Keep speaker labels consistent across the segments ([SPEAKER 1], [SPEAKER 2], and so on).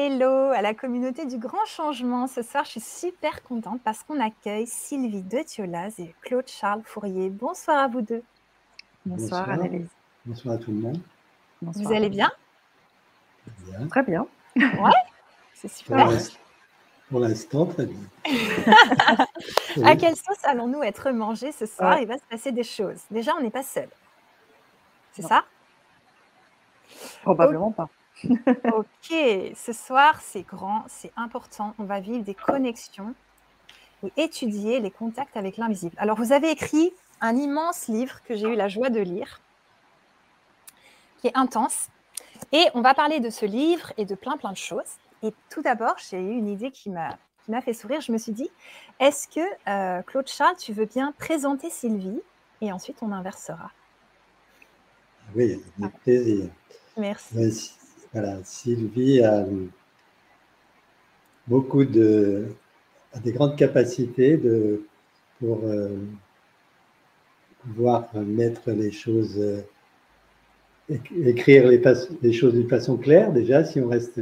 [SPEAKER 1] Hello à la communauté du grand changement. Ce soir, je suis super contente parce qu'on accueille Sylvie de Thiolaz et Claude Charles Fourier. Bonsoir à vous deux.
[SPEAKER 2] Bonsoir, Annelise.
[SPEAKER 3] Bonsoir à tout le monde.
[SPEAKER 1] Vous allez bien,
[SPEAKER 2] bien. Très bien.
[SPEAKER 1] Ouais, c'est super.
[SPEAKER 3] Pour l'instant, très bien.
[SPEAKER 1] à quelle sauce allons-nous être mangés ce soir? Il va se passer des choses. Déjà, on n'est pas seul. C'est ça?
[SPEAKER 2] Probablement pas.
[SPEAKER 1] Ok, ce soir, c'est grand, c'est important. On va vivre des connexions et étudier les contacts avec l'invisible. Alors, vous avez écrit un immense livre que j'ai eu la joie de lire, qui est intense. Et on va parler de ce livre et de plein, plein de choses. Et tout d'abord, j'ai eu une idée qui m'a fait sourire. Je me suis dit, est-ce que euh, Claude Charles, tu veux bien présenter Sylvie et ensuite on inversera?
[SPEAKER 3] Oui, avec plaisir.
[SPEAKER 1] Merci.
[SPEAKER 3] Voilà, Sylvie a beaucoup de, a des grandes capacités de, pour euh, pouvoir mettre les choses, euh, écrire les, les, choses d'une façon claire, déjà, si on reste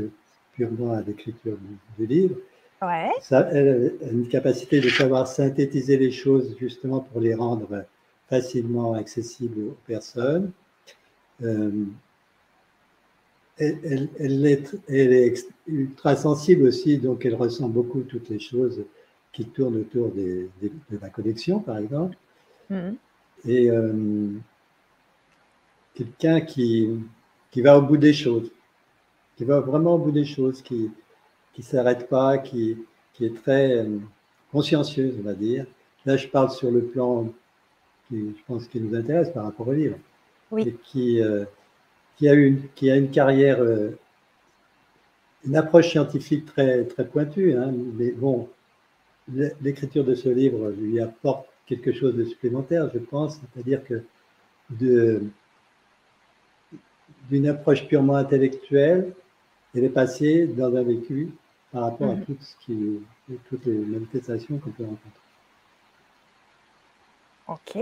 [SPEAKER 3] purement à l'écriture du, livre.
[SPEAKER 1] Ouais.
[SPEAKER 3] Ça, elle a une capacité de savoir synthétiser les choses justement pour les rendre facilement accessibles aux personnes. Euh, elle, est, ultra sensible aussi, donc elle ressent beaucoup toutes les choses qui tournent autour de la connexion, par exemple. Mm-hmm. Et euh, quelqu'un qui, qui va au bout des choses, qui va vraiment au bout des choses, qui ne s'arrête pas, qui, qui est très euh, consciencieuse, on va dire. Là, je parle sur le plan qui, je pense, qui nous intéresse par rapport au livre.
[SPEAKER 1] Oui.
[SPEAKER 3] Et qui, euh, qui a, une, qui a une carrière, euh, une approche scientifique très, très pointue. Hein, mais bon, l'écriture de ce livre lui apporte quelque chose de supplémentaire, je pense, c'est-à-dire que d'une approche purement intellectuelle, elle est passée dans un vécu par rapport à mhm. tout ce qui, toutes les manifestations qu'on peut rencontrer.
[SPEAKER 1] Ok.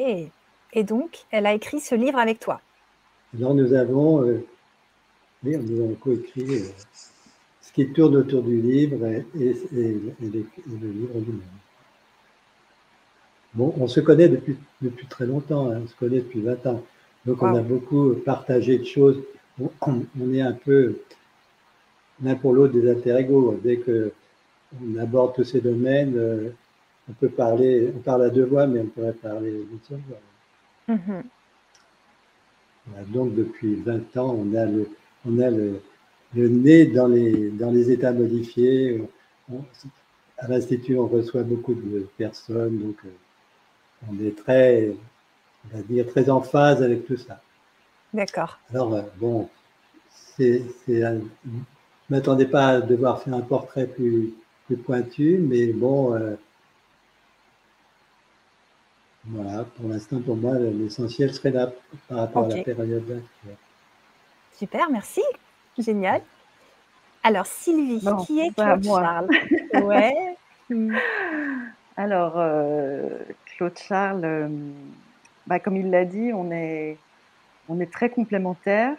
[SPEAKER 1] Et donc, elle a écrit ce livre avec toi?
[SPEAKER 3] Alors nous avons, euh, nous avons coécrit euh, ce qui tourne autour du livre et, le livre lui-même. Bon, on se connaît depuis, depuis très longtemps, hein, on se connaît depuis 20 ans. Donc on a beaucoup partagé de choses. On, est un peu l'un pour l'autre des interégaux. Dès qu'on aborde tous ces domaines, euh, on peut parler, on parle à deux voix, mais on pourrait parler d'une seule voix. Mm-hmm. Donc depuis 20 ans, on a le, on a le, nez dans les, dans les états modifiés. à l'Institut, on reçoit beaucoup de personnes, donc euh, on est très, on va dire, très en phase avec tout ça.
[SPEAKER 1] D'accord.
[SPEAKER 3] Alors, euh, bon, c'est, ne m'attendais pas à devoir faire un portrait plus, plus pointu, mais bon, euh, voilà, pour l'instant, pour moi, l'essentiel serait là par rapport à la période
[SPEAKER 1] Super, merci. Génial. Alors, Sylvie, qui est Claude Charles?
[SPEAKER 2] Ouais. Alors, euh, Claude Charles, euh, bah, comme il l'a dit, on est, on est très complémentaires,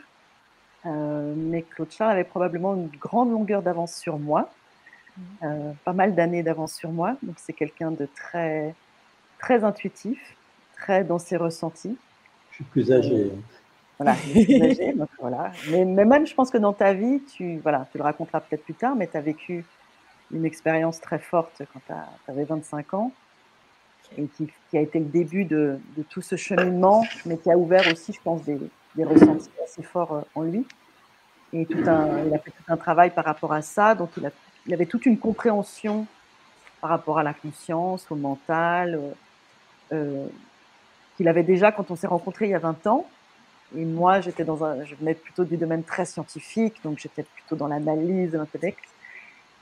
[SPEAKER 2] euh, mais Claude Charles avait probablement une grande longueur d'avance sur moi, mmh. pas mal d'années d'avance sur moi, donc c'est quelqu'un de très très intuitif, très dans ses ressentis.
[SPEAKER 3] Je suis plus âgé.
[SPEAKER 2] Euh, voilà, plus âgé, voilà. Mais, même, je pense que dans ta vie, tu, voilà, tu le raconteras peut-être plus tard, mais tu as vécu une expérience très forte quand tu avais 25 ans et qui, a été le début de, tout ce cheminement, mais qui a ouvert aussi, je pense, des, ressentis assez forts euh, en lui. Et tout un, il a fait tout un travail par rapport à ça, donc il, a, il avait toute une compréhension par rapport à la conscience, au mental, euh, qu'il avait déjà quand on s'est rencontrés il y a 20 ans. Et moi, j'étais dans un, je venais plutôt du domaine très scientifique, donc j'étais plutôt dans l'analyse de l'intellect.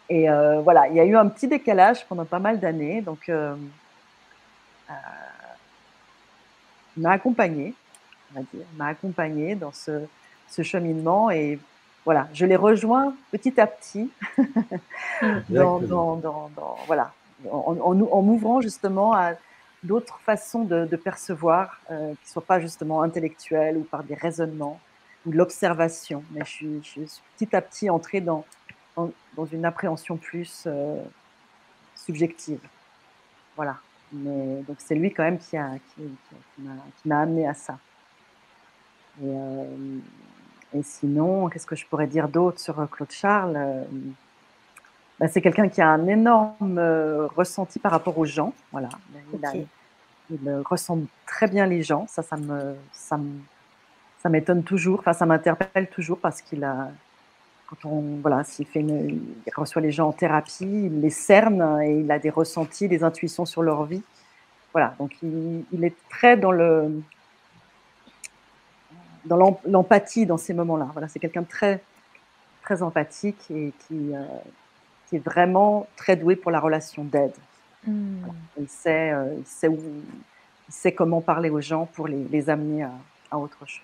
[SPEAKER 2] Et euh, voilà, il y a eu un petit décalage pendant pas mal d'années. Donc, euh, euh m'a accompagné, on va dire, m'a accompagné dans ce, ce, cheminement. Et voilà, je l'ai rejoint petit à petit, dans, dans, dans, voilà, en, en, en m'ouvrant justement à d'autres façons de, percevoir euh, qui ne soient pas justement intellectuelles ou par des raisonnements ou de l'observation. Mais je suis, petit à petit entrée dans, dans, une appréhension plus subjective. Voilà. Mais, donc c'est lui quand même qui, a, qui, m'a amené à ça. Et, et sinon, qu'est-ce que je pourrais dire d'autre sur Claude Charles? Bah, C'est quelqu'un qui a un énorme ressenti par rapport aux gens. Voilà. Il, il, ressent très bien les gens. Ça, ça me, ça me, ça m'étonne toujours, enfin ça m'interpelle toujours parce qu'il a, quand on, voilà, s'il fait il reçoit les gens en thérapie, il les cerne et il a des ressentis, des intuitions sur leur vie. Voilà, donc il, est très dans le, dans l'empathie dans ces moments-là. Voilà, c'est quelqu'un de très, très empathique et qui, euh, qui, est vraiment très doué pour la relation d'aide. Hmm. Il, sait, euh, il, sait où, il sait comment parler aux gens pour les, les amener à, à autre chose.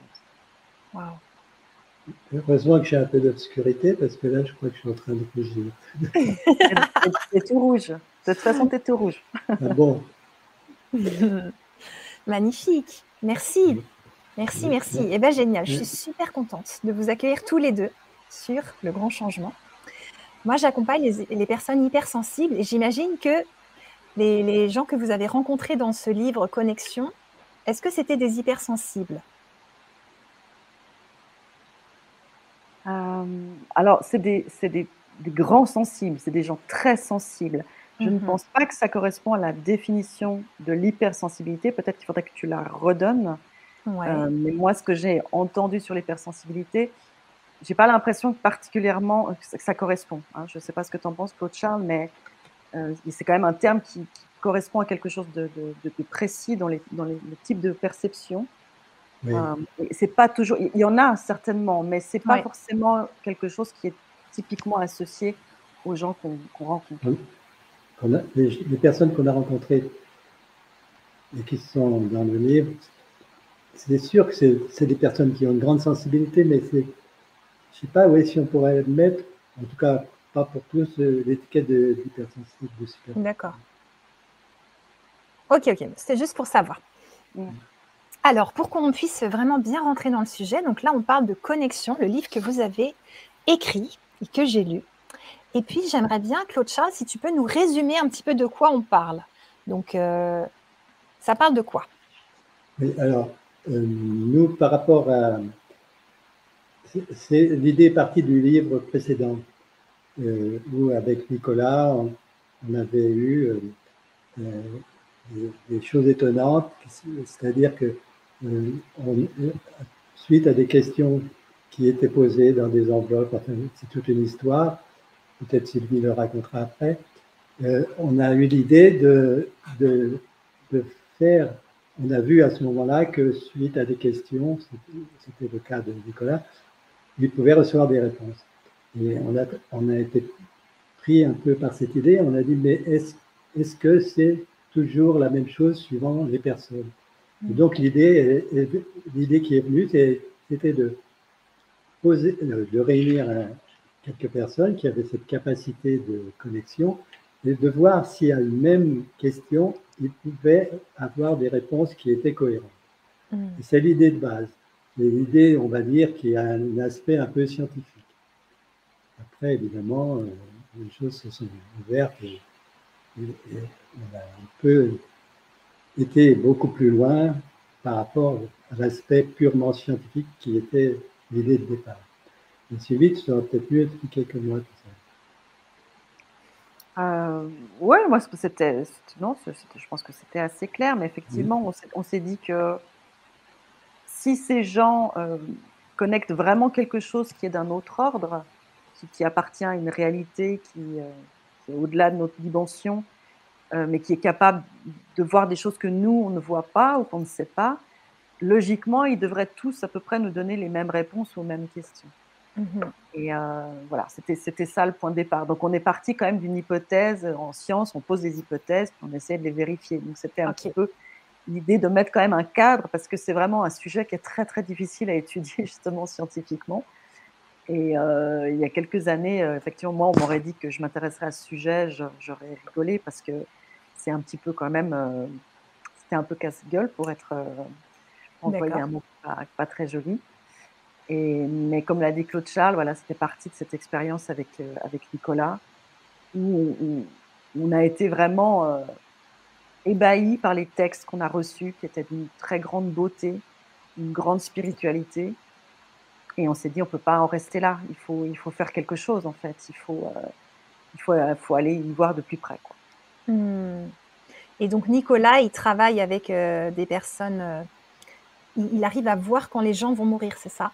[SPEAKER 3] Heureusement que j'ai un peu d'obscurité parce que là, je crois que je suis en train de rougir.
[SPEAKER 2] c'est tout rouge. De toute façon, tu es tout rouge.
[SPEAKER 3] Ah bon?
[SPEAKER 1] Magnifique. Merci. Merci, merci. Eh bien, génial. Je suis super contente de vous accueillir tous les deux sur le grand changement. Moi, j'accompagne les, personnes hypersensibles et j'imagine que les, les gens que vous avez rencontrés dans ce livre Connexion, est-ce que c'était des hypersensibles?
[SPEAKER 2] Euh, alors, c'est des, des, des, grands sensibles, c'est des gens très sensibles. Je ne mhm. pense pas que ça correspond à la définition de l'hypersensibilité. Peut-être qu'il faudrait que tu la redonnes. Euh, mais moi, ce que j'ai entendu sur l'hypersensibilité, j'ai pas l'impression que particulièrement que ça correspond. Hein. Je ne sais pas ce que tu en penses, Claude Charles, mais euh, c'est quand même un terme qui, correspond à quelque chose de, de, précis dans, les, dans les, types de perception. Euh, c'est pas toujours, il y en a certainement, mais c'est pas forcément quelque chose qui est typiquement associé aux gens qu'on rencontre.
[SPEAKER 3] les, personnes qu'on a rencontrées et qui sont dans le livre, c'est sûr que c'est des personnes qui ont une grande sensibilité, mais c'est, je sais pas, oui, si on pourrait mettre, en tout cas pas pour tous, euh, l'étiquette d'hypersensible.
[SPEAKER 1] D'accord. Ok, ok, c'était juste pour savoir. Alors, pour qu'on puisse vraiment bien rentrer dans le sujet, donc là, on parle de connexion, le livre que vous avez écrit et que j'ai lu. Et puis, j'aimerais bien, Claude Charles, si tu peux nous résumer un petit peu de quoi on parle. Donc, euh, ça parle de quoi?
[SPEAKER 3] Oui, alors, euh, nous, par rapport à. C'est l'idée partie du livre précédent, euh, où avec Nicolas, on, avait eu des, choses étonnantes, c'est-à-dire que euh, suite à des questions qui étaient posées dans des enveloppes, c'est toute une histoire, peut-être Sylvie le racontera après, euh, on a eu l'idée de, de, de, faire, on a vu à ce moment-là que suite à des questions, c'était le cas de Nicolas, il pouvait recevoir des réponses. Et on a, on a été pris un peu par cette idée, on a dit, mais est-ce est -ce que c'est toujours la même chose suivant les personnes? Donc l'idée, l'idée qui est venue, c'était de poser, de réunir quelques personnes qui avaient cette capacité de connexion et de voir si à une même question, ils pouvaient avoir des réponses qui étaient cohérentes. Mm. C'est l'idée de base. L'idée, on va dire, qui a un aspect un peu scientifique. Après, évidemment, euh, les choses se sont ouvertes et, on a un peu était beaucoup plus loin par rapport à l'aspect purement scientifique qui était l'idée de départ. Mais Sylvie, tu peut-être mieux expliquer que moi tout ça.
[SPEAKER 2] Euh, oui, moi, c'était, non, je pense que c'était assez clair, mais effectivement, on s'est dit que si ces gens euh, connectent vraiment quelque chose qui est d'un autre ordre, qui, appartient à une réalité qui, euh, qui est au-delà de notre dimension, euh, mais qui est capable de voir des choses que nous, on ne voit pas ou qu'on ne sait pas, logiquement, ils devraient tous à peu près nous donner les mêmes réponses aux mêmes questions. Mhm. Et voilà, c'était ça le point de départ. Donc on est parti quand même d'une hypothèse en science, on pose des hypothèses, puis on essaie de les vérifier. Donc c'était un petit peu l'idée de mettre quand même un cadre, parce que c'est vraiment un sujet qui est très très difficile à étudier justement scientifiquement. Et euh, il y a quelques années, effectivement, moi, on m'aurait dit que je m'intéresserais à ce sujet, j'aurais rigolé parce que c'est un petit peu quand même, euh, c'était un peu casse-gueule pour être euh, employé un mot pas, très joli. Et, mais comme l'a dit Claude Charles, voilà, c'était partie de cette expérience avec, euh, avec Nicolas, où, on a été vraiment euh, ébahis par les textes qu'on a reçus, qui étaient d'une très grande beauté, une grande spiritualité. Et on s'est dit, on ne peut pas en rester là, il faut, il faut faire quelque chose en fait, il faut, euh, il faut, faut aller y voir de plus près. Quoi.
[SPEAKER 1] Hmm. Et donc Nicolas, il travaille avec des personnes, il arrive à voir quand les gens vont mourir, c'est ça?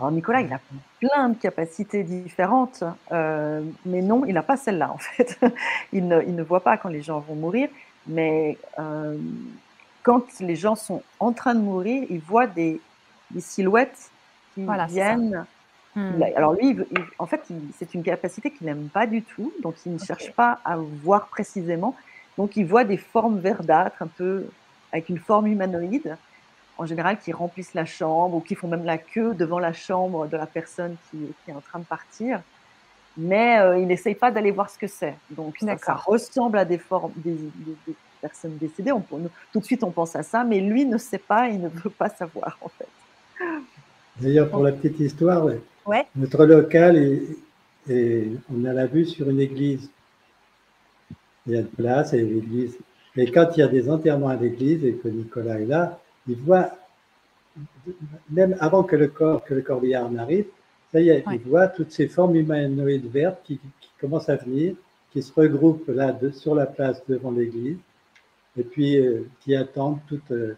[SPEAKER 2] Alors Nicolas, il a plein de capacités différentes, euh, mais non, il n'a pas celle-là en fait. il, ne, il, ne, voit pas quand les gens vont mourir, mais euh, quand les gens sont en train de mourir, il voit des, des silhouettes qui viennent. Hmm. Alors lui, en fait, c'est une capacité qu'il n'aime pas du tout, donc il ne cherche pas à voir précisément. Donc il voit des formes verdâtres, un peu avec une forme humanoïde en général qui remplissent la chambre ou qui font même la queue devant la chambre de la personne qui, est en train de partir. Mais euh, il n'essaye pas d'aller voir ce que c'est. Donc ça, ressemble à des formes des, personnes décédées. On, tout de suite on pense à ça, mais lui ne sait pas, il ne veut pas savoir en fait.
[SPEAKER 3] D'ailleurs, pour la petite histoire, notre local est, on a la vue sur une église. Il y a une place et l'église. Et quand il y a des enterrements à l'église et que Nicolas est là, il voit, même avant que le corps, que le corbillard n'arrive, ça y est, il voit toutes ces formes humanoïdes vertes qui, commencent à venir, qui se regroupent là sur la place devant l'église, et puis euh, qui attendent euh,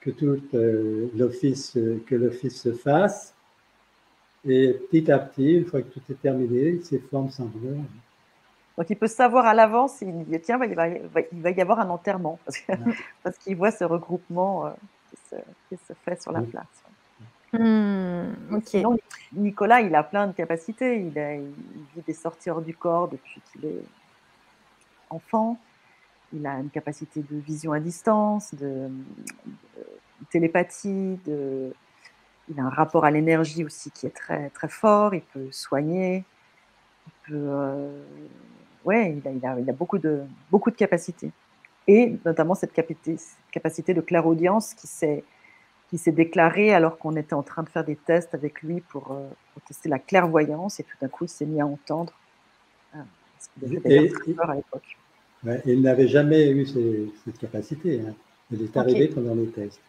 [SPEAKER 3] que tout euh, l'office que l'office se fasse. Et petit à petit, une fois que tout est terminé, ces formes s'en vont.
[SPEAKER 2] Donc il peut savoir à l'avance, il dit tiens, il va, il va, y avoir un enterrement, parce qu'il voit ce regroupement euh, qui, se, fait sur la place.
[SPEAKER 1] Hmm,
[SPEAKER 2] Nicolas, il a plein de capacités. Il, a, vit des sorties hors du corps depuis qu'il est enfant. Il a une capacité de vision à distance, de, télépathie, de, il a un rapport à l'énergie aussi qui est très, très fort. Il peut soigner, il peut, euh, ouais, il a, il a, beaucoup, de, beaucoup de capacités. Et notamment cette capacité, capacité de clairaudience qui s'est qui s'est déclarée alors qu'on était en train de faire des tests avec lui pour, euh, tester la clairvoyance et tout d'un coup il s'est mis à entendre.
[SPEAKER 3] Ah, et, à l'époque. il n'avait jamais eu cette capacité. Hein. Il est arrivé pendant les tests.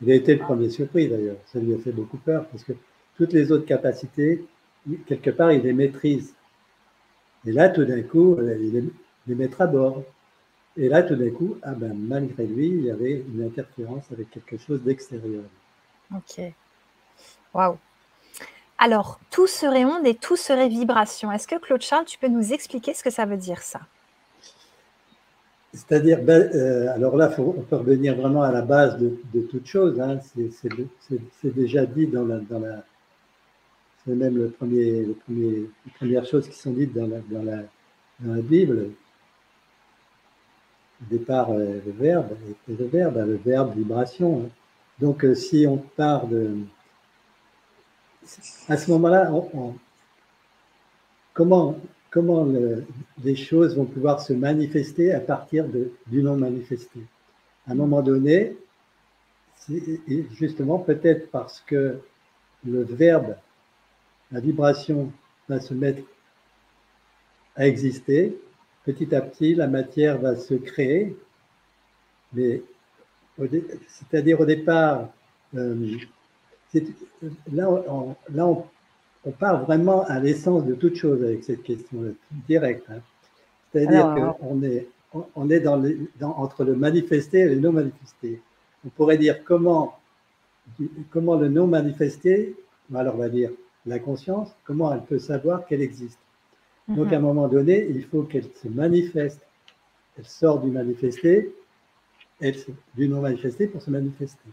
[SPEAKER 3] Il a été le premier surpris d'ailleurs. Ça lui a fait beaucoup peur parce que toutes les autres capacités, quelque part, il les maîtrise. Et là, tout d'un coup, il les mettre à bord. Et là, tout d'un coup, ah ben, malgré lui, il y avait une interférence avec quelque chose d'extérieur.
[SPEAKER 1] Ok. Waouh. Alors, tout serait onde et tout serait vibration. Est-ce que Claude Charles, tu peux nous expliquer ce que ça veut dire ça?
[SPEAKER 3] C'est-à-dire, ben, euh, alors là, on peut revenir vraiment à la base de, toute chose. Hein. C'est déjà dit dans la, dans la, c'est même le premier, le premier, les premières choses qui sont dites dans la, dans la, dans la Bible. Au départ, euh, le verbe, le verbe, le verbe vibration. Hein. Donc, euh, si on part de. À ce moment-là, comment, comment les choses vont pouvoir se manifester à partir de, du non manifesté À un moment donné, justement, peut-être parce que le verbe la vibration va se mettre à exister. Petit à petit, la matière va se créer. Mais c'est-à-dire au départ, euh, là, on, là on, part vraiment à l'essence de toute chose avec cette question-là, directe. Hein. C'est-à-dire qu'on est, on est dans, entre le manifesté et le non manifesté. On pourrait dire comment, comment le non manifesté, alors on va dire la conscience, comment elle peut savoir qu'elle existe Donc à un mhm. moment donné, il faut qu'elle se manifeste. Elle sort du manifesté, elle, du non manifesté pour se manifester.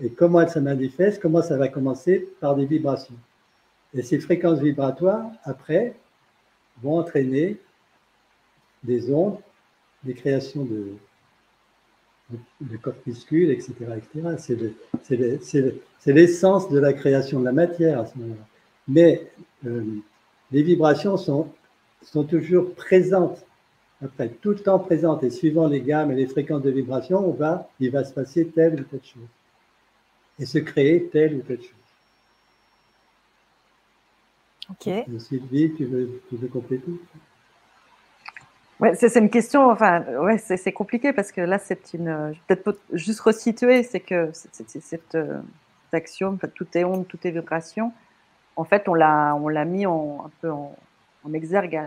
[SPEAKER 3] Et comment elle se manifeste Comment ça va commencer Par des vibrations. Et ces fréquences vibratoires, après, vont entraîner des ondes, des créations de, de corpuscules, etc. etc. C'est l'essence de la création de la matière à ce moment-là mais euh, les vibrations sont, sont toujours présentes, après, tout le temps présentes, et suivant les gammes et les fréquences de vibration, on va, il va se passer telle ou telle chose. et se créer telle ou telle chose.
[SPEAKER 1] Ok.
[SPEAKER 3] Sylvie, tu veux, tu veux compléter?
[SPEAKER 2] Ouais, c'est une question, enfin, ouais, c'est compliqué parce que là, c'est une. Peut-être juste resituer, c'est que cet euh, axiome, tout est onde, tout est vibration. En fait, on l'a mis en, un peu en, exergue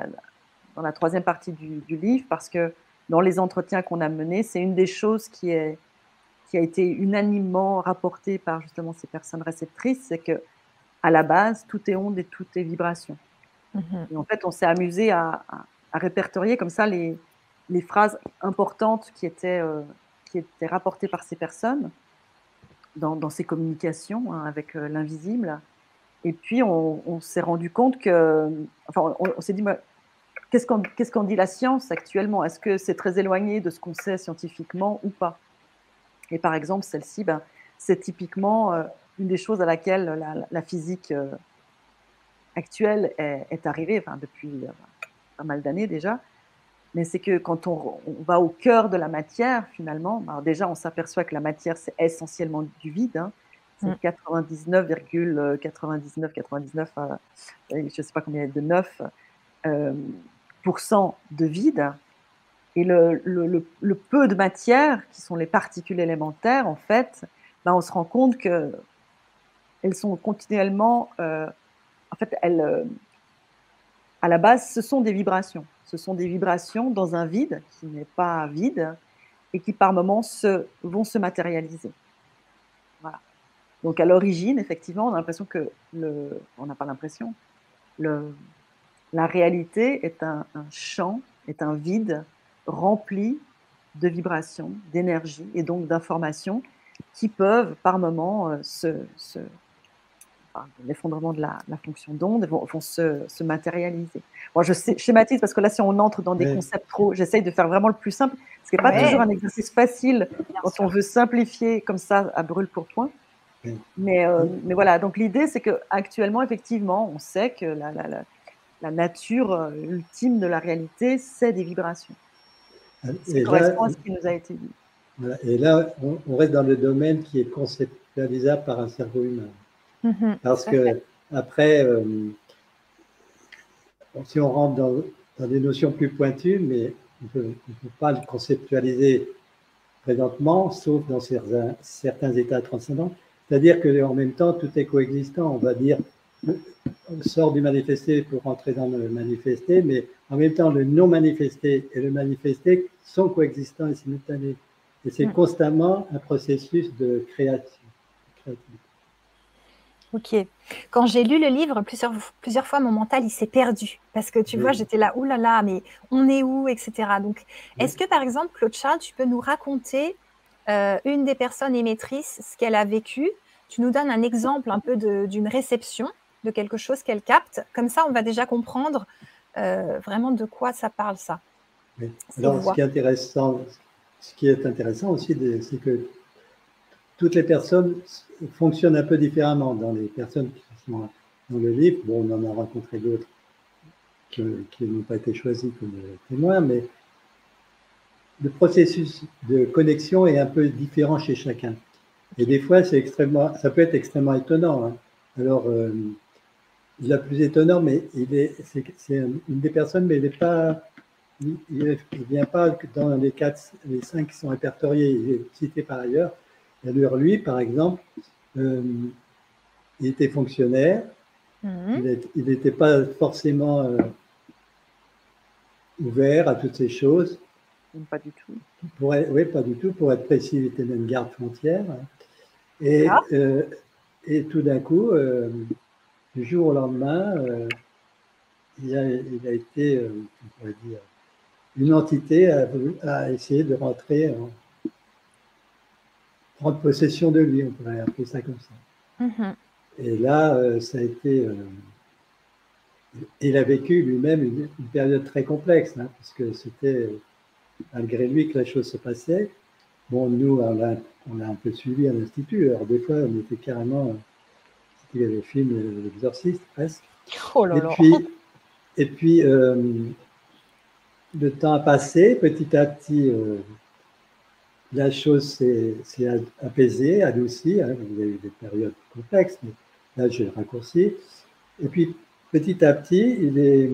[SPEAKER 2] dans la troisième partie du, du, livre parce que dans les entretiens qu'on a menés, c'est une des choses qui, est, qui a été unanimement rapportée par justement ces personnes réceptrices, c'est que à la base, tout est onde et tout est vibration. Mm-hmm. Et en fait, on s'est amusé à, à, répertorier comme ça les, les phrases importantes qui étaient, euh, qui étaient rapportées par ces personnes dans, dans ces communications hein, avec euh, l'invisible. Et puis, on, s'est rendu compte que, enfin, on, s'est dit, qu'est-ce qu'en dit la science actuellement? Est-ce que c'est très éloigné de ce qu'on sait scientifiquement ou pas? Et par exemple, celle-ci, ben, c'est typiquement euh, une des choses à laquelle la, physique euh, actuelle est, arrivée, enfin, depuis euh, pas mal d'années déjà. Mais c'est que quand on, va au cœur de la matière, finalement, alors déjà, on s'aperçoit que la matière, c'est essentiellement du vide. Hein. C'est 99,99, 99, 99, je ne sais pas combien de 9% euh, de vide. Et le, le, le, peu de matière, qui sont les particules élémentaires, en fait, ben on se rend compte que elles sont continuellement, euh, en fait, elles, euh, à la base, ce sont des vibrations. Ce sont des vibrations dans un vide qui n'est pas vide et qui par moments se, vont se matérialiser. Donc à l'origine, effectivement, on a l'impression que le, on n'a pas l'impression, le, la réalité est un, champ, est un vide rempli de vibrations, d'énergie et donc d'informations qui peuvent par moments euh, se, l'effondrement de la, fonction d'onde vont, se, matérialiser. Moi, je schématise parce que là, si on entre dans des concepts trop, j'essaye de faire vraiment le plus simple, ce qui n'est pas toujours un exercice facile quand on veut simplifier comme ça à brûle pour point. Mais, euh, mais voilà, donc l'idée, c'est qu'actuellement, effectivement, on sait que la, la, nature euh, ultime de la réalité, c'est des vibrations. Ça correspond à ce qui nous a été dit.
[SPEAKER 3] Et là, on, reste dans le domaine qui est conceptualisable par un cerveau humain. Mhm, Parce que, après, euh, si on rentre dans, dans, des notions plus pointues, mais on ne peut pas le conceptualiser présentement, sauf dans certains, certains états transcendants. C'est-à-dire qu'en même temps, tout est coexistant. On va dire, on sort du manifesté pour rentrer dans le manifesté, mais en même temps, le non manifesté et le manifesté sont coexistants et simultanés. Et c'est hmm. constamment un processus de création.
[SPEAKER 1] Ok. Quand j'ai lu le livre, plusieurs, plusieurs fois, mon mental, il s'est perdu. Parce que tu vois, j'étais là, oulala, là là, mais on est où, etc. Donc, est-ce que, par exemple, Claude Charles, tu peux nous raconter euh, une des personnes émettrices, ce qu'elle a vécu Tu nous donnes un exemple un peu d'une réception de quelque chose qu'elle capte. Comme ça, on va déjà comprendre euh, vraiment de quoi ça parle, ça.
[SPEAKER 3] Alors, ce qui, est intéressant, ce qui est intéressant aussi, c'est que toutes les personnes fonctionnent un peu différemment. Dans les personnes qui sont dans le livre, bon, on en a rencontré d'autres qui, n'ont pas été choisis comme témoins, mais le processus de connexion est un peu différent chez chacun. Et des fois, c'est extrêmement, ça peut être extrêmement étonnant. Hein. Alors, euh, la plus étonnant, mais il est, c'est, une des personnes, mais il n'est pas, il, il, vient pas dans les quatre, les cinq qui sont répertoriés, il est cité par ailleurs. Alors lui, par exemple, euh, il était fonctionnaire, mhm. il n'était pas forcément euh, ouvert à toutes ces choses.
[SPEAKER 2] Pas du tout.
[SPEAKER 3] oui, pas du tout. Pour être précis, il était même garde frontière. Et, ah. euh, et tout d'un coup, du jour au lendemain, euh, il, a, été, euh, on pourrait dire, une entité a, essayé de rentrer en prendre possession de lui, on pourrait appeler ça comme ça. Mm-hmm. Et là, euh, ça a été. il a vécu lui-même une, période très complexe, hein, parce que c'était malgré lui que la chose se passait. Bon, nous, on a, on a un peu suivi à l'Institut, alors des fois, on était carrément il y avait le film L'Exorciste, presque.
[SPEAKER 1] Oh là
[SPEAKER 3] et puis, et puis euh, le temps a passé, petit à petit, euh, la chose s'est apaisée, adoucie. Hein. Vous avez eu des périodes complexes, mais là, j'ai raccourci. Et puis, petit à petit, il est,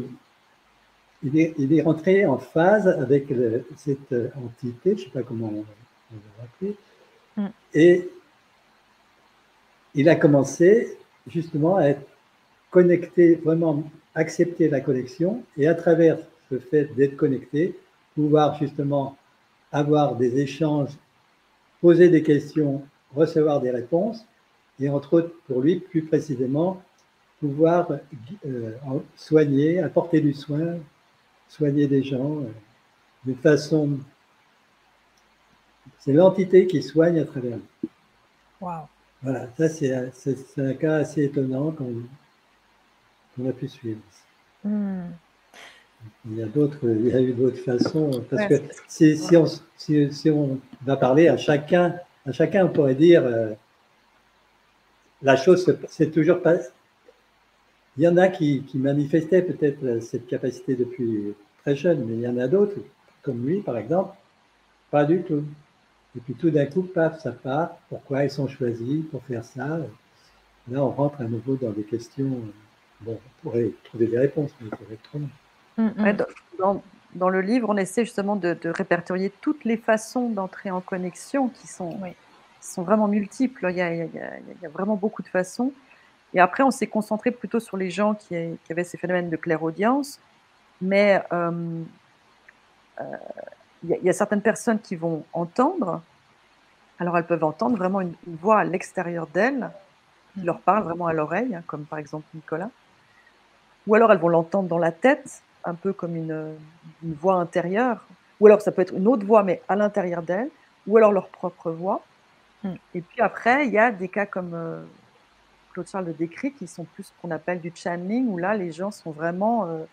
[SPEAKER 3] il est, il est rentré en phase avec cette entité, je ne sais pas comment on, va l'appeler, mm. et il a commencé justement à être connecté, vraiment accepter la connexion, et à travers ce fait d'être connecté, pouvoir justement avoir des échanges, poser des questions, recevoir des réponses, et entre autres, pour lui, plus précisément, pouvoir euh, soigner, apporter du soin, soigner des gens euh, de façon. C'est l'entité qui soigne à travers.
[SPEAKER 1] Wow.
[SPEAKER 3] Voilà, ça c'est un cas assez étonnant qu'on a pu suivre. Hmm. Il y a d'autres, il y a eu d'autres façons, parce que si, si, on, si, on, va parler à chacun, à chacun on pourrait dire euh, la chose, c'est toujours pas. Il y en a qui, qui manifestaient peut-être cette capacité depuis très jeune, mais il y en a d'autres, comme lui par exemple, pas du tout. Et puis tout d'un coup, paf, ça part. Pourquoi ils sont choisis pour faire ça? Là, on rentre à nouveau dans des questions. Bon, on pourrait trouver des réponses, mais ça va être trop long.
[SPEAKER 2] Mm, mm. dans, le livre, on essaie justement de, répertorier toutes les façons d'entrer en connexion qui sont, sont vraiment multiples. Il y, a, vraiment beaucoup de façons. Et après, on s'est concentré plutôt sur les gens qui, avaient ces phénomènes de clairaudience. Mais euh, euh, il y, a certaines personnes qui vont entendre. Alors, elles peuvent entendre vraiment une, voix à l'extérieur d'elles qui leur parle vraiment à l'oreille, hein, comme par exemple Nicolas. Ou alors, elles vont l'entendre dans la tête un peu comme une, voix intérieure, ou alors ça peut être une autre voix, mais à l'intérieur d'elle, ou alors leur propre voix. Hmm. Et puis après, il y a des cas comme euh, Claude Charles le décrit, qui sont plus ce qu'on appelle du channeling, où là, les gens sont vraiment euh,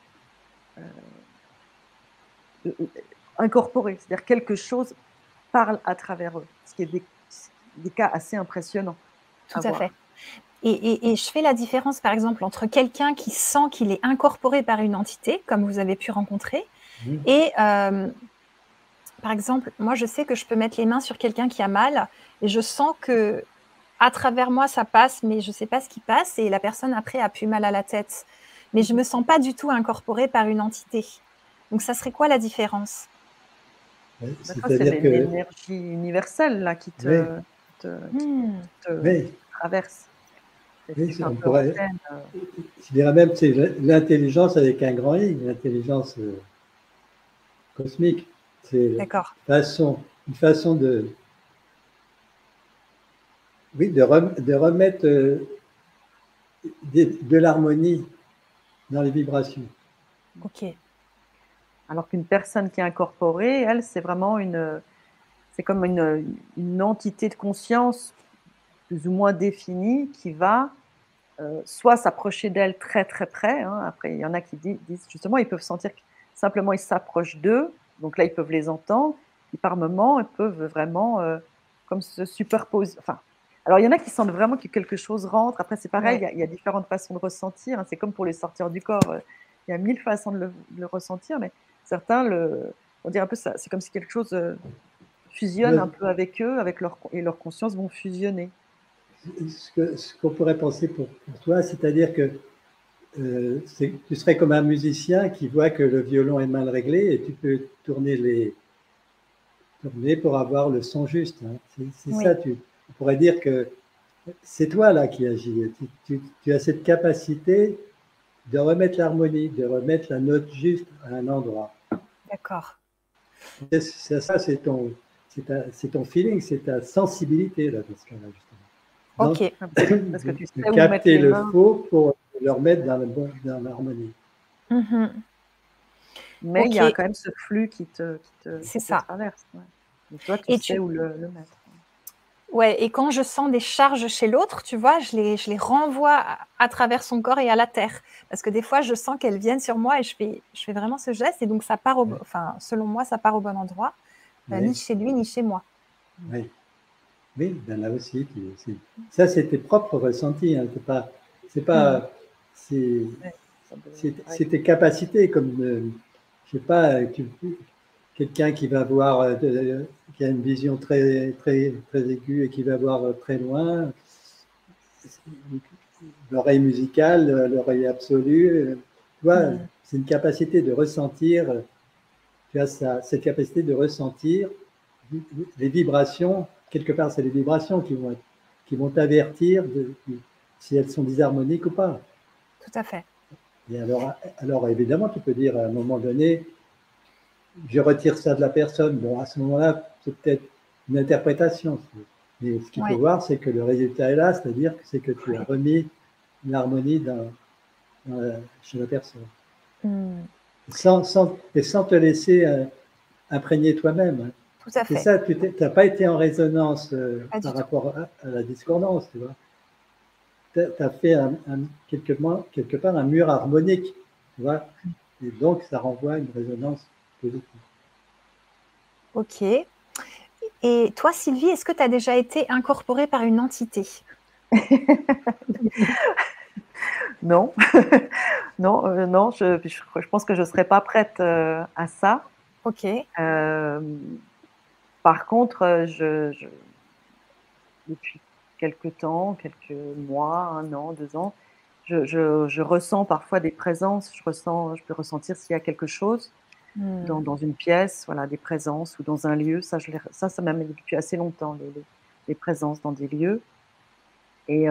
[SPEAKER 2] euh, incorporés, c'est-à-dire quelque chose parle à travers eux, ce qui est des, des cas assez impressionnants.
[SPEAKER 1] Tout à fait. Et, je fais la différence, par exemple, entre quelqu'un qui sent qu'il est incorporé par une entité, comme vous avez pu rencontrer, mmh. et euh, par exemple, moi, je sais que je peux mettre les mains sur quelqu'un qui a mal, et je sens que à travers moi, ça passe, mais je ne sais pas ce qui passe, et la personne après a plus mal à la tête. Mais je ne me sens pas du tout incorporée par une entité. Donc, ça serait quoi la différence?
[SPEAKER 2] C'est l'énergie universelle là, qui te, mmh. traverse.
[SPEAKER 3] Oui, pourrait, euh. je dirais même c'est l'intelligence avec un grand I, l'intelligence euh, cosmique. C'est façon, une façon de, oui, de, remettre euh, de, l'harmonie dans les vibrations.
[SPEAKER 1] Ok.
[SPEAKER 2] Alors qu'une personne qui est incorporée, elle, c'est vraiment une, c'est comme une, une entité de conscience plus ou moins définie qui va euh, soit s'approcher d'elle très très près. Hein. Après, il y en a qui disent, justement, ils peuvent sentir que simplement ils s'approchent d'eux. Donc là, ils peuvent les entendre. Et par moments, ils peuvent vraiment euh, comme se superposer. Enfin, alors il y en a qui sentent vraiment que quelque chose rentre. Après, c'est pareil, il, y a, différentes façons de ressentir. Hein. C'est comme pour les sortir du corps. Euh, il y a mille façons de le, ressentir, mais certains, le, on dirait un peu ça. C'est comme si quelque chose fusionne un peu avec eux, avec leur et leur conscience vont fusionner
[SPEAKER 3] ce qu'on pourrait penser pour, toi, c'est-à-dire que euh, tu serais comme un musicien qui voit que le violon est mal réglé et tu peux tourner les tourner pour avoir le son juste. Hein. C'est ça, tu on pourrait dire que c'est toi là qui agis. Tu, tu, as cette capacité de remettre l'harmonie, de remettre la note juste à un endroit.
[SPEAKER 1] D'accord.
[SPEAKER 3] C'est ça, c'est ton, c'est ton feeling, c'est ta sensibilité là, dans ce cas-là,
[SPEAKER 1] Ok.
[SPEAKER 3] Parce que tu sais capter le faux pour le remettre dans, l'harmonie.
[SPEAKER 2] Mhm. Mais il y a quand même ce flux qui te, traverse. Et toi, tu sais où le, mettre.
[SPEAKER 1] Ouais, et quand je sens des charges chez l'autre, tu vois, je les, je les renvoie à, travers son corps et à la terre. Parce que des fois, je sens qu'elles viennent sur moi et je fais, je fais vraiment ce geste. Et donc, ça part au, enfin, selon moi, ça part au bon endroit, euh, ni chez lui, ni chez moi.
[SPEAKER 3] Oui. Oui, ben là aussi, ça c'est tes propres ressentis, hein, c'est pas, c'est pas, c'est, tes capacités comme, euh, je sais pas, tu, quelqu'un qui va voir, qui a une vision très, très, très aiguë et qui va voir très loin. L'oreille musicale, l'oreille absolue. Tu vois, mm. c'est une capacité de ressentir, tu as ça, cette capacité de ressentir les vibrations. Quelque part, c'est les vibrations qui vont, qui vont t'avertir de, si elles sont disharmoniques ou pas.
[SPEAKER 1] Tout à fait.
[SPEAKER 3] Et alors, alors, évidemment, tu peux dire à un moment donné, je retire ça de la personne. Bon, à ce moment-là, c'est peut-être une interprétation. Mais ce qu'il faut voir, c'est que le résultat est là, c'est-à-dire que c'est que tu as remis l'harmonie dans, chez la personne. Hmm. Sans, sans, et sans te laisser euh, imprégner toi-même.
[SPEAKER 1] Tout à fait.
[SPEAKER 3] C'est ça, tu n'as pas été en résonance euh, par rapport à, la discordance, tu vois. Tu as fait un, quelque, quelque, part un mur harmonique, tu vois. Et donc, ça renvoie à une résonance
[SPEAKER 1] Ok. Et toi, Sylvie, est-ce que tu as déjà été incorporée par une entité
[SPEAKER 2] Non, non, euh, non, je, je, pense que je ne serais pas prête euh, à ça.
[SPEAKER 1] Ok.
[SPEAKER 2] Euh, par contre, je, depuis quelques temps, quelques mois, un an, deux ans, je, je, ressens parfois des présences. Je ressens, je peux ressentir s'il y a quelque chose hmm. dans, dans, une pièce, voilà, des présences ou dans un lieu. Ça, je ça, ça m'a depuis assez longtemps les, les, présences dans des lieux. Et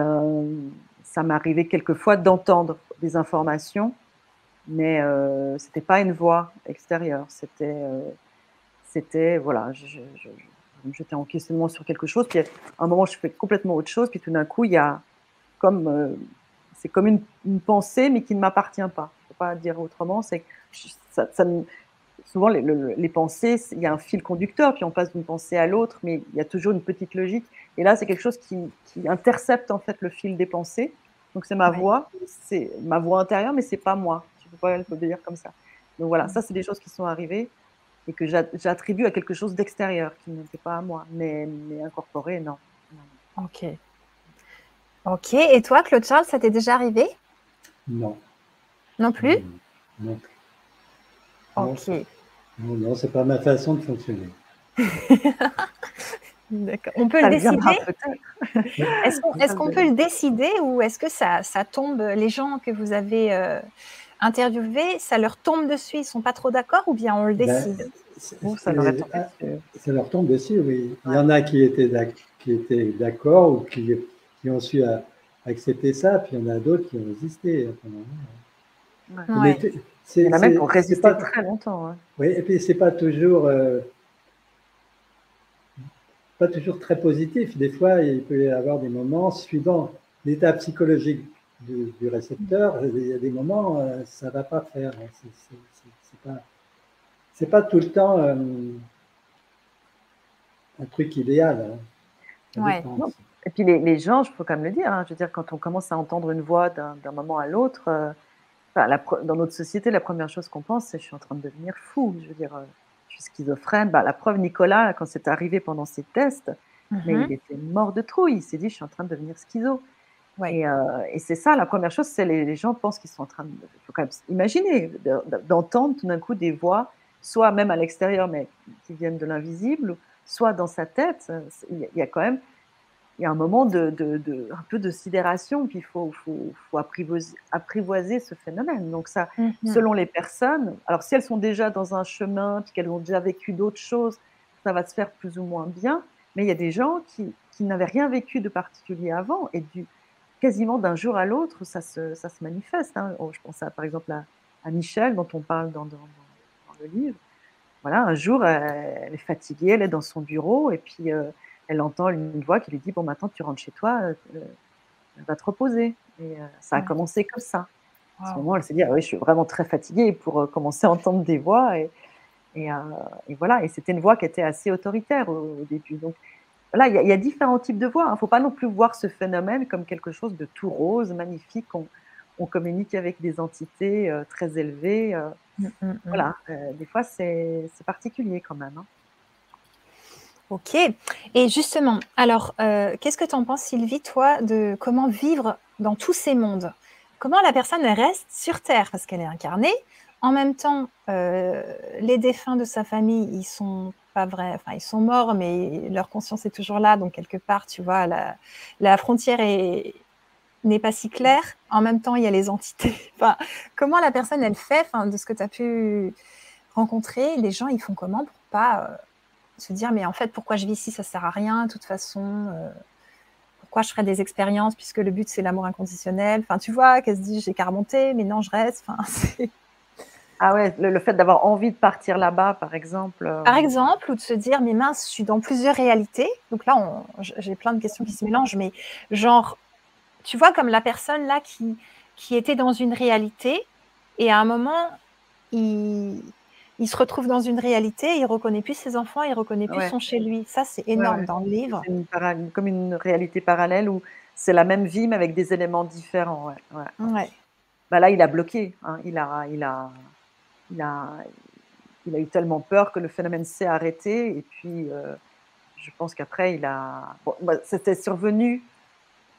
[SPEAKER 2] ça m'est arrivé quelquefois d'entendre des informations, mais euh, c'était pas une voix extérieure. C'était, euh, c'était voilà, j'étais en questionnement sur quelque chose, puis à un moment je fais complètement autre chose, puis tout d'un coup il y a comme euh, c'est comme une, pensée, mais qui ne m'appartient pas. Je peux pas dire autrement. C'est ça, ça, souvent les, les, pensées, il y a un fil conducteur, puis on passe d'une pensée à l'autre, mais il y a toujours une petite logique. Et là, c'est quelque chose qui, qui, intercepte en fait le fil des pensées. Donc c'est ma voix, c'est ma voix intérieure, mais c'est pas moi. Je peux pas le dire comme ça. Donc voilà, ça c'est des choses qui sont arrivées et que j'attribue à quelque chose d'extérieur qui n'était pas à moi, mais, mais incorporé, non.
[SPEAKER 1] Ok. Ok. Et toi, Claude Charles, ça t'est déjà arrivé?
[SPEAKER 3] Non.
[SPEAKER 1] Non plus?
[SPEAKER 3] Non.
[SPEAKER 1] Ok.
[SPEAKER 3] Non, non, c'est pas ma façon de fonctionner.
[SPEAKER 1] D'accord. On peut le décider. Est-ce qu'on peut le décider ou est-ce que ça, ça, tombe, les gens que vous avez euh, interviewés, ça leur tombe dessus, ils ne sont pas trop d'accord ou bien on le ben, décide
[SPEAKER 3] ça, leur ça, leur tombe dessus, oui. Il y en a qui étaient d'accord ou qui, qui, ont su accepter ça, puis il y en a d'autres qui ont résisté.
[SPEAKER 2] Ouais. Il y en a même résisté pas, très longtemps. Hein.
[SPEAKER 3] Oui, et puis c'est pas toujours. Euh, pas toujours très positif. Des fois, il peut y avoir des moments suivant l'état psychologique du, récepteur. Il y a des moments, euh, ça ne va pas faire. C'est pas, pas tout le temps euh, un truc idéal.
[SPEAKER 2] Hein. Ouais. Et puis les, les, gens, il faut quand même le dire, hein, je veux dire, quand on commence à entendre une voix d'un moment à l'autre, euh, dans notre société, la première chose qu'on pense, c'est je suis en train de devenir fou. Je veux dire, schizophrène. Bah, la preuve, Nicolas, quand c'est arrivé pendant ses tests, mais mhm. il était mort de trouille. Il s'est dit, je suis en train de devenir schizo. Euh, et, c'est ça, la première chose, c'est les, les gens pensent qu'ils sont en train de. Il faut quand même imaginer d'entendre tout d'un coup des voix, soit même à l'extérieur, mais qui viennent de l'invisible, soit dans sa tête. Il y a quand même il y a un moment de, de, un peu de sidération, puis il faut, faut, faut apprivoiser, apprivoiser, ce phénomène. Donc ça, mhm. selon les personnes, alors si elles sont déjà dans un chemin, puis qu'elles ont déjà vécu d'autres choses, ça va se faire plus ou moins bien. Mais il y a des gens qui, qui n'avaient rien vécu de particulier avant, et du, quasiment d'un jour à l'autre, ça se, ça se manifeste. Hein. Oh, je pense à, par exemple à, à, Michel, dont on parle dans, dans, dans, le livre. Voilà, un jour, elle, est fatiguée, elle est dans son bureau, et puis... Euh, elle entend une voix qui lui dit Bon, maintenant tu rentres chez toi, euh, euh va te reposer. Et euh, ça a commencé comme ça. À ce moment, elle s'est dit ah, Oui, je suis vraiment très fatiguée pour commencer à entendre des voix. Et, et, voilà, et c'était une voix qui était assez autoritaire au, début. Donc là, il y, a différents types de voix. Il hein. ne faut pas non plus voir ce phénomène comme quelque chose de tout rose, magnifique. On, on communique avec des entités très élevées. Mmh, mmh, mmh. Voilà, des fois, c'est particulier quand même. Hein.
[SPEAKER 1] Ok. Et justement, alors, euh, qu'est-ce que tu en penses, Sylvie, toi, de comment vivre dans tous ces mondes? Comment la personne reste sur Terre? Parce qu'elle est incarnée en même temps, euh, les défunts de sa famille, ils sont pas vrais, enfin, ils sont morts, mais leur conscience est toujours là. Donc, quelque part, tu vois, la, frontière n'est pas si claire. En même temps, il y a les entités. Enfin, comment la personne, elle fait, enfin, de ce que tu as pu rencontrer, les gens, ils font comment pour pas euh, se dire, mais en fait, pourquoi je vis ici, ça sert à rien, de toute façon. Euh, pourquoi je ferais des expériences puisque le but c'est l'amour inconditionnel. Enfin, tu vois, qu'elle se dit j'ai qu'à remonter, mais non, je reste. Enfin,
[SPEAKER 2] Ah ouais, le, fait d'avoir envie de partir là-bas, par exemple. Euh,
[SPEAKER 1] par exemple, ou de se dire, mais mince, je suis dans plusieurs réalités. Donc là, j'ai plein de questions qui se mélangent, mais genre, tu vois, comme la personne là qui, qui était dans une réalité, et à un moment, il, il se retrouve dans une réalité, il reconnaît plus ses enfants, il reconnaît plus son chez lui. Ça, c'est énorme dans le livre.
[SPEAKER 2] Comme une réalité parallèle où c'est la même vie, mais avec des éléments différents. Ouais. Bah là, il a bloqué. Hein. Il, a, il, a, il, a, il a eu tellement peur que le phénomène s'est arrêté. Et puis, euh, je pense qu'après, il a. Bah, c'était survenu.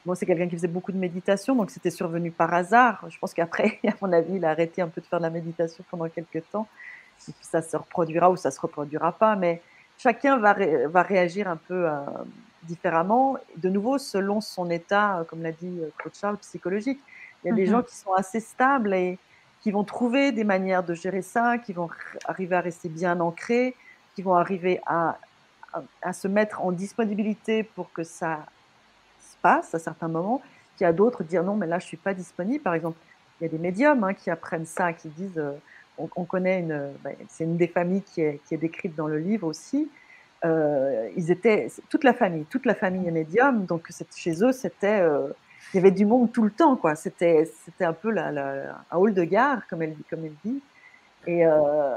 [SPEAKER 2] Moi, c'est quelqu'un qui faisait beaucoup de méditation, donc c'était survenu par hasard. Je pense qu'après, à mon avis, il a arrêté un peu de faire de la méditation pendant quelques temps ça se reproduira ou ça se reproduira pas, mais chacun va, va réagir un peu euh, différemment, de nouveau selon son état, euh, comme l'a dit euh, Claude Charles, psychologique. Il y a des mhm. gens qui sont assez stables et qui vont trouver des manières de gérer ça, qui vont arriver à rester bien ancrés, qui vont arriver à, à, se mettre en disponibilité pour que ça se passe à certains moments. Il y a d'autres dire non, mais là je suis pas disponible. Par exemple, il y a des médiums hein, qui apprennent ça, qui disent on, connaît une, bah, c'est une des familles qui est, qui est, décrite dans le livre aussi. Euh, ils étaient toute la famille, toute la famille est médium, donc chez eux c'était, euh, il y avait du monde tout le temps quoi. C'était, c'était un peu la, un hall de gare comme elle, comme elle dit. Et euh,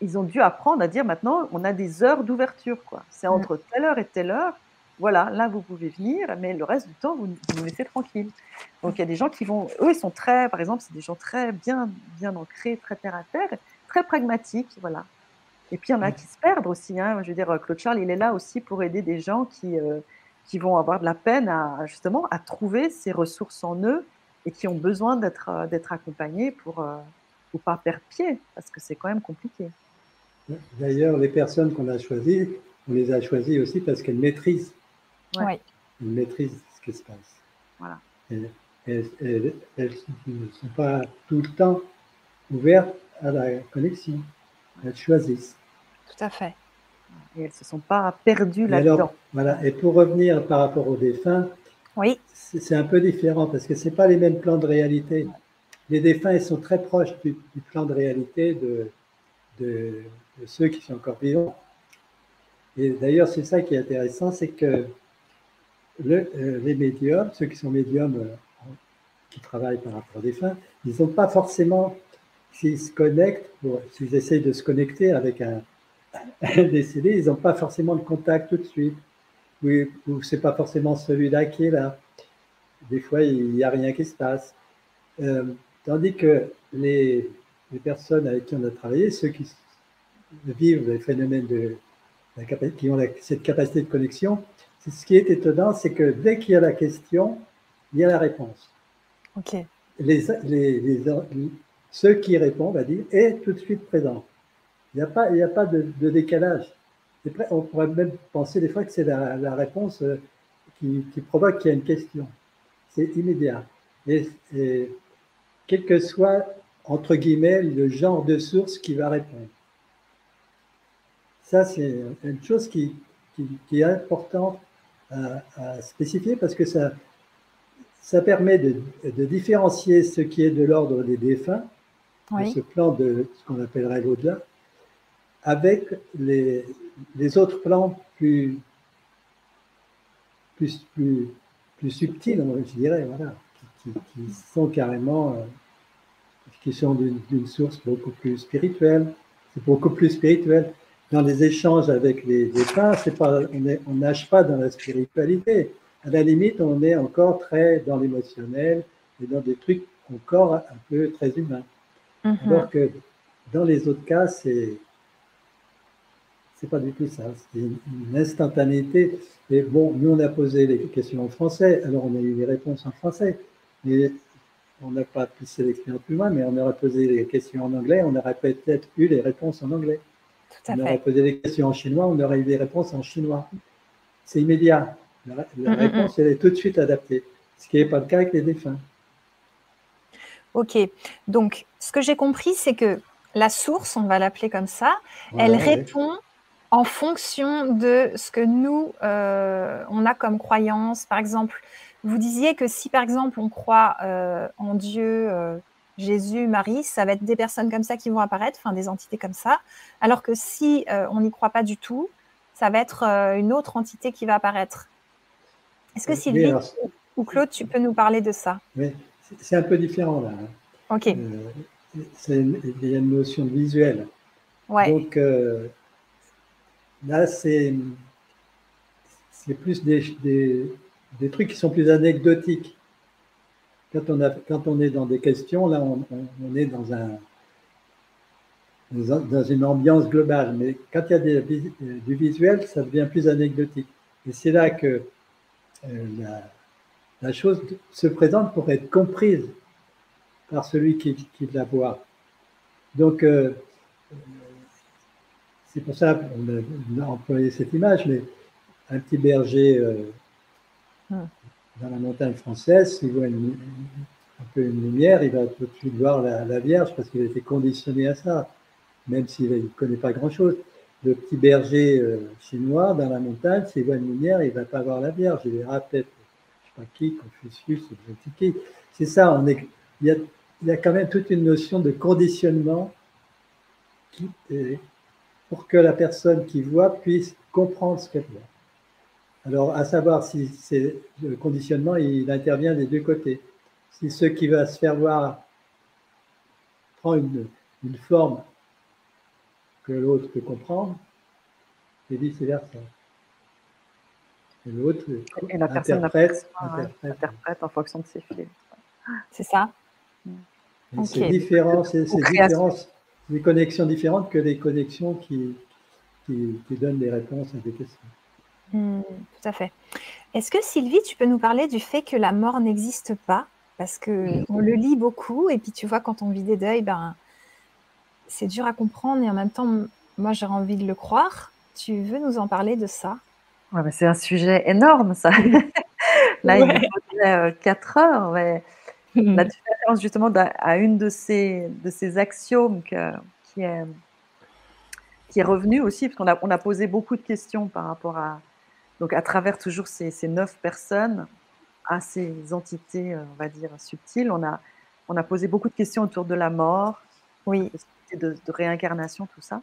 [SPEAKER 2] ils ont dû apprendre à dire maintenant on a des heures d'ouverture quoi. C'est entre telle heure et telle heure voilà, là vous pouvez venir, mais le reste du temps, vous, nous laissez tranquille. Donc il y a des gens qui vont, eux, ils sont très, par exemple, c'est des gens très bien, bien ancrés, très terre à terre, très pragmatiques, voilà. Et puis il y en a qui se perdent aussi. Hein. Je veux dire, Claude Charles, il est là aussi pour aider des gens qui, euh, qui vont avoir de la peine à justement à trouver ces ressources en eux et qui ont besoin d'être euh, d'être accompagnés pour ne euh, pas perdre pied, parce que c'est quand même compliqué.
[SPEAKER 3] D'ailleurs, les personnes qu'on a choisies, on les a choisies aussi parce qu'elles maîtrisent
[SPEAKER 1] Ouais.
[SPEAKER 3] Elles maîtrisent ce qui se passe. Voilà. elles, ne sont pas tout le temps ouvertes à la connexion. Elles choisissent.
[SPEAKER 1] Tout à fait.
[SPEAKER 2] Et elles ne se sont pas perdues là-dedans.
[SPEAKER 3] Voilà. Et pour revenir par rapport aux défunts,
[SPEAKER 1] oui.
[SPEAKER 3] c'est un peu différent parce que ce pas les mêmes plans de réalité. Les défunts, ils sont très proches du, plan de réalité de, de, ceux qui sont encore vivants. Et d'ailleurs, c'est ça qui est intéressant, c'est que euh, les médiums, ceux qui sont médiums, euh, qui travaillent par rapport aux défunts, ils n'ont pas forcément, s'ils se connectent, s'ils essayent de se connecter avec un, décédé, ils n'ont pas forcément de contact tout de suite, ou, ou c'est pas forcément celui-là qui est là. Des fois, il n'y a rien qui se passe. Euh, tandis que les, les, personnes avec qui on a travaillé, ceux qui vivent les phénomènes de, qui ont cette capacité de connexion, ce qui est étonnant, c'est que dès qu'il y a la question, il y a la réponse.
[SPEAKER 1] Ok.
[SPEAKER 3] Les, ceux qui répondent, va dire, est tout de suite présent. Il n'y a pas, il a pas de, décalage. On pourrait même penser des fois que c'est la, réponse euh, qui, provoque qu'il y a une question. C'est immédiat. Et, quel que soit, entre guillemets, le genre de source qui va répondre. Ça, c'est une chose qui, qui est importante à, spécifier parce que ça, ça permet de, de, différencier ce qui est de l'ordre des défunts, ce plan de ce qu'on appellerait l'au-delà, avec les, les, autres plans plus, plus, plus, plus subtils, je dirais, voilà, qui, qui, sont carrément, euh, qui sont d'une source beaucoup plus spirituelle. C'est beaucoup plus spirituel dans les échanges avec les, les c'est pas, on nage pas dans la spiritualité. À la limite, on est encore très dans l'émotionnel et dans des trucs encore un peu très humains. Mm-hmm. Alors que dans les autres cas, c'est c'est pas du tout ça. C'est une, instantanéité. Et bon, nous, on a posé les questions en français, alors on a eu les réponses en français. Mais on n'a pas poussé l'expérience plus loin, mais on aurait posé les questions en anglais, on aurait peut-être eu les réponses en anglais.
[SPEAKER 1] Tout à
[SPEAKER 3] on
[SPEAKER 1] fait.
[SPEAKER 3] aurait posé des questions en chinois, on aurait eu des réponses en chinois. C'est immédiat. La, la
[SPEAKER 1] Mm, mm,
[SPEAKER 3] réponse, elle est tout de suite adaptée, ce qui n'est pas le cas avec les défunts.
[SPEAKER 1] Ok. Donc, ce que j'ai compris, c'est que la source, on va l'appeler comme ça,
[SPEAKER 3] Voilà,
[SPEAKER 1] elle
[SPEAKER 3] ouais.
[SPEAKER 1] répond en fonction de ce que nous, euh, on a comme croyance. Par exemple, vous disiez que si, par exemple, on croit euh, en Dieu, euh, Jésus, Marie, ça va être des personnes comme ça qui vont apparaître, enfin des entités comme ça. Alors que si euh, on n'y croit pas du tout, ça va être euh, une autre entité qui va apparaître. Est-ce que
[SPEAKER 3] Oui,
[SPEAKER 1] Sylvie
[SPEAKER 3] alors,
[SPEAKER 1] ou Claude, tu peux nous parler de ça?
[SPEAKER 3] Mais c'est- un peu différent là. hein.
[SPEAKER 1] Ok,
[SPEAKER 3] Euh, il y a une notion de visuel.
[SPEAKER 1] ouais,
[SPEAKER 3] Donc là, c'est c'est plus des, des, des trucs qui sont plus anecdotiques. Quand on, est dans des questions, là, on, est dans, un, dans une ambiance globale. Mais quand il y a du visuel, ça devient plus anecdotique. Et c'est là que euh, la, chose se présente pour être comprise par celui qui, la voit. Donc, euh, c'est pour ça qu'on a employé cette image, mais un petit berger euh,
[SPEAKER 1] Hmm.
[SPEAKER 3] Dans la montagne française, s'il voit une- un peu une lumière, il va tout de suite voir la, la Vierge parce qu'il a été conditionné à ça, même s'il ne connaît pas grand-chose. Le petit berger euh, chinois dans la montagne, s'il voit une lumière, il ne va pas voir la Vierge, il verra peut-être, je ne sais pas qui, Confucius, ou. C'est ça, on est, il, y a, il y a quand même toute une notion de conditionnement qui, pour que la personne qui voit puisse comprendre ce qu'elle voit. Alors, à savoir si c'est le conditionnement, il intervient des deux côtés. Si ce qui va se faire voir prend une, une forme que l'autre peut comprendre, et vice-versa. Et l'autre
[SPEAKER 2] Et la personne
[SPEAKER 3] interprète,
[SPEAKER 2] ouais, en fonction de ses filets.
[SPEAKER 1] c'est ça.
[SPEAKER 3] C'est différent, c'est c'est
[SPEAKER 2] création.
[SPEAKER 3] différent, des connexions différentes que les connexions qui, qui, qui donnent des réponses à des questions.
[SPEAKER 1] Hmm, tout à fait. Est-ce que Sylvie, tu peux nous parler du fait que la mort n'existe pas? Parce que on le lit beaucoup et puis tu vois, quand on vit des deuils, ben, c'est dur à comprendre et en même temps, moi, j'ai envie de le croire. Tu veux nous en parler de ça?
[SPEAKER 2] Ouais, mais c'est un sujet énorme, ça. Là, il
[SPEAKER 1] Ouais.
[SPEAKER 2] faudrait euh, quatre heures. mais La différence, justement, à une de ces, de ces axiomes que- qui, est, qui est revenue aussi, parce qu'on a, on a posé beaucoup de questions par rapport à. Donc, à travers toujours ces, ces neuf personnes, à ces entités, euh, on va dire, subtiles, on a, on a posé beaucoup de questions autour de la mort,
[SPEAKER 1] Oui,
[SPEAKER 2] de, de réincarnation, tout ça.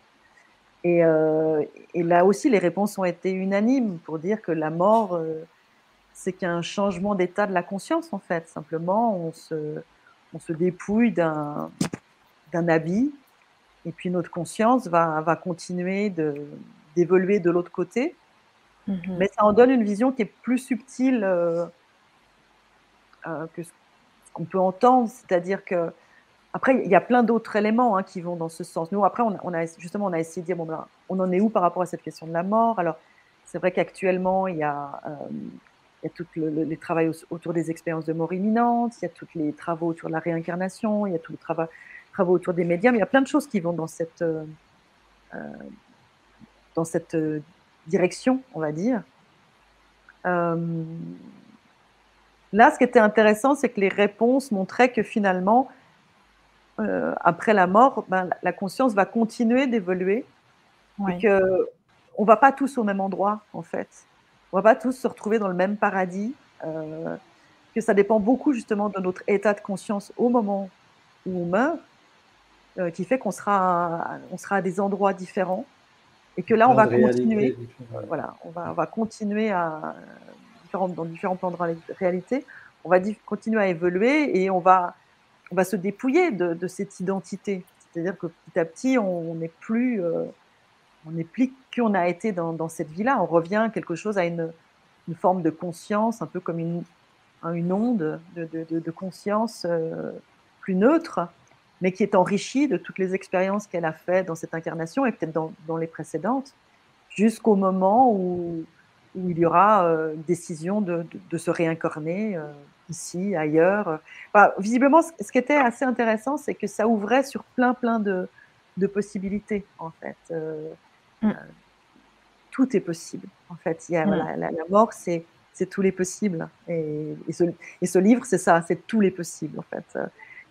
[SPEAKER 2] Et, euh, et là aussi, les réponses ont été unanimes pour dire que la mort, euh, c'est qu'un changement d'état de la conscience, en fait. Simplement, on se, on se dépouille d'un habit, et puis notre conscience va, va continuer de- d'évoluer de, l'autre côté.
[SPEAKER 1] Mhm.
[SPEAKER 2] Mais ça en donne une vision qui est plus subtile euh, euh, que ce qu'on peut entendre, c'est-à-dire que après il y a plein d'autres éléments hein, qui vont dans ce sens. Nous après on a, justement on a essayé de dire bon ben, on en est où par rapport à cette question de la mort? Alors c'est vrai qu'actuellement il y a euh, a tous le, le- les travaux au- autour des expériences de mort imminente, il y a tous les travaux autour de la réincarnation, il y a tous les travaux, travaux autour des médias, mais il y a plein de choses qui vont dans cette euh, dans cette direction, on va dire. Euh, là, ce qui était intéressant, c'est que les réponses montraient que finalement, euh, après la mort, ben, la- conscience va continuer d'évoluer et que on va pas tous au même endroit, en fait. On va pas tous se retrouver dans le même paradis. euh, que ça dépend beaucoup justement de notre état de conscience au moment où on meurt, qui fait qu'on sera, on sera à des endroits différents et que là, on va continuer voilà, on va, on va continuer à différents- dans différents plans de réali- réalité, on va continuer à évoluer et on va, on va se dépouiller de, de cette identité. C'est-à-dire que petit à petit, on n'est plus, euh, on n'est plus qui on a été dans, dans cette vie-là. On revient quelque chose à une, une forme de conscience, un peu comme une, un- une onde de, de- de- de conscience euh, plus neutre, mais qui est enrichie de toutes les expériences qu'elle a faites dans cette incarnation et peut-être dans, dans les précédentes jusqu'au moment où, où il y aura euh, une décision de, de- de se réincarner euh, ici, ailleurs. visiblement, ce qui était assez intéressant, c'est que ça ouvrait sur plein, plein de, possibilités, en fait. Mm. tout est possible, en fait. Il y a, mm. la, mort, c'est tous les possibles. Et, et, ce, livre, c'est ça, c'est tous les possibles, en fait.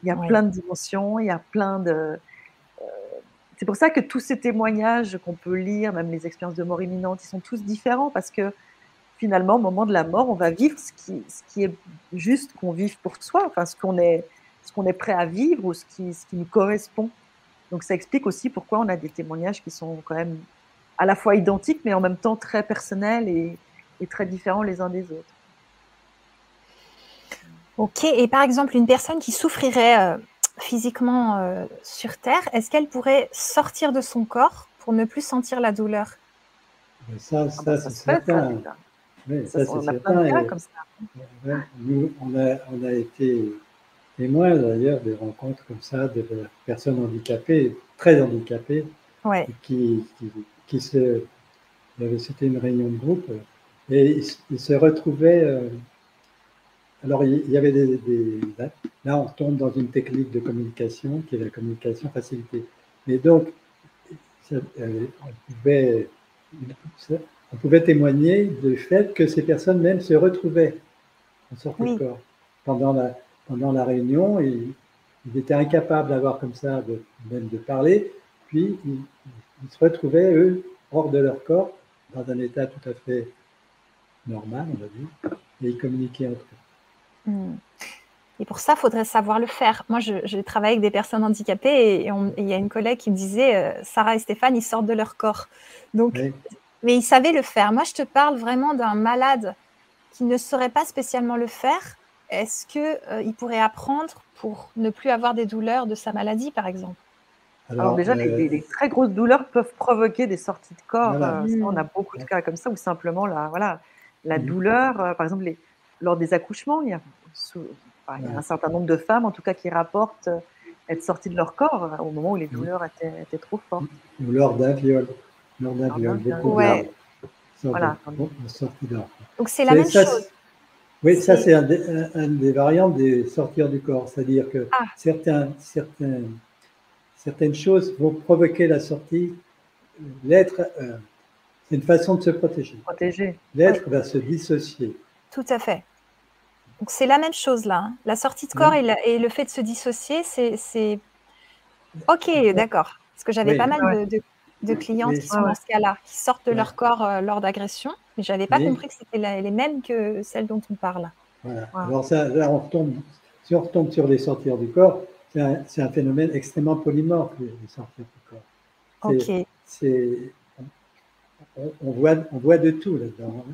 [SPEAKER 2] Il y a plein de dimensions, il y a plein de c'est pour ça que tous ces témoignages qu'on peut lire, même les expériences de mort imminente, ils sont tous différents parce que finalement, au moment de la mort, on va vivre ce qui, ce qui est juste qu'on vive pour soi, enfin ce qu'on est, ce qu'on est prêt à vivre ou ce qui, ce qui nous correspond. Donc ça explique aussi pourquoi on a des témoignages qui sont quand même à la fois identiques, mais en même temps très personnels et, et très différents les uns des autres.
[SPEAKER 1] Ok, et par exemple, une personne qui souffrirait euh, physiquement euh, sur Terre, est-ce qu'elle pourrait sortir de son corps pour ne plus sentir la douleur?
[SPEAKER 3] Ça, ah ça, bah, c'est certain. Oui, ça, c'est certain. Comme ça. nous, on a, on a été témoins d'ailleurs des rencontres comme ça de personnes handicapées, très handicapées, qui, qui, qui, se. C'était une réunion de groupe et ils, se retrouvaient. Euh, alors, il y avait des, Là, on tombe dans une technique de communication qui est la communication facilitée. Mais donc, euh, on, pouvait, on, pouvait, témoigner du fait que ces personnes même se retrouvaient en sorte de corps. Pendant la, pendant la réunion, ils, ils étaient incapables d'avoir comme ça, de, même de parler, puis ils, ils, se retrouvaient, eux, hors de leur corps, dans un état tout à fait normal, on va dire, et ils communiquaient entre eux.
[SPEAKER 1] Hmm. Et pour ça, il faudrait savoir le faire. Moi, j'ai travaillé avec des personnes handicapées et il y a une collègue qui me disait euh, Sarah et Stéphane, ils sortent de leur corps. Donc, Mais ils savaient le faire. Moi, je te parle vraiment d'un malade qui ne saurait pas spécialement le faire. Est-ce qu'il euh, pourrait apprendre pour ne plus avoir des douleurs de sa maladie, par exemple?
[SPEAKER 2] Alors, déjà, euh, les, très grosses douleurs peuvent provoquer des sorties de corps. on a beaucoup de cas comme ça, où simplement la, voilà, la douleur, par exemple, les, lors des accouchements, il y, a, un certain nombre de femmes, en tout cas, qui rapportent euh, être sorties de leur corps euh, au moment où les douleurs étaient, trop fortes.
[SPEAKER 3] Ou lors d'un viol. Lors d'un viol, beaucoup
[SPEAKER 1] ouais. voilà. Donc c'est la même chose.
[SPEAKER 3] Oui, ça c'est un, des variantes des sortir du corps, c'est-à-dire que ah. certains, certains, certaines choses vont provoquer la sortie. L'être, euh, c'est une façon de se protéger.
[SPEAKER 2] Protéger.
[SPEAKER 3] L'être va se dissocier.
[SPEAKER 1] Tout à fait. Donc c'est la même chose là. Hein. La sortie de corps et, le fait de se dissocier, c'est ok, d'accord. Parce que j'avais pas mal de, de, clientes qui sont dans ce cas-là, qui sortent de leur corps euh, lors d'agression, mais j'avais pas compris que c'était les mêmes que celles dont on parle.
[SPEAKER 3] Voilà. Alors ça, là, on retombe, si on retombe sur les sorties du corps, c'est un, un, phénomène extrêmement polymorphe, les, sorties du corps.
[SPEAKER 1] Ok.
[SPEAKER 3] C'est on, voit, on voit de tout là-dedans.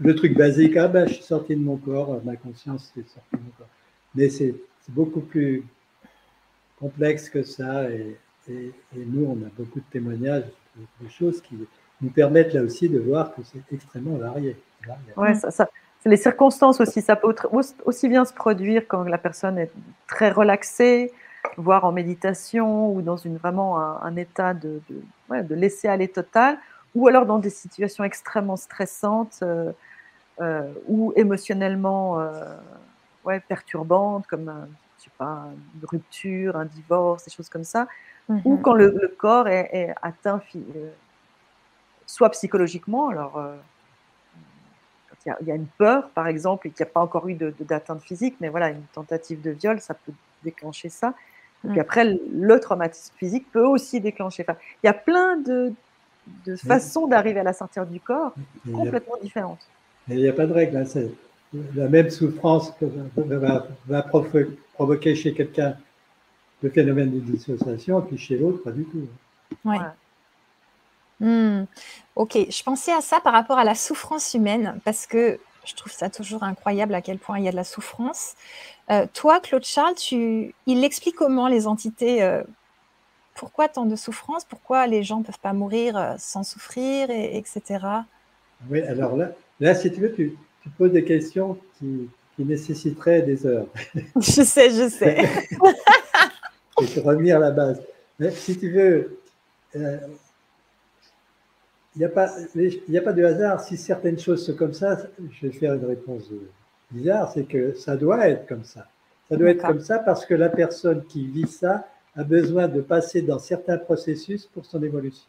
[SPEAKER 3] le truc basique, ah ben je suis sorti de mon corps, ma conscience est sortie de mon corps. Mais c'est beaucoup plus complexe que ça. Et, nous, on a beaucoup de témoignages de, choses qui nous permettent là aussi de voir que c'est extrêmement varié.
[SPEAKER 2] Ouais, ça c'est les circonstances aussi. Ça peut aussi bien se produire quand la personne est très relaxée, voire en méditation ou dans une, vraiment un, état de, de, de laisser aller total, ou alors dans des situations extrêmement stressantes euh, euh, ou émotionnellement euh, ouais, perturbantes, comme je sais pas, une rupture, un divorce, des choses comme ça, ou mhm. quand le, corps est, atteint soit psychologiquement, alors il y, a une peur, par exemple, et qu'il n'y a pas encore eu d'atteinte physique, mais voilà, une tentative de viol, ça peut déclencher ça. Et puis mm. après, le traumatisme physique peut aussi déclencher. Enfin, il y a plein de, de façon d'arriver à la sortir du corps complètement différente.
[SPEAKER 3] Il n'y a pas de règle. Hein, la même souffrance que va, provoquer chez quelqu'un le phénomène de dissociation, puis chez l'autre, pas du tout.
[SPEAKER 1] Ouais. Hmm. Ok, je pensais à ça par rapport à la souffrance humaine, parce que je trouve ça toujours incroyable à quel point il y a de la souffrance. Euh, toi, Claude Charles, tu... il explique comment les entités euh, pourquoi tant de souffrance? Pourquoi les gens ne peuvent pas mourir euh, sans souffrir, et, etc.
[SPEAKER 3] Oui, alors là, là, si tu veux, tu, poses des questions qui, nécessiteraient des heures.
[SPEAKER 1] Je sais, je sais.
[SPEAKER 3] Et revenir à la base. Mais si tu veux, euh, il n'y a, a pas de hasard. Si certaines choses sont comme ça, je vais faire une réponse bizarre, c'est que ça doit être comme ça. Ça doit être comme ça parce que la personne qui vit ça a besoin de passer dans certains processus pour son évolution.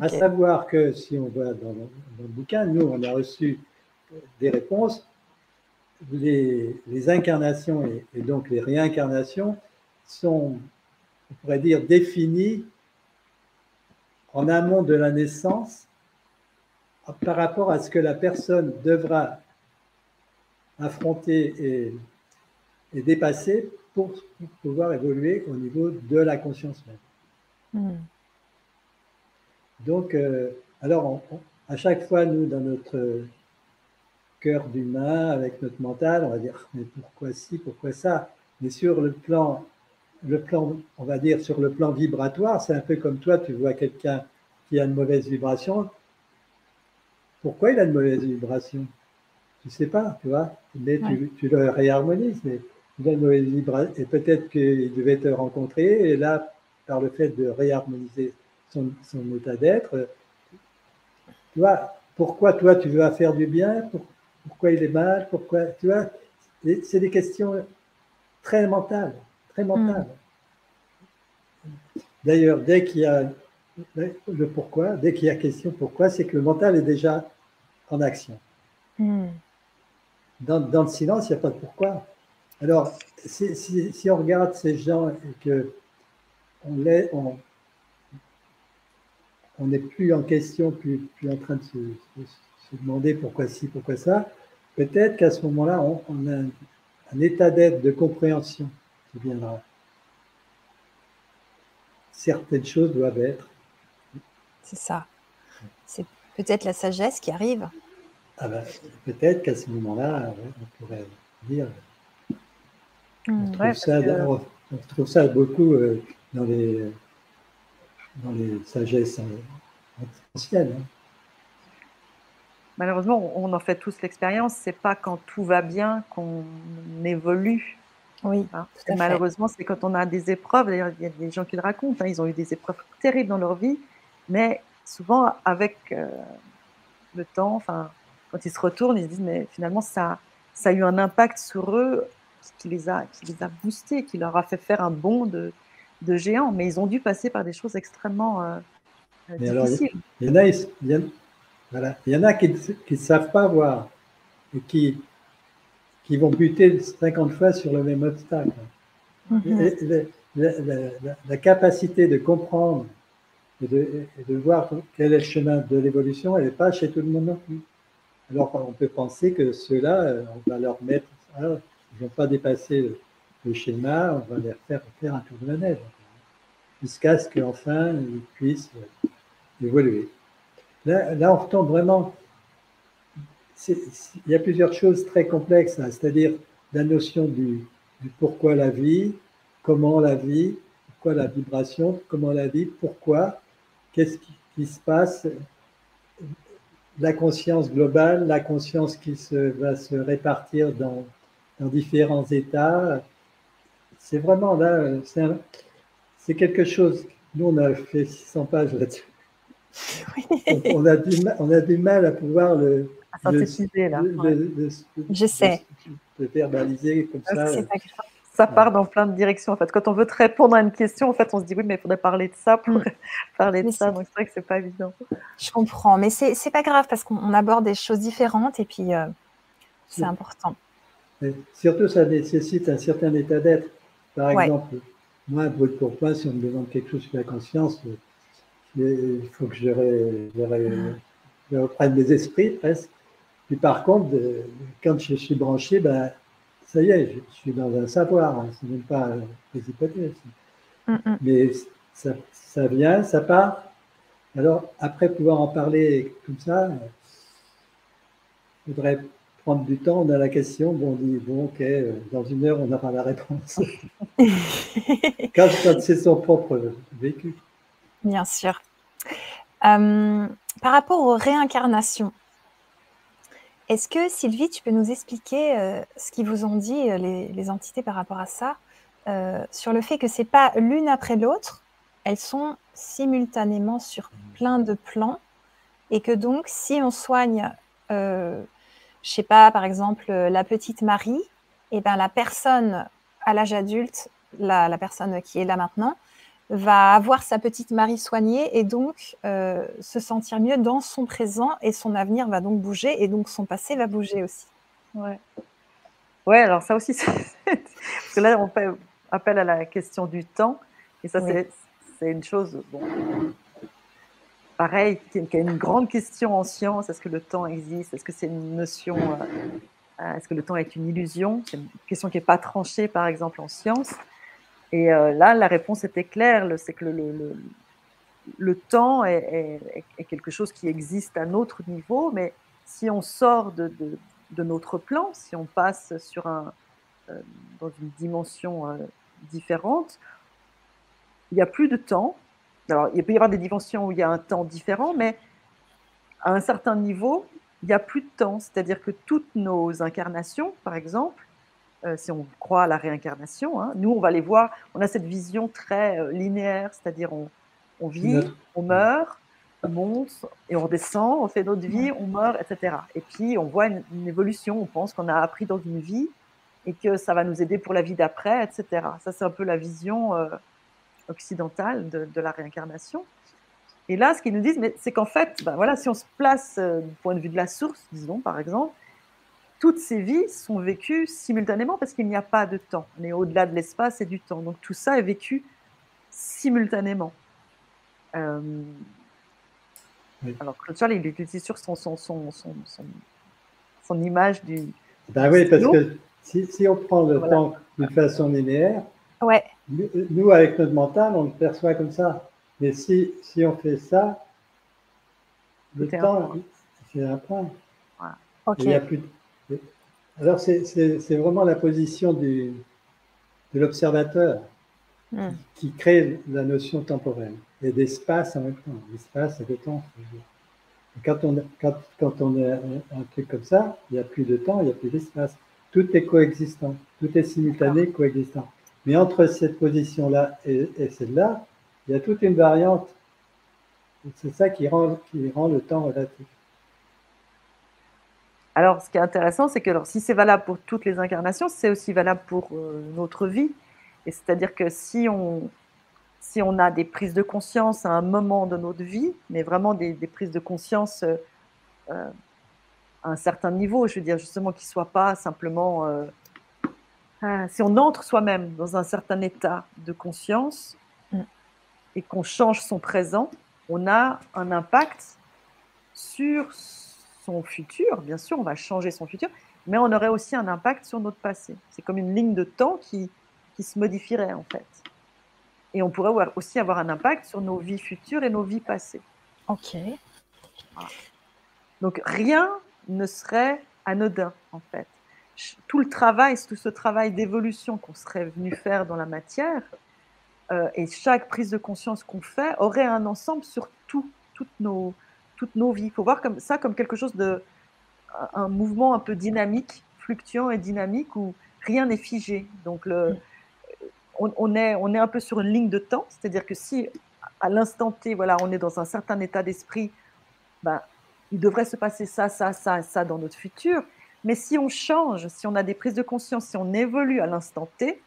[SPEAKER 3] À savoir que si on va dans, le bouquin, nous, on a reçu des réponses. Les, incarnations et, donc les réincarnations sont, on pourrait dire, définies en amont de la naissance par rapport à ce que la personne devra affronter et, et dépasser pour, pouvoir évoluer au niveau de la conscience même. Hmm. Donc, euh, alors, à chaque fois, nous, dans notre cœur d'humain, avec notre mental, on va dire, mais pourquoi ci, pourquoi ça? Mais sur le plan, le plan, on va dire, sur le plan vibratoire, c'est un peu comme toi, tu vois quelqu'un qui a une mauvaise vibration. Pourquoi il a une mauvaise vibration? Tu sais pas, tu vois, mais tu, tu, le réharmonises. Mais et peut-être qu'il devait te rencontrer, et là, par le fait de réharmoniser son, état d'être. Tu vois, pourquoi toi tu veux faire du bien? Pourquoi il est mal? Pourquoi Tu vois, c'est des questions très mentales, très mentales. D'ailleurs, dès qu'il y a le pourquoi, dès qu'il y a question pourquoi, c'est que le mental est déjà en action. Hmm. Dans, dans, le silence, il n'y a pas de pourquoi. Alors, si, si, on regarde ces gens et que on, les, on, on n'est plus en question, plus, plus en train de se, demander pourquoi ci, pourquoi ça, peut-être qu'à ce moment-là, on, a un, état d'être, de compréhension qui viendra. Certaines choses doivent être.
[SPEAKER 1] C'est ça. C'est peut-être la sagesse qui arrive.
[SPEAKER 3] Ah ben, peut-être qu'à ce moment-là, on pourrait dire. Mmh, on, trouve ça, on, trouve ça, beaucoup euh, dans les dans les sagesses anciennes. Hein.
[SPEAKER 2] Malheureusement, on en fait tous l'expérience. C'est pas quand tout va bien qu'on évolue.
[SPEAKER 1] Oui.
[SPEAKER 2] Hein. malheureusement, c'est quand on a des épreuves. D'ailleurs, il y a des gens qui le racontent. Hein, ils ont eu des épreuves terribles dans leur vie, mais souvent avec euh, le temps, enfin, quand ils se retournent, ils se disent mais finalement ça, ça a eu un impact sur eux qui les a, qui les a boostés, qui leur a fait faire un bond de, de géants, mais ils ont dû passer par des choses extrêmement euh, euh, difficiles.
[SPEAKER 3] il, y en a, il y en a qui ne savent pas voir et qui, qui vont buter 50 fois sur le même obstacle. Mhm. la, capacité de comprendre et de, de, voir quel est le chemin de l'évolution, elle n'est pas chez tout le monde non plus. Alors on peut penser que ceux-là, euh, on va leur mettre, ah, ne vont pas dépasser le schéma, on va les faire faire un tour de manège, jusqu'à ce qu'enfin ils puissent évoluer. Là, là, on retombe vraiment. Il y a plusieurs choses très complexes, c'est-à-dire la notion du, pourquoi la vie, comment la vie, pourquoi la vibration, comment la vie, pourquoi, qu'est-ce qui, se passe, la conscience globale, la conscience qui va se répartir dans, dans différents états, c'est vraiment là, c'est quelque chose. Nous, on a fait 600 pages là-dessus. On, a du mal, on a du mal à pouvoir le.
[SPEAKER 1] À synthétiser, là. Je sais.
[SPEAKER 3] Le verbaliser comme ça.
[SPEAKER 2] Ça part dans plein de directions. En fait, quand on veut te répondre à une question, en fait, on se dit oui, mais il faudrait parler de ça pour parler de ça. Donc c'est vrai que c'est pas évident.
[SPEAKER 1] Je comprends, mais c'est pas grave parce qu'on aborde des choses différentes et puis euh, c'est important.
[SPEAKER 3] Surtout, ça nécessite un certain état d'être. Par exemple, moi, pour toi, si on me demande quelque chose sur la conscience, il faut que je, reprenne mes esprits presque. Puis par contre, quand je suis branché, ben, ça y est, je, suis dans un savoir, hein, ce n'est pas des hypothèses. Mm, mm. Mais ça, ça, vient, ça part. Alors, après pouvoir en parler comme ça, il faudrait prendre du temps, on a la question, bon, on dit, bon, ok, euh, dans une heure, on aura la réponse. quand, c'est son propre vécu.
[SPEAKER 1] Bien sûr. Euh, par rapport aux réincarnations, est-ce que Sylvie, tu peux nous expliquer euh, ce qu'ils vous ont dit, les, entités, par rapport à ça, sur le fait que c'est pas l'une après l'autre, elles sont simultanément sur plein de plans, et que donc, si on soigne je sais pas, par exemple, la petite Marie, et eh ben la personne à l'âge adulte, la, la, personne qui est là maintenant, va avoir sa petite Marie soignée et donc euh, se sentir mieux dans son présent et son avenir va donc bouger et donc son passé va bouger aussi.
[SPEAKER 2] Ouais. Ouais, alors ça aussi, parce que là on fait appel à la question du temps et ça c'est une chose, bon, pareil, qui est une grande question en science. Est-ce que le temps existe? Est-ce que c'est une notion euh, Est-ce que le temps est une illusion? C'est une question qui n'est pas tranchée, par exemple, en science. Et euh, là, la réponse était claire, c'est que le, le, temps est, quelque chose qui existe à notre niveau, mais si on sort de, de, notre plan, si on passe sur un, euh, dans une dimension euh, différente, il n'y a plus de temps. Alors, il peut y avoir des dimensions où il y a un temps différent, mais à un certain niveau, il n'y a plus de temps. C'est-à-dire que toutes nos incarnations, par exemple, euh, si on croit à la réincarnation. Hein. Nous, on va les voir, on a cette vision très euh, linéaire, c'est-à-dire on, vit, on meurt, on monte et on redescend, on fait notre vie, on meurt, etc. Et puis on voit une, évolution, on pense qu'on a appris dans une vie et que ça va nous aider pour la vie d'après, etc. Ça, c'est un peu la vision euh, occidentale de, la réincarnation. Et là, ce qu'ils nous disent, c'est qu'en fait, ben voilà, si on se place du point de vue de la source, disons par exemple, toutes ces vies sont vécues simultanément parce qu'il n'y a pas de temps. On est au-delà de l'espace et du temps. Donc tout ça est vécu simultanément. Euh... Oui. Alors Claude il utilise sur son, son, son, son, image du.
[SPEAKER 3] Ben oui, parce que si, si, on prend le temps d'une façon linéaire,
[SPEAKER 1] ouais.
[SPEAKER 3] nous, avec notre mental, on le perçoit comme ça. Mais si, si on fait ça, le temps, c'est un point. Il n'y a plus de alors, c'est vraiment la position du, de l'observateur hmm. qui crée la notion temporelle et d'espace en même temps. L'espace et le temps. quand on, quand, quand on a un, truc comme ça, il n'y a plus de temps, il n'y a plus d'espace. Tout est coexistant, tout est simultané, coexistant. Mais entre cette position-là et, celle-là, il y a toute une variante. C'est ça qui rend, le temps relatif.
[SPEAKER 2] Alors, ce qui est intéressant, c'est que si c'est valable pour toutes les incarnations, c'est aussi valable pour euh, notre vie. Et c'est-à-dire que si on, a des prises de conscience à un moment de notre vie, mais vraiment des, prises de conscience euh, euh, à un certain niveau, je veux dire justement qui ne soient pas simplement... si on entre soi-même dans un certain état de conscience mm. et qu'on change son présent, on a un impact sur son futur, bien sûr, on va changer son futur, mais on aurait aussi un impact sur notre passé. C'est comme une ligne de temps qui, qui se modifierait en fait. Et on pourrait aussi avoir un impact sur nos vies futures et nos vies passées.
[SPEAKER 1] Ok.
[SPEAKER 2] Donc rien ne serait anodin en fait. Tout le travail, tout ce travail d'évolution qu'on serait venu faire dans la matière, euh, et chaque prise de conscience qu'on fait aurait un ensemble sur tout, toutes nos, toutes nos vies. Il faut voir comme ça comme quelque chose de un mouvement un peu dynamique, fluctuant et dynamique où rien n'est figé. Donc le, on, est, on est un peu sur une ligne de temps, c'est-à-dire que si à l'instant T, voilà, on est dans un certain état d'esprit, ben, il devrait se passer ça, ça, ça, ça dans notre futur. Mais si on change, si on a des prises de conscience, si on évolue à l'instant T,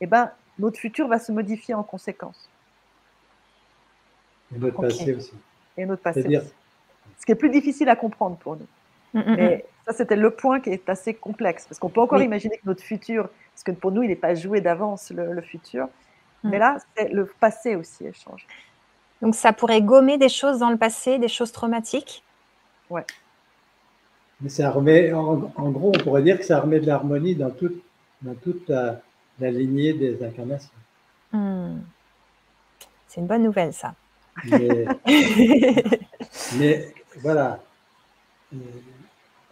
[SPEAKER 2] eh ben, notre futur va se modifier en conséquence.
[SPEAKER 3] Et notre passé aussi.
[SPEAKER 2] Et notre passé aussi ce qui est plus difficile à comprendre pour nous. Mm, mm, Mais mm. ça, c'était le point qui est assez complexe, parce qu'on peut encore imaginer que notre futur, parce que pour nous, il n'est pas joué d'avance, le, futur. Mais là, le passé aussi échange.
[SPEAKER 1] Donc ça pourrait gommer des choses dans le passé, des choses traumatiques?
[SPEAKER 2] Ouais.
[SPEAKER 3] Mais ça remet, en, gros, on pourrait dire que ça remet de l'harmonie dans, toute, dans toute la, lignée des incarnations.
[SPEAKER 1] Hmm. C'est une bonne nouvelle, ça.
[SPEAKER 3] mais voilà, euh,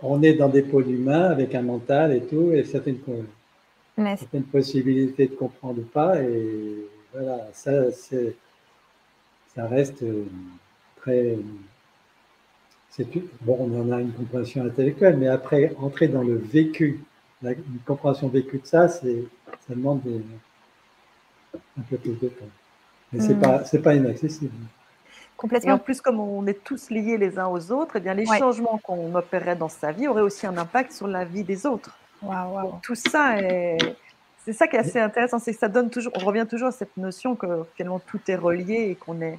[SPEAKER 3] on est dans des pôles humains avec un mental et tout, et certaines, certaines possibilités de comprendre ou pas, et voilà, ça, ça reste euh, très. C'est, bon, on en a une compréhension intellectuelle, mais après, entrer dans le vécu, la, une compréhension vécue de ça, c'est, ça demande un peu plus de temps. Mais c'est, hmm. pas, c'est pas inaccessible.
[SPEAKER 1] Complètement.
[SPEAKER 2] Et en plus, comme on est tous liés les uns aux autres, eh bien, les changements qu'on opérerait dans sa vie auraient aussi un impact sur la vie des autres. tout ça est, c'est ça qui est assez intéressant, c'est que ça donne toujours, on revient toujours à cette notion que finalement tout est relié et qu'on est,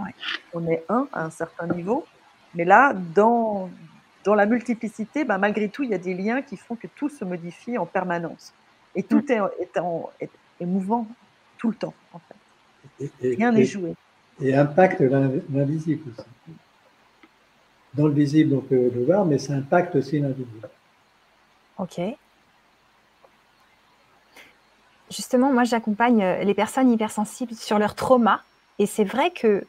[SPEAKER 2] on est un à un certain niveau. Mais là, dans, dans la multiplicité, ben, malgré tout, il y a des liens qui font que tout se modifie en permanence. Et tout mm. est, est, est, mouvant tout le temps, en fait. Rien n'est joué.
[SPEAKER 3] Et impacte l'invisible aussi. Dans le visible, on peut le voir, mais ça impacte aussi l'invisible.
[SPEAKER 1] Ok. Justement, moi, j'accompagne euh, les personnes hypersensibles sur leur trauma. Et c'est vrai que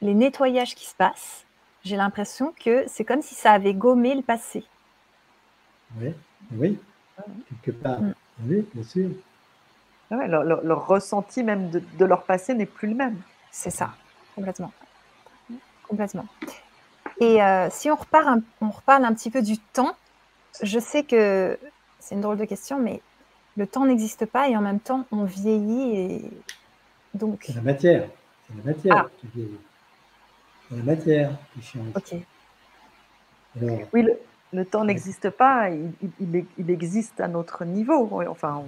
[SPEAKER 1] les nettoyages qui se passent, j'ai l'impression que c'est comme si ça avait gommé le passé.
[SPEAKER 3] Oui, oui, quelque part. Mm. Oui, bien sûr.
[SPEAKER 2] Ah leur, ressenti même de, leur passé n'est plus le même.
[SPEAKER 1] C'est ça, complètement. Complètement. Et euh, si on, repart un, on reparle un petit peu du temps, je sais que c'est une drôle de question, mais le temps n'existe pas et en même temps on vieillit et donc.
[SPEAKER 3] C'est la matière. C'est la matière ah. qui vieillit. La matière qui change.
[SPEAKER 1] Ok.
[SPEAKER 2] oui, le, temps n'existe pas, il, il, existe à notre niveau. Enfin,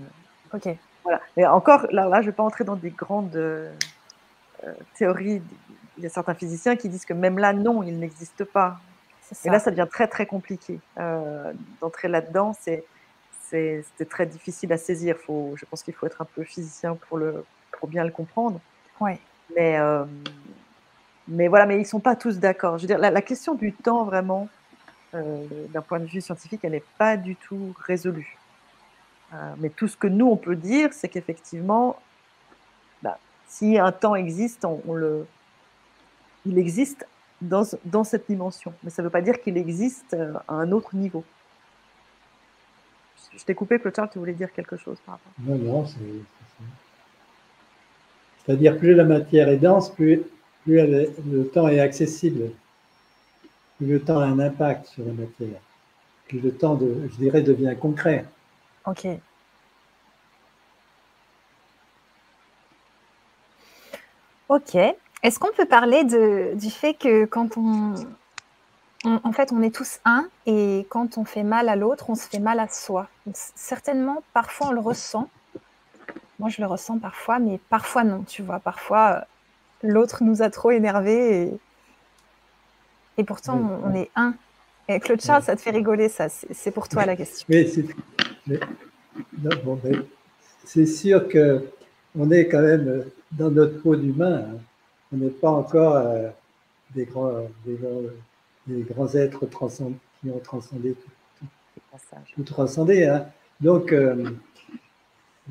[SPEAKER 1] ok.
[SPEAKER 2] Voilà. Mais encore, là, là je ne vais pas entrer dans des grandes euh, théories. Il y a certains physiciens qui disent que même là, non, il n'existe pas. Et là, ça devient très, très compliqué. Euh, d'entrer là-dedans, c'est c'était très difficile à saisir. Faut, je pense qu'il faut être un peu physicien pour, le, pour bien le comprendre.
[SPEAKER 1] Ouais.
[SPEAKER 2] Mais, euh, mais voilà, mais ils ne sont pas tous d'accord. Je veux dire, la, question du temps, vraiment, euh, d'un point de vue scientifique, elle n'est pas du tout résolue. Euh, mais tout ce que nous, on peut dire, c'est qu'effectivement, bah, si un temps existe, on, le, il existe dans, dans cette dimension. Mais ça ne veut pas dire qu'il existe à un autre niveau. Je t'ai coupé, Charles, tu voulais dire quelque chose par rapport
[SPEAKER 3] Non, non, c'est. C'est-à-dire, plus la matière est dense, plus, plus le temps est accessible. Plus le temps a un impact sur la matière. Plus le temps, je dirais, devient concret.
[SPEAKER 1] Ok. Ok. Est-ce qu'on peut parler du fait que quand on, en fait, on est tous un et quand on fait mal à l'autre, on se fait mal à soi. certainement, parfois, on le ressent. Moi, je le ressens parfois, mais parfois non, tu vois. Parfois, l'autre nous a trop énervés et, pourtant, on, est un. Et Claude Charles, ça te fait rigoler, ça. C'est pour toi la question.
[SPEAKER 3] Mais c'est sûr que on est quand même dans notre peau d'humain. Hein. On n'est pas encore euh, des grands, des grands des grands êtres qui ont transcendé tout, tout, transcendé. Hein. Donc, euh,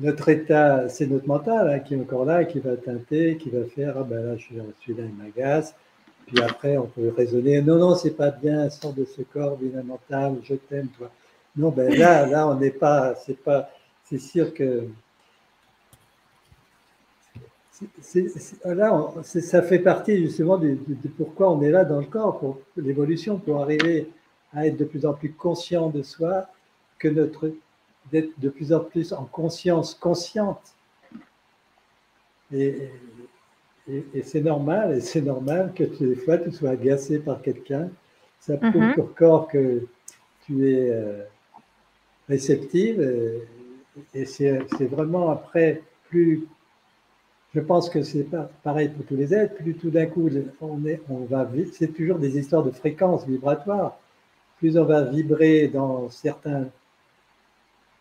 [SPEAKER 3] notre état, c'est notre mental hein, qui est encore là, qui va teinter, qui va faire ah ben là, je suis là, il m'agace. Puis après, on peut raisonner non, non, c'est pas bien, sors de ce corps, mental, je t'aime, toi. Non, ben là, là, on n'est pas, c'est pas, c'est sûr que là, ça fait partie justement de, pourquoi on est là dans le corps, pour l'évolution, pour arriver à être de plus en plus conscient de soi, que notre d'être de plus en plus en conscience consciente. Et, et, c'est normal, et c'est normal que des fois tu sois agacé par quelqu'un. Ça prouve mm -hmm. corps que tu es euh, réceptive, et c'est vraiment après plus je pense que c'est pareil pour tous les êtres. Plus tout d'un coup, on, est, on va, c'est toujours des histoires de fréquences vibratoires. Plus on va vibrer dans certains,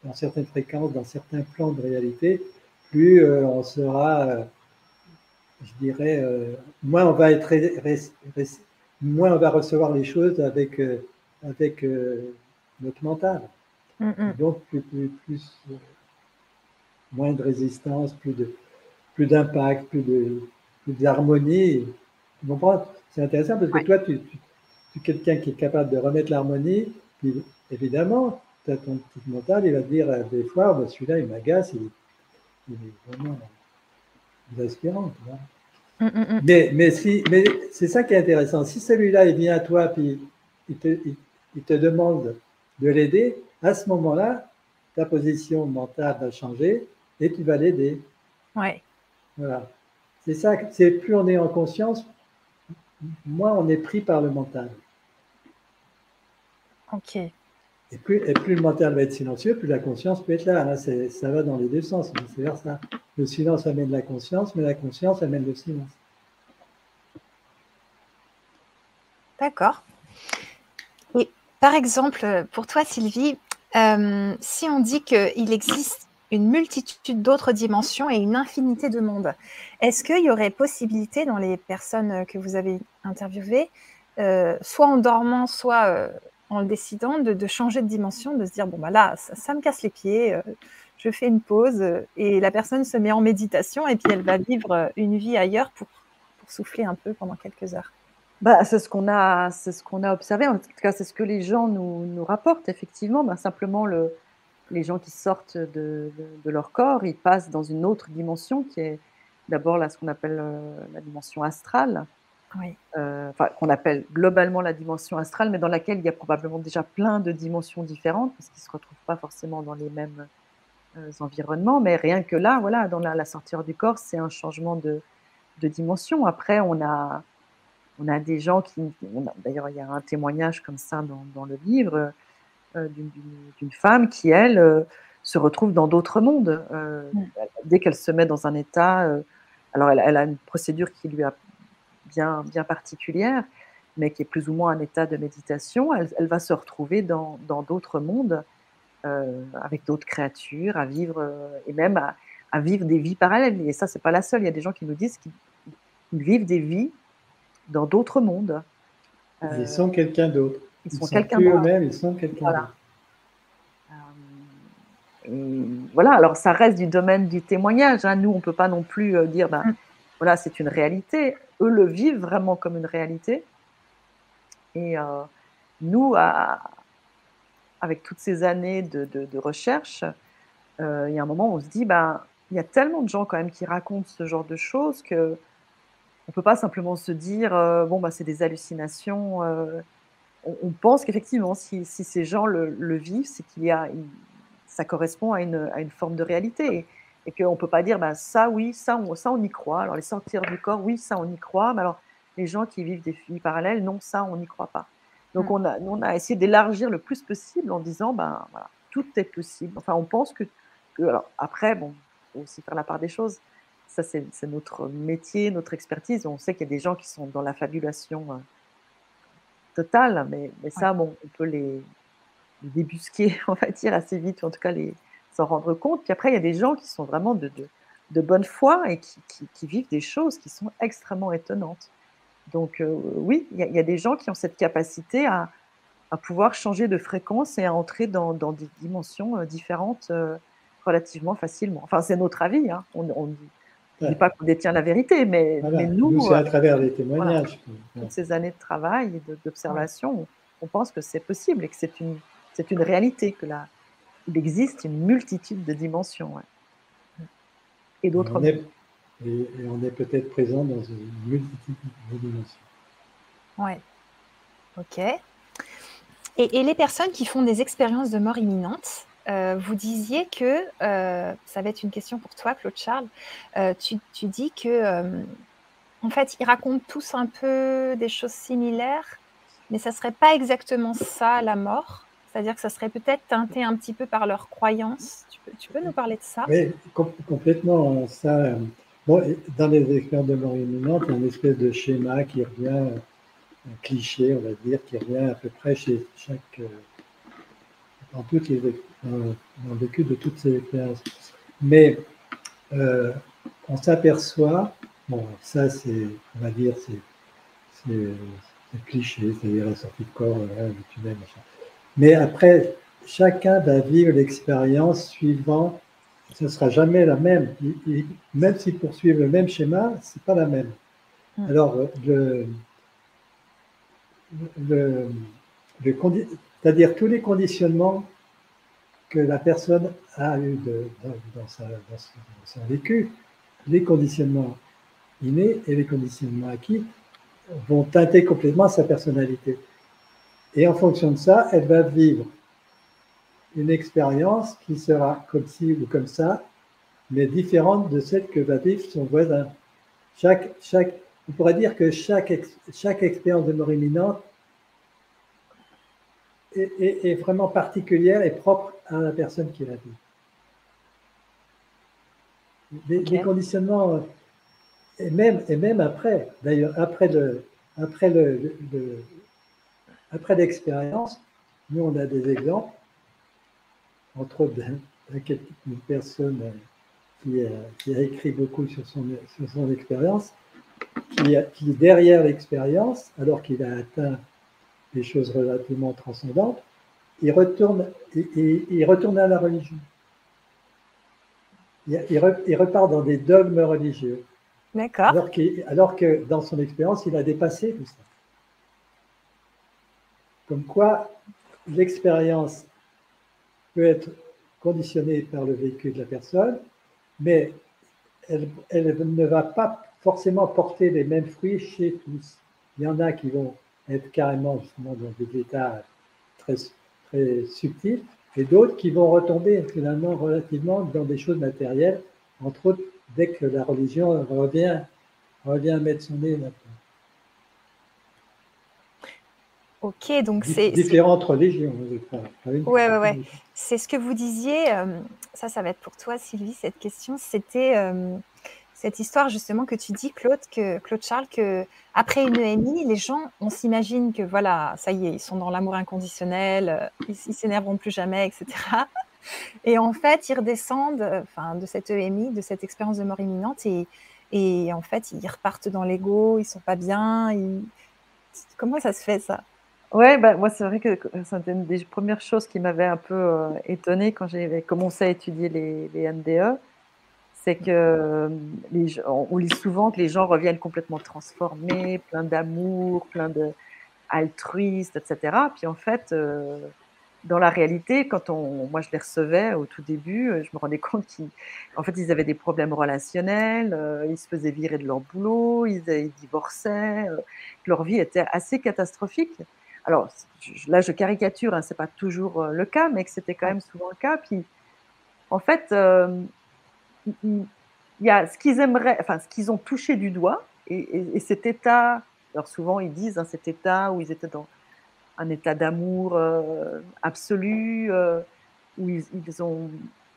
[SPEAKER 3] dans certaines fréquences, dans certains plans de réalité, plus euh, on sera, euh, je dirais, euh, moins on va être, moins on va recevoir les choses avec avec notre mental. Donc plus, plus, plus moins de résistance, plus de plus d'impact, plus de d'harmonie. Tu comprends C'est intéressant parce que toi, tu, es quelqu'un qui est capable de remettre l'harmonie. Puis évidemment, tu as ton petit mental, il va te dire euh, des fois, bah, celui-là, il m'agace, il, est vraiment inspirant. Mm, mm, mm. Mais, mais, si, mais c'est ça qui est intéressant. Si celui-là, il vient à toi, puis il te, il te demande de l'aider, à ce moment-là, ta position mentale va changer et tu vas l'aider.
[SPEAKER 1] Ouais.
[SPEAKER 3] Voilà. C'est ça, c'est plus on est en conscience, moins on est pris par le mental.
[SPEAKER 1] Ok.
[SPEAKER 3] Et plus, le mental va être silencieux, plus la conscience peut être là. ça va dans les deux sens. C'est vers ça. Le silence amène la conscience, mais la conscience amène le silence.
[SPEAKER 1] D'accord. Et par exemple, pour toi, Sylvie, euh, si on dit qu'il existe une multitude d'autres dimensions et une infinité de mondes, est-ce qu'il y aurait possibilité dans les personnes que vous avez interviewées, euh, soit en dormant, soit euh, en décidant, de, changer de dimension, de se dire, bon, bah là, ça, me casse les pieds, je fais une pause, et la personne se met en méditation, et puis elle va vivre une vie ailleurs pour souffler un peu pendant quelques heures
[SPEAKER 2] bah, c'est ce qu'on a, c'est ce qu'on a observé. En tout cas, c'est ce que les gens nous, rapportent effectivement. Bah, simplement, le, les gens qui sortent de, leur corps, ils passent dans une autre dimension qui est d'abord là ce qu'on appelle euh, la dimension astrale,
[SPEAKER 1] oui.
[SPEAKER 2] euh, enfin qu'on appelle globalement la dimension astrale, mais dans laquelle il y a probablement déjà plein de dimensions différentes parce qu'ils se retrouvent pas forcément dans les mêmes euh, environnements. Mais rien que là, voilà, dans la, la sortie du corps, c'est un changement de, de dimension. Après, on a on a des gens qui. D'ailleurs, il y a un témoignage comme ça dans, le livre euh, d'une femme qui, elle, se retrouve dans d'autres mondes. Mm. Dès qu'elle se met dans un état. alors, elle, a une procédure qui lui est bien, bien particulière, mais qui est plus ou moins un état de méditation. Elle, va se retrouver dans d'autres mondes. avec d'autres créatures, à vivre et même à, à, vivre des vies parallèles. Et ça, c'est pas la seule. Il y a des gens qui nous disent qu'ils vivent des vies dans d'autres mondes.
[SPEAKER 3] ils sont quelqu'un d'autre.
[SPEAKER 2] Ils, sont, quelqu'un d'autre.
[SPEAKER 3] eux-mêmes, ils sont quelqu'un
[SPEAKER 2] voilà. d'autre. Euh, voilà, alors ça reste du domaine du témoignage. Hein. Nous, on ne peut pas non plus euh, dire, ben, mm. voilà, c'est une réalité. Eux le vivent vraiment comme une réalité. Et euh, nous, avec toutes ces années de, recherche, il y a un moment où on se dit, ben, il y a tellement de gens quand même qui racontent ce genre de choses que on peut pas simplement se dire euh, bon bah c'est des hallucinations. Euh, on, pense qu'effectivement, si, ces gens le, vivent, c'est qu'il y a, ça correspond à une, à une, forme de réalité qu'on ne peut pas dire bah, ça oui, ça on, ça on y croit. Alors les sortir du corps, oui, ça on y croit. Mais alors les gens qui vivent des vies parallèles, non, ça on n'y croit pas. Donc mmh. on a, on a essayé d'élargir le plus possible en disant ben voilà, tout est possible. Enfin, on pense que, que alors après bon, faut aussi faire la part des choses ça, c'est notre métier, notre expertise. On sait qu'il y a des gens qui sont dans la fabulation euh, totale, mais, mais ça, bon, on peut les, débusquer, on va dire, assez vite, ou en tout cas les s'en rendre compte. Puis après, il y a des gens qui sont vraiment de, de, bonne foi et qui, qui, vivent des choses qui sont extrêmement étonnantes. Donc euh, oui, il y, a, des gens qui ont cette capacité à, à pouvoir changer de fréquence et à entrer dans, dans des dimensions euh, différentes relativement facilement. Enfin, c'est notre avis. Hein. On, ne dis pas qu'on détient la vérité, mais, nous,
[SPEAKER 3] c'est à travers les témoignages.
[SPEAKER 2] toutes ces années de travail et d'observation, on pense que c'est possible et que c'est une, une réalité, que là, il existe une multitude de dimensions. Et d'autres.
[SPEAKER 3] Et, on est peut-être présent dans une multitude de dimensions.
[SPEAKER 1] Oui. Ok. Et, et, les personnes qui font des expériences de mort imminente, euh, vous disiez que, euh, ça va être une question pour toi, Claude Charles, euh, tu, dis que, en fait, ils racontent tous un peu des choses similaires, mais ça serait pas exactement ça la mort. C'est-à-dire que ça serait peut-être teinté un petit peu par leurs croyances. Tu peux, nous parler de ça?
[SPEAKER 3] Oui, complètement. Ça, bon, dans les expériences de mort imminente, il y a une espèce de schéma qui revient, un cliché, on va dire, qui revient à peu près chez chaque dans, toutes les, dans, le vécu de toutes ces expériences. Mais euh, on s'aperçoit, bon, ça c'est, on va dire, c'est, cliché, c'est-à-dire la sortie de corps, le tunnel, machin. Mais après, chacun va vivre l'expérience suivant, ce ne sera jamais la même. même s'ils poursuivent le même schéma, ce n'est pas la même. Hmm. Alors, le, le, le, c'est-à-dire tous les conditionnements que la personne a eu dans, son vécu, les conditionnements innés et les conditionnements acquis vont teinter complètement sa personnalité. Et en fonction de ça, elle va vivre une expérience qui sera comme ci ou comme ça, mais différente de celle que va vivre son voisin. Chaque, chaque, on pourrait dire que chaque, chaque expérience de mort imminente est, vraiment particulière et propre à la personne qui la vit. Les, conditionnements, et même, et même après, d'ailleurs, après le, après le, après l'expérience, nous on a des exemples, entre autres d'une personne qui a, qui a, écrit beaucoup sur son, sur son expérience, qui, qui derrière l'expérience, alors qu'il a atteint des choses relativement transcendantes, il retourne, il, il retourne à la religion. Il, il, repart dans des dogmes religieux.
[SPEAKER 1] D'accord.
[SPEAKER 3] Alors, alors, que dans son expérience, il a dépassé tout ça. Comme quoi, l'expérience peut être conditionnée par le vécu de la personne, mais elle, elle ne va pas forcément porter les mêmes fruits chez tous. Il y en a qui vont être carrément justement dans des états très, très subtils, et d'autres qui vont retomber finalement relativement dans des choses matérielles, entre autres dès que la religion revient, revient mettre son nez là-dedans.
[SPEAKER 1] Ok, donc c'est.
[SPEAKER 3] Différentes religions.
[SPEAKER 1] Oui, oui, oui. C'est ce que vous disiez, euh, ça, ça va être pour toi, Sylvie, cette question. C'était euh, cette histoire justement que tu dis, Claude, que Claude Charles, que après une EMI, les gens, on s'imagine que voilà, ça y est, ils sont dans l'amour inconditionnel, euh, ils, ils s'énerveront plus jamais, etc. Et en fait, ils redescendent, enfin, de cette EMI, de cette expérience de mort imminente, et, et en fait, ils repartent dans l'ego, ils sont pas bien. Comment ça se fait ça?
[SPEAKER 2] Ouais, bah, moi, c'est vrai que c'était une des premières choses qui m'avait un peu euh, étonnée quand j'ai commencé à étudier les, les NDE c'est que les, on lit souvent que les gens reviennent complètement transformés, plein d'amour, plein de altruistes, etc. Puis en fait, euh, dans la réalité, quand on, moi je les recevais au tout début, je me rendais compte qu'en fait ils avaient des problèmes relationnels, euh, ils se faisaient virer de leur boulot, ils, ils divorçaient, euh, leur vie était assez catastrophique. Alors là, je caricature, hein, c'est pas toujours le cas, mais que c'était quand même souvent le cas. Puis en fait il y a ce qu'ils aimeraient, enfin ce qu'ils ont touché du doigt, et, cet état, alors souvent ils disent hein, cet état où ils étaient dans un état d'amour euh, absolu, euh, où ils, ont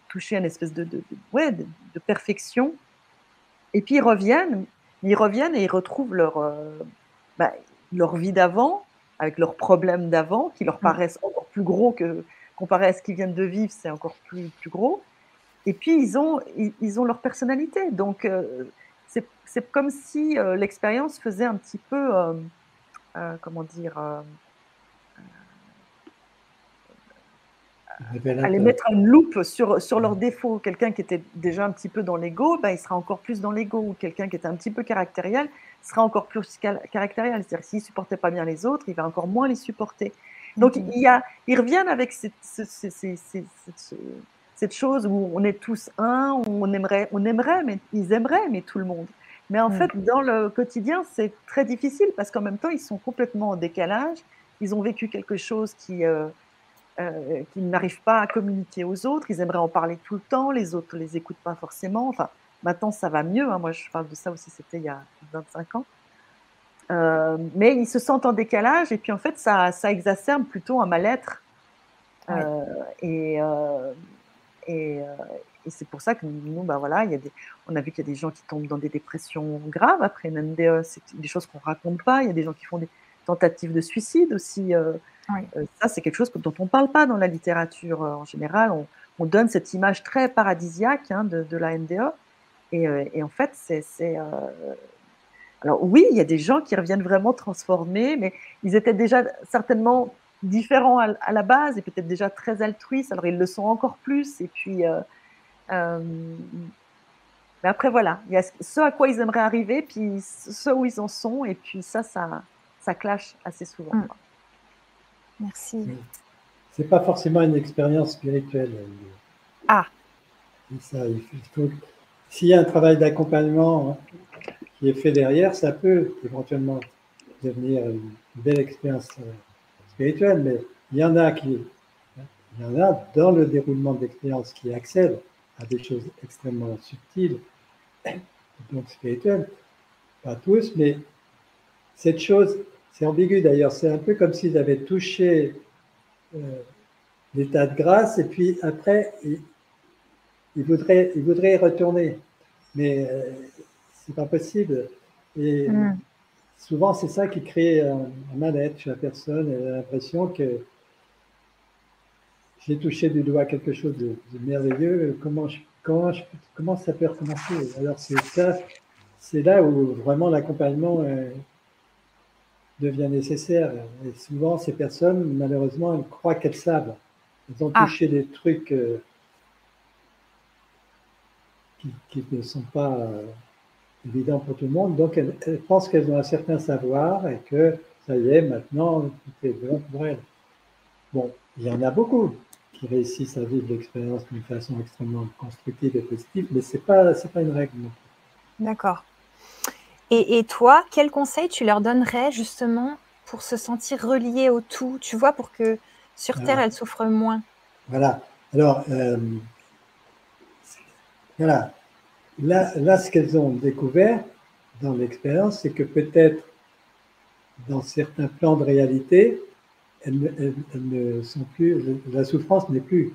[SPEAKER 2] touché une espèce de, de, ouais, de, perfection, et puis ils reviennent, ils reviennent et ils retrouvent leur, euh, bah, leur vie d'avant, avec leurs problèmes d'avant, qui leur mmh. paraissent encore plus gros que comparé à ce qu'ils viennent de vivre, c'est encore plus, plus gros. Et puis, ils ont, ils, ont leur personnalité. Donc, euh, c'est comme si euh, l'expérience faisait un petit peu, euh, comment dire, aller mettre une loupe sur, sur leurs défauts. Quelqu'un qui était déjà un petit peu dans l'ego, ben, il sera encore plus dans l'ego. Ou quelqu'un qui était un petit peu caractériel sera encore plus caractériel. C'est-à-dire, s'il ne supportait pas bien les autres, il va encore moins les supporter. Donc, il y a, ils reviennent avec ces, cette chose où on est tous un, on aimerait, on aimerait, mais ils aimeraient, mais tout le monde. Mais en fait, dans le quotidien, c'est très difficile parce qu'en même temps, ils sont complètement en décalage. Ils ont vécu quelque chose qui, euh, euh, qu'ils n'arrivent pas à communiquer aux autres. Ils aimeraient en parler tout le temps. Les autres ne les écoutent pas forcément. Enfin, maintenant, ça va mieux. Hein. Moi, je parle de ça aussi, c'était il y a 25 ans. Euh, mais ils se sentent en décalage et puis en fait, ça, ça exacerbe plutôt un mal-être. et euh, et, c'est pour ça que nous, bah voilà, il y a des, on a vu qu'il y a des gens qui tombent dans des dépressions graves après une MDE. C'est des choses qu'on raconte pas. Il y a des gens qui font des tentatives de suicide aussi. Euh, euh, ça, c'est quelque chose dont on ne parle pas dans la littérature en général. On, donne cette image très paradisiaque hein, de, de, la MDE. Et, et en fait, c'est. Alors oui, il y a des gens qui reviennent vraiment transformés, mais ils étaient déjà certainement différents à, la base et peut-être déjà très altruistes, alors ils le sont encore plus. Et puis, euh, euh, mais après, voilà, il y a ce à quoi ils aimeraient arriver, puis ce où ils en sont, et puis ça, ça, ça clash assez souvent. Mm.
[SPEAKER 1] Merci.
[SPEAKER 3] C'est pas forcément une expérience spirituelle.
[SPEAKER 1] Ah.
[SPEAKER 3] Ça, il s'il y a un travail d'accompagnement hein, qui est fait derrière, ça peut éventuellement devenir une belle expérience euh, spirituelle, mais il y en a qui, il y en a dans le déroulement de l'expérience qui accèdent à des choses extrêmement subtiles, donc spirituelles. Pas tous, mais cette chose, c'est ambigu d'ailleurs, c'est un peu comme s'ils avaient touché euh, l'état de grâce et puis après, ils, voudraient, ils voudraient y retourner. Mais euh, c'est pas possible. Et mm. souvent, c'est ça qui crée un, mal-être chez la personne. Elle a l'impression que j'ai touché du doigt quelque chose de, merveilleux. Comment, comment, comment ça peut recommencer? Alors, c'est ça, c'est là où vraiment l'accompagnement euh, devient nécessaire. Et souvent, ces personnes, malheureusement, elles croient qu'elles savent. Elles ont ah. touché des trucs euh, qui, ne sont pas euh, évidents pour tout le monde. Donc, elles, pensent qu'elles ont un certain savoir et que ça y est, maintenant, tout est bon pour elles. Bon, il y en a beaucoup qui réussissent à vivre l'expérience d'une façon extrêmement constructive et positive, mais ce n'est pas, pas une règle.
[SPEAKER 1] D'accord. Et, et, toi, quel conseil tu leur donnerais justement pour se sentir reliés au tout, tu vois, pour que sur Terre, elles souffrent moins?
[SPEAKER 3] Voilà. Alors, euh, voilà. Là, là, ce qu'elles ont découvert dans l'expérience, c'est que peut-être dans certains plans de réalité, elles, ne sont plus, la souffrance n'est plus.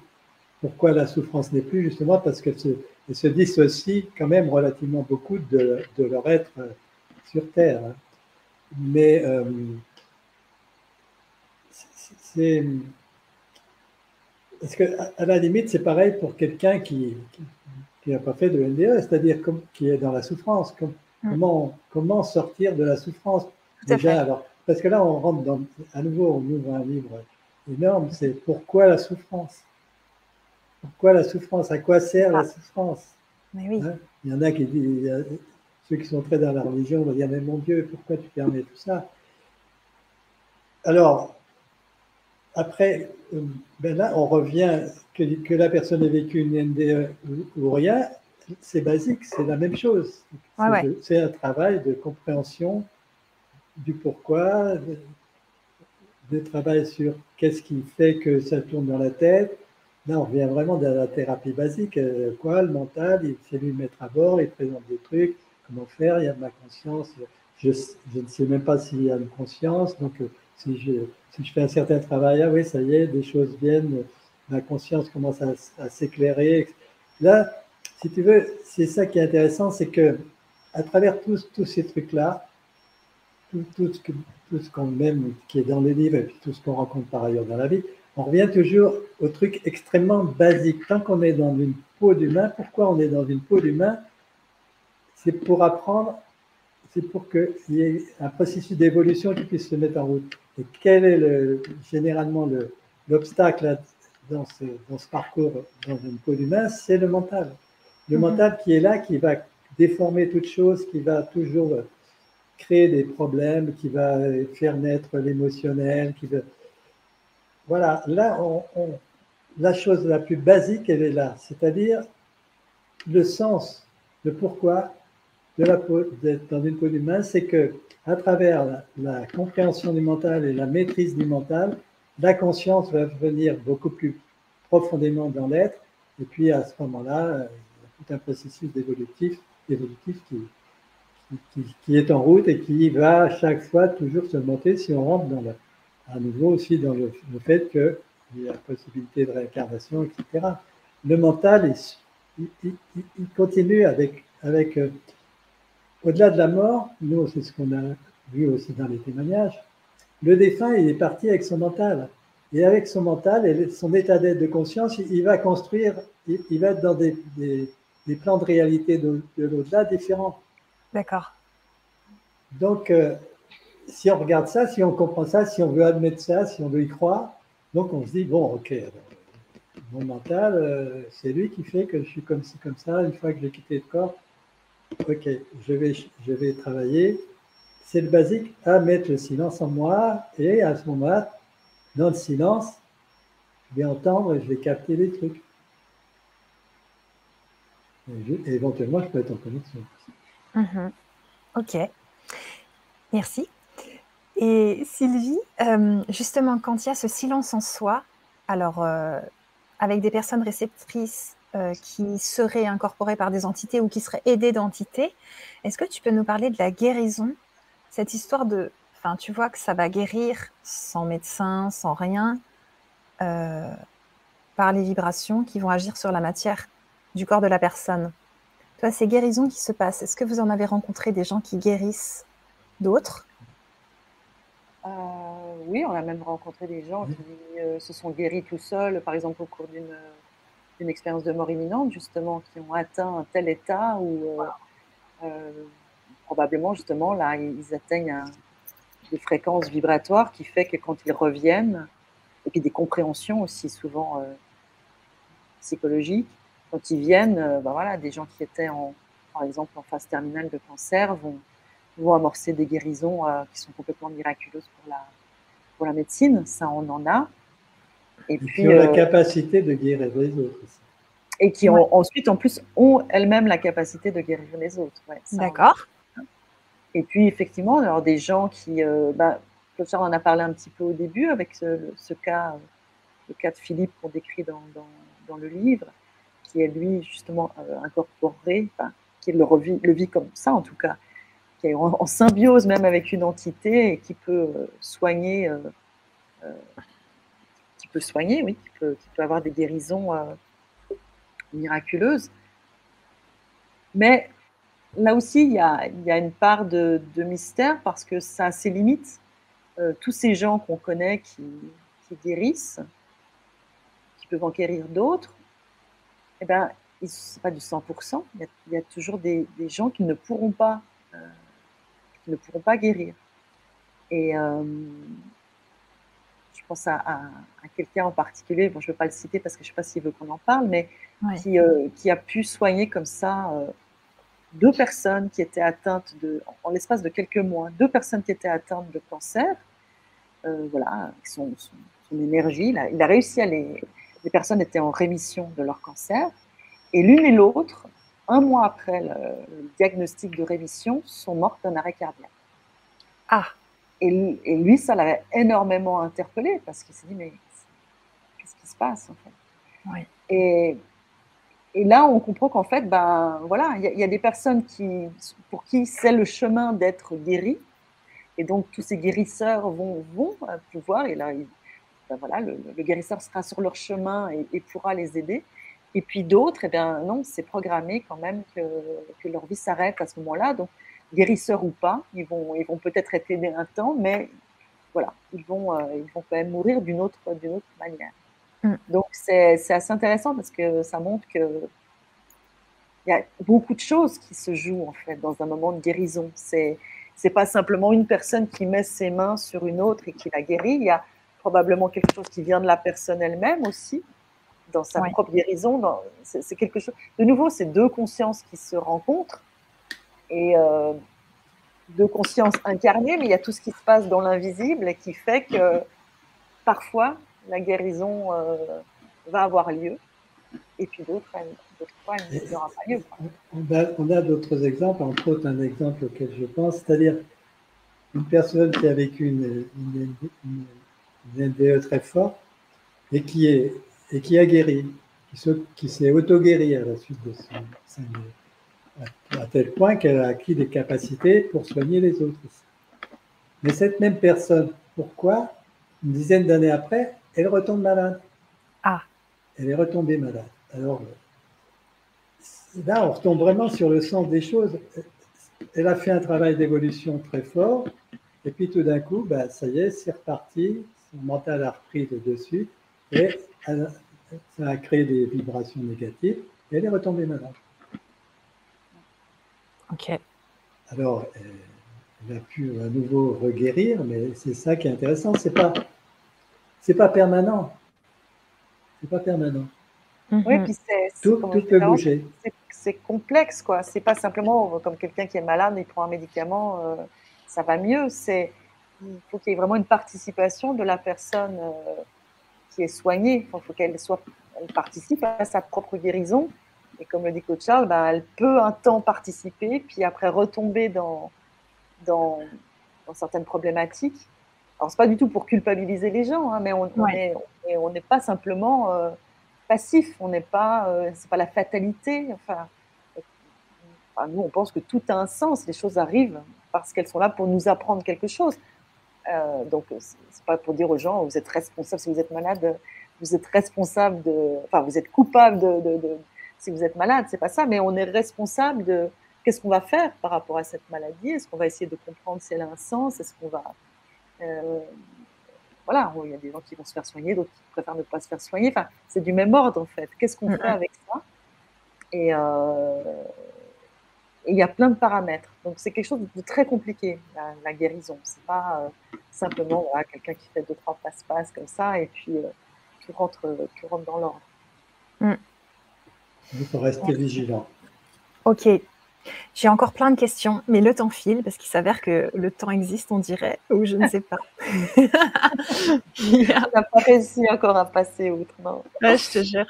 [SPEAKER 3] Pourquoi la souffrance n'est plus Justement parce qu'elles se, se dissocient quand même relativement beaucoup de, de leur être sur Terre. Hein. Mais euh, c'est. Parce qu'à à la limite, c'est pareil pour quelqu'un qui n'a pas fait de NDE, c'est-à-dire qui est dans la souffrance. Mm. comment, comment sortir de la souffrance? Déjà, alors, parce que là, on rentre dans, à nouveau, on ouvre un livre énorme, c'est pourquoi la souffrance? Pourquoi la souffrance? À quoi sert la ah. souffrance?
[SPEAKER 1] Oui. Hein?
[SPEAKER 3] Il y en a qui disent, ceux qui sont très dans la religion vont dire, mais mon Dieu, pourquoi tu permets tout ça? Alors, après, euh, ben là, on revient, que, que la personne ait vécu une NDE ou, rien, c'est basique, c'est la même chose. C'est un travail de compréhension du pourquoi, de, travail sur qu'est-ce qui fait que ça tourne dans la tête. Là, on revient vraiment dans la thérapie basique. Euh, quoi, le mental, il sait lui mettre à bord, il présente des trucs, comment faire, il y a de conscience. Je, je ne sais même pas s'il y a une conscience, donc euh, si je, si je fais un certain travail, ah oui, ça y est, des choses viennent, ma conscience commence à, s'éclairer. Là, si tu veux, c'est ça qui est intéressant, c'est que à travers tous, tous ces trucs-là, tout, tout, ce qu'on même qui est dans les livres et puis tout ce qu'on rencontre par ailleurs dans la vie, on revient toujours au truc extrêmement basique. Tant qu'on est dans une peau d'humain, pourquoi on est dans une peau d'humain? C'est pour apprendre, c'est pour qu'il y ait un processus d'évolution qui puisse se mettre en route. Et quel est le, généralement l'obstacle dans ce, dans ce, parcours dans une peau d'humain? C'est le mental. Le mhm. mental qui est là, qui va déformer toute chose, qui va toujours créer des problèmes, qui va faire naître l'émotionnel, qui va... Voilà, là, la chose la plus basique, elle est là, c'est-à-dire le sens, le pourquoi de la d'être dans une peau d'humain, c'est que à travers la, compréhension du mental et la maîtrise du mental, la conscience va venir beaucoup plus profondément dans l'être, et puis à ce moment-là, a tout un processus évolutif, évolutif qui, qui, est en route et qui va à chaque fois toujours se monter si on rentre dans le, à nouveau aussi dans le, fait qu'il y a possibilité de réincarnation, etc. Le mental, il, continue avec, avec euh, au-delà de la mort, nous, c'est ce qu'on a vu aussi dans les témoignages, le défunt, il est parti avec son mental. Et avec son mental et son état d'être de conscience, il va construire, il, va être dans des, des, plans de réalité de, de l'au-delà différents.
[SPEAKER 1] D'accord.
[SPEAKER 3] Donc, euh, si on regarde ça, si on comprend ça, si on veut admettre ça, si on veut y croire, donc on se dit, bon, ok, mon mental, euh, c'est lui qui fait que je suis comme comme ça, une fois que j'ai quitté le corps, ok, je vais, je vais travailler. C'est le basique à mettre le silence en moi, et à ce moment-là, dans le silence, je vais entendre et je vais capter les trucs. Et, éventuellement, je peux être en connexion.
[SPEAKER 1] Mhm. Ok, merci. Et Sylvie, euh, justement, quand il y a ce silence en soi, alors euh, avec des personnes réceptrices euh, qui seraient incorporées par des entités ou qui seraient aidées d'entités, est-ce que tu peux nous parler de la guérison? Cette histoire de, enfin, tu vois que ça va guérir sans médecin, sans rien, par les vibrations qui vont agir sur la matière du corps de la personne. Toi, ces guérisons qui se passent, est-ce que vous en avez rencontré des gens qui guérissent d'autres?
[SPEAKER 2] Euh, Oui, on a même rencontré des gens qui euh, se sont guéris tout seuls, par exemple au cours d'une expérience de mort imminente, justement, qui ont atteint un tel état où probablement, justement, là, ils atteignent des fréquences vibratoires qui fait que quand ils reviennent, et puis des compréhensions aussi souvent euh, psychologiques, quand ils viennent, ben voilà, des gens qui étaient en, par exemple en phase terminale de cancer vont, vont amorcer des guérisons euh, qui sont complètement miraculeuses pour la, pour la médecine. Ça, on en a.
[SPEAKER 3] Et, puis, qui ont la capacité de guérir les autres aussi.
[SPEAKER 2] Et qui ont, ensuite, en plus, ont elles-mêmes la capacité de guérir les autres.
[SPEAKER 1] D'accord.
[SPEAKER 2] Et puis, effectivement, alors des gens qui. Euh, bah, on en a parlé un petit peu au début avec ce, cas, le cas de Philippe qu'on décrit dans, dans, le livre, qui est lui, justement, euh, incorporé, qui le, revit, le vit comme ça, en tout cas, qui est en, symbiose même avec une entité et qui peut euh, soigner. Euh, qui peut soigner, oui, qui peut, avoir des guérisons miraculeuses. Mais là aussi, il y a, une part de, mystère parce que ça a ses limites. Euh, tous ces gens qu'on connaît qui, guérissent, qui peuvent en guérir d'autres, eh ben, ce n'est pas du 100%. Il y, a, toujours des, gens qui ne pourront pas, euh, qui ne pourront pas guérir. Et euh, je pense à, quelqu'un en particulier, bon, je ne veux pas le citer parce que je ne sais pas s'il veut qu'on en parle, mais qui, qui, a pu soigner comme ça deux personnes qui étaient atteintes de, en l'espace de quelques mois, deux personnes qui étaient atteintes de cancer, euh, voilà, son, son, énergie, il a, réussi à les, les personnes étaient en rémission de leur cancer, et l'une et l'autre, un mois après le, diagnostic de rémission, sont mortes d'un arrêt cardiaque.
[SPEAKER 1] Ah.
[SPEAKER 2] Et, et lui, ça l'avait énormément interpellé parce qu'il s'est dit mais qu'est-ce qui se passe en fait?
[SPEAKER 1] Oui.
[SPEAKER 2] Et et là, on comprend qu'en fait, ben, voilà, il y, a des personnes qui, pour qui c'est le chemin d'être guéri. Et donc, tous ces guérisseurs vont, vont euh, pouvoir, et là, ben voilà, le, guérisseur sera sur leur chemin et, pourra les aider. Et puis d'autres, eh bien, non, c'est programmé quand même que, que leur vie s'arrête à ce moment-là. Donc, guérisseurs ou pas, ils vont, ils vont peut-être être aidés un temps, mais voilà, ils vont, euh, ils vont quand même mourir d'une autre, d'une autre manière. Mm. Donc, c'est assez intéressant parce que ça montre que il y a beaucoup de choses qui se jouent en fait dans un moment de guérison. C'est c'est pas simplement une personne qui met ses mains sur une autre et qui la guérit. Il y a probablement quelque chose qui vient de la personne elle-même aussi dans sa propre guérison. C'est quelque chose. De nouveau, c'est deux consciences qui se rencontrent et euh, deux consciences incarnées, mais il y a tout ce qui se passe dans l'invisible et qui fait que parfois la guérison euh, va avoir lieu. Et puis d'autres, fois, elle n'y aura pas lieu.
[SPEAKER 3] On a, d'autres exemples, entre autres un exemple auquel je pense, c'est-à-dire une personne qui a vécu une, une, NDE très forte et qui, est, et qui a guéri, qui s'est auto-guéri à la suite de son, NDE, à tel point qu'elle a acquis des capacités pour soigner les autres. Mais cette même personne, pourquoi, une dizaine d'années après, elle retombe malade.
[SPEAKER 1] Ah.
[SPEAKER 3] Elle est retombée malade. Alors, là, on retombe vraiment sur le sens des choses. Elle a fait un travail d'évolution très fort, et puis tout d'un coup, ben, ça y est, c'est reparti, son mental a repris le dessus, et ça a créé des vibrations négatives, et elle est retombée malade.
[SPEAKER 1] Ok.
[SPEAKER 3] Alors, elle a pu à nouveau reguérir, mais c'est ça qui est intéressant. C'est pas c'est pas permanent. C'est pas permanent.
[SPEAKER 2] Mhm. Oui, puis c'est
[SPEAKER 3] tout, peut bouger.
[SPEAKER 2] C'est complexe, quoi. C'est pas simplement comme quelqu'un qui est malade, il prend un médicament, euh, ça va mieux. C'est il faut qu'il y ait vraiment une participation de la personne euh, qui est soignée. Il faut qu'elle soit, elle participe à sa propre guérison. Et comme le dit Coach Charles, ben, elle peut un temps participer, puis après retomber dans, dans, dans certaines problématiques. Alors, c'est pas du tout pour culpabiliser les gens, hein, mais on n'est on pas simplement euh, passif, on n'est pas, euh, c'est pas la fatalité. Enfin, nous, on pense que tout a un sens, les choses arrivent parce qu'elles sont là pour nous apprendre quelque chose. Euh, donc, c'est pas pour dire aux gens, vous êtes responsable si vous êtes malade, vous êtes responsable de, enfin, vous êtes coupable de, de, si vous êtes malade, c'est pas ça, mais on est responsable de qu'est-ce qu'on va faire par rapport à cette maladie. Est-ce qu'on va essayer de comprendre si elle a un sens? Est-ce qu'on va, euh, voilà, il y a des gens qui vont se faire soigner, d'autres qui préfèrent ne pas se faire soigner. Enfin, c'est du même ordre en fait. Qu'est-ce qu'on fait avec ça? Et euh, il y a plein de paramètres. Donc c'est quelque chose de très compliqué, la, la guérison. C'est pas euh, simplement quelqu'un qui fait deux, trois passe-passe comme ça et puis euh, tu, rentres, tu rentres dans l'ordre.
[SPEAKER 3] Mm. Il faut rester vigilant.
[SPEAKER 1] Ok. J'ai encore plein de questions, mais le temps file parce qu'il s'avère que le temps existe, on dirait, ou je ne sais pas.
[SPEAKER 2] Il n'a pas réussi encore à passer outre. Non?
[SPEAKER 1] je te jure.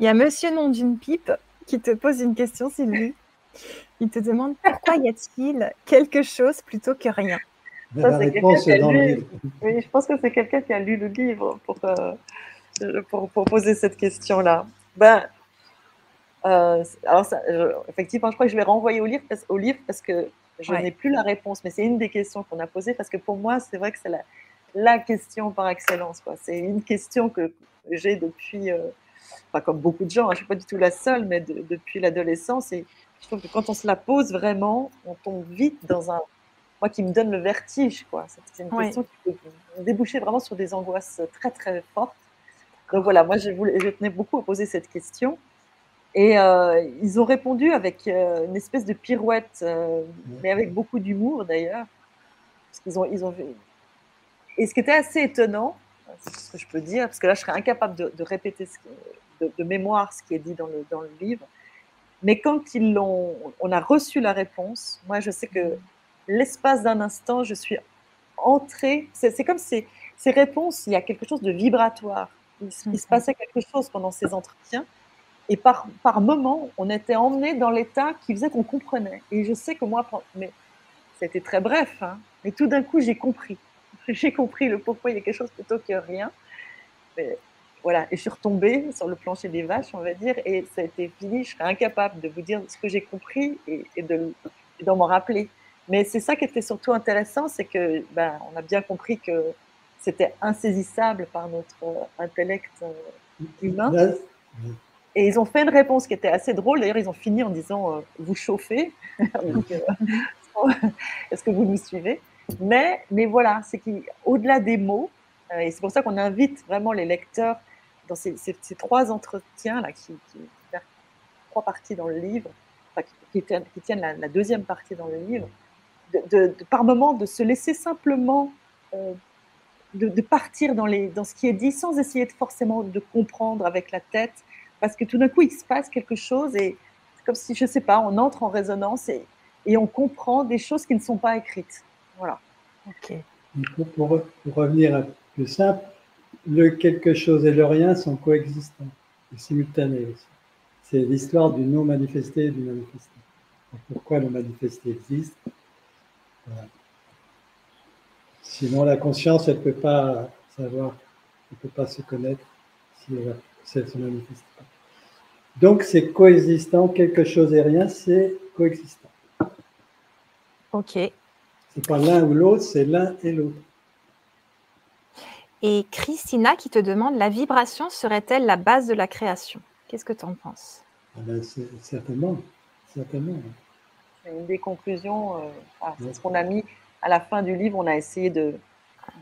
[SPEAKER 1] Il y a Monsieur Nom d'une pipe qui te pose une question, Sylvie. Il te demande pourquoi y a-t-il quelque chose plutôt que rien?
[SPEAKER 3] La réponse est dans le livre.
[SPEAKER 2] Oui, je pense que c'est quelqu'un qui a lu le livre pour, euh, pour, poser cette question-là. Ben, euh, alors, effectivement, je crois que je vais renvoyer au livre parce, au livre parce que je n'ai plus la réponse, mais c'est une des questions qu'on a posées parce que pour moi, c'est vrai que c'est la, la, question par excellence. C'est une question que j'ai depuis, euh, pas comme beaucoup de gens, hein, je ne suis pas du tout la seule, mais depuis l'adolescence. Et je trouve que quand on se la pose vraiment, on tombe vite dans un. Moi qui me donne le vertige, quoi. C'est une question qui peut déboucher vraiment sur des angoisses très, très fortes. Donc voilà, moi, je, voulais, je tenais beaucoup à poser cette question. Et euh, ils ont répondu avec euh, une espèce de pirouette, euh, mais avec beaucoup d'humour d'ailleurs. Parce qu'ils ont, ils ont Et ce qui était assez étonnant, c'est ce que je peux dire, parce que là je serais incapable de, de répéter ce de, de, mémoire ce qui est dit dans le, dans le livre. Mais quand ils l'ont, on a reçu la réponse, moi je sais que l'espace d'un instant, je suis entrée. C'est comme ces, ces réponses, il y a quelque chose de vibratoire. Il, il se mhm. passait quelque chose pendant ces entretiens. Et par, par moments, on était emmené dans l'état qui faisait qu'on comprenait. Et je sais que moi, mais c'était très bref, hein, mais tout d'un coup, j'ai compris. J'ai compris le pourquoi il y a quelque chose plutôt que rien. Mais, voilà, et je suis retombée sur le plancher des vaches, on va dire, et ça a été fini. Je serais incapable de vous dire ce que j'ai compris et, et de d'en m'en rappeler. Mais c'est ça qui était surtout intéressant, c'est que ben, on a bien compris que c'était insaisissable par notre intellect euh, humain. Et ils ont fait une réponse qui était assez drôle. D'ailleurs, ils ont fini en disant euh, Vous chauffez euh, Est-ce que vous nous suivez? Mais, mais voilà, c'est qu'au-delà des mots, et c'est pour ça qu'on invite vraiment les lecteurs dans ces, ces, trois entretiens là, qui, qui, trois parties dans le livre, enfin, qui, tiennent, qui, tiennent, la, deuxième partie dans le livre, de, de, par moment de se laisser simplement euh, de, de, partir dans, les, dans ce qui est dit sans essayer de forcément de comprendre avec la tête, parce que tout d'un coup il se passe quelque chose et c'est comme si, je sais pas, on entre en résonance et, et on comprend des choses qui ne sont pas écrites. Voilà.
[SPEAKER 3] Ok. Pour, pour, pour revenir à plus simple, le quelque chose et le rien sont coexistants et simultanés aussi. C'est l'histoire du non manifesté et du manifesté. pourquoi le manifesté existe? Sinon, la conscience, elle ne peut pas savoir, elle ne peut pas se connaître si elle, ne se manifeste pas. Donc, c'est coexistant, quelque chose et rien, c'est coexistant.
[SPEAKER 1] Ok.
[SPEAKER 3] C'est pas l'un ou l'autre, c'est l'un et l'autre.
[SPEAKER 1] Et Christina qui te demande la vibration serait-elle la base de la création? Qu'est-ce que tu en penses?
[SPEAKER 3] Ah ben, Certainement. certainement.
[SPEAKER 2] C'est une des conclusions. Euh, c'est ce qu'on a mis à la fin du livre. On a essayé de,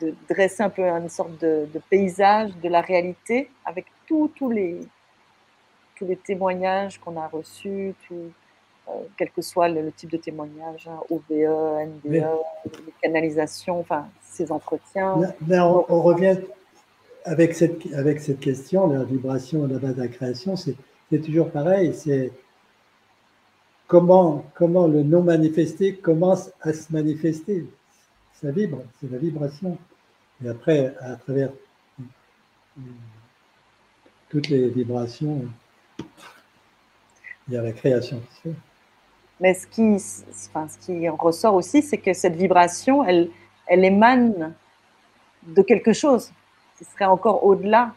[SPEAKER 2] de dresser un peu une sorte de, paysage de la réalité avec tous les, tous les témoignages qu'on a reçus, tout, quel que soit le, type de témoignage, hein, OVE, NDE, les canalisations, enfin, ces entretiens.
[SPEAKER 3] on, revient avec cette, avec cette question, la vibration à la base de la création, c'est toujours pareil, c'est comment, comment le non manifesté commence à se manifester. Ça vibre, c'est la vibration. Et après, à travers euh, toutes les vibrations, il y a la création qui se fait.
[SPEAKER 2] Mais ce qui, enfin, ce qui en ressort aussi, c'est que cette vibration, elle, elle émane de quelque chose qui serait encore au-delà,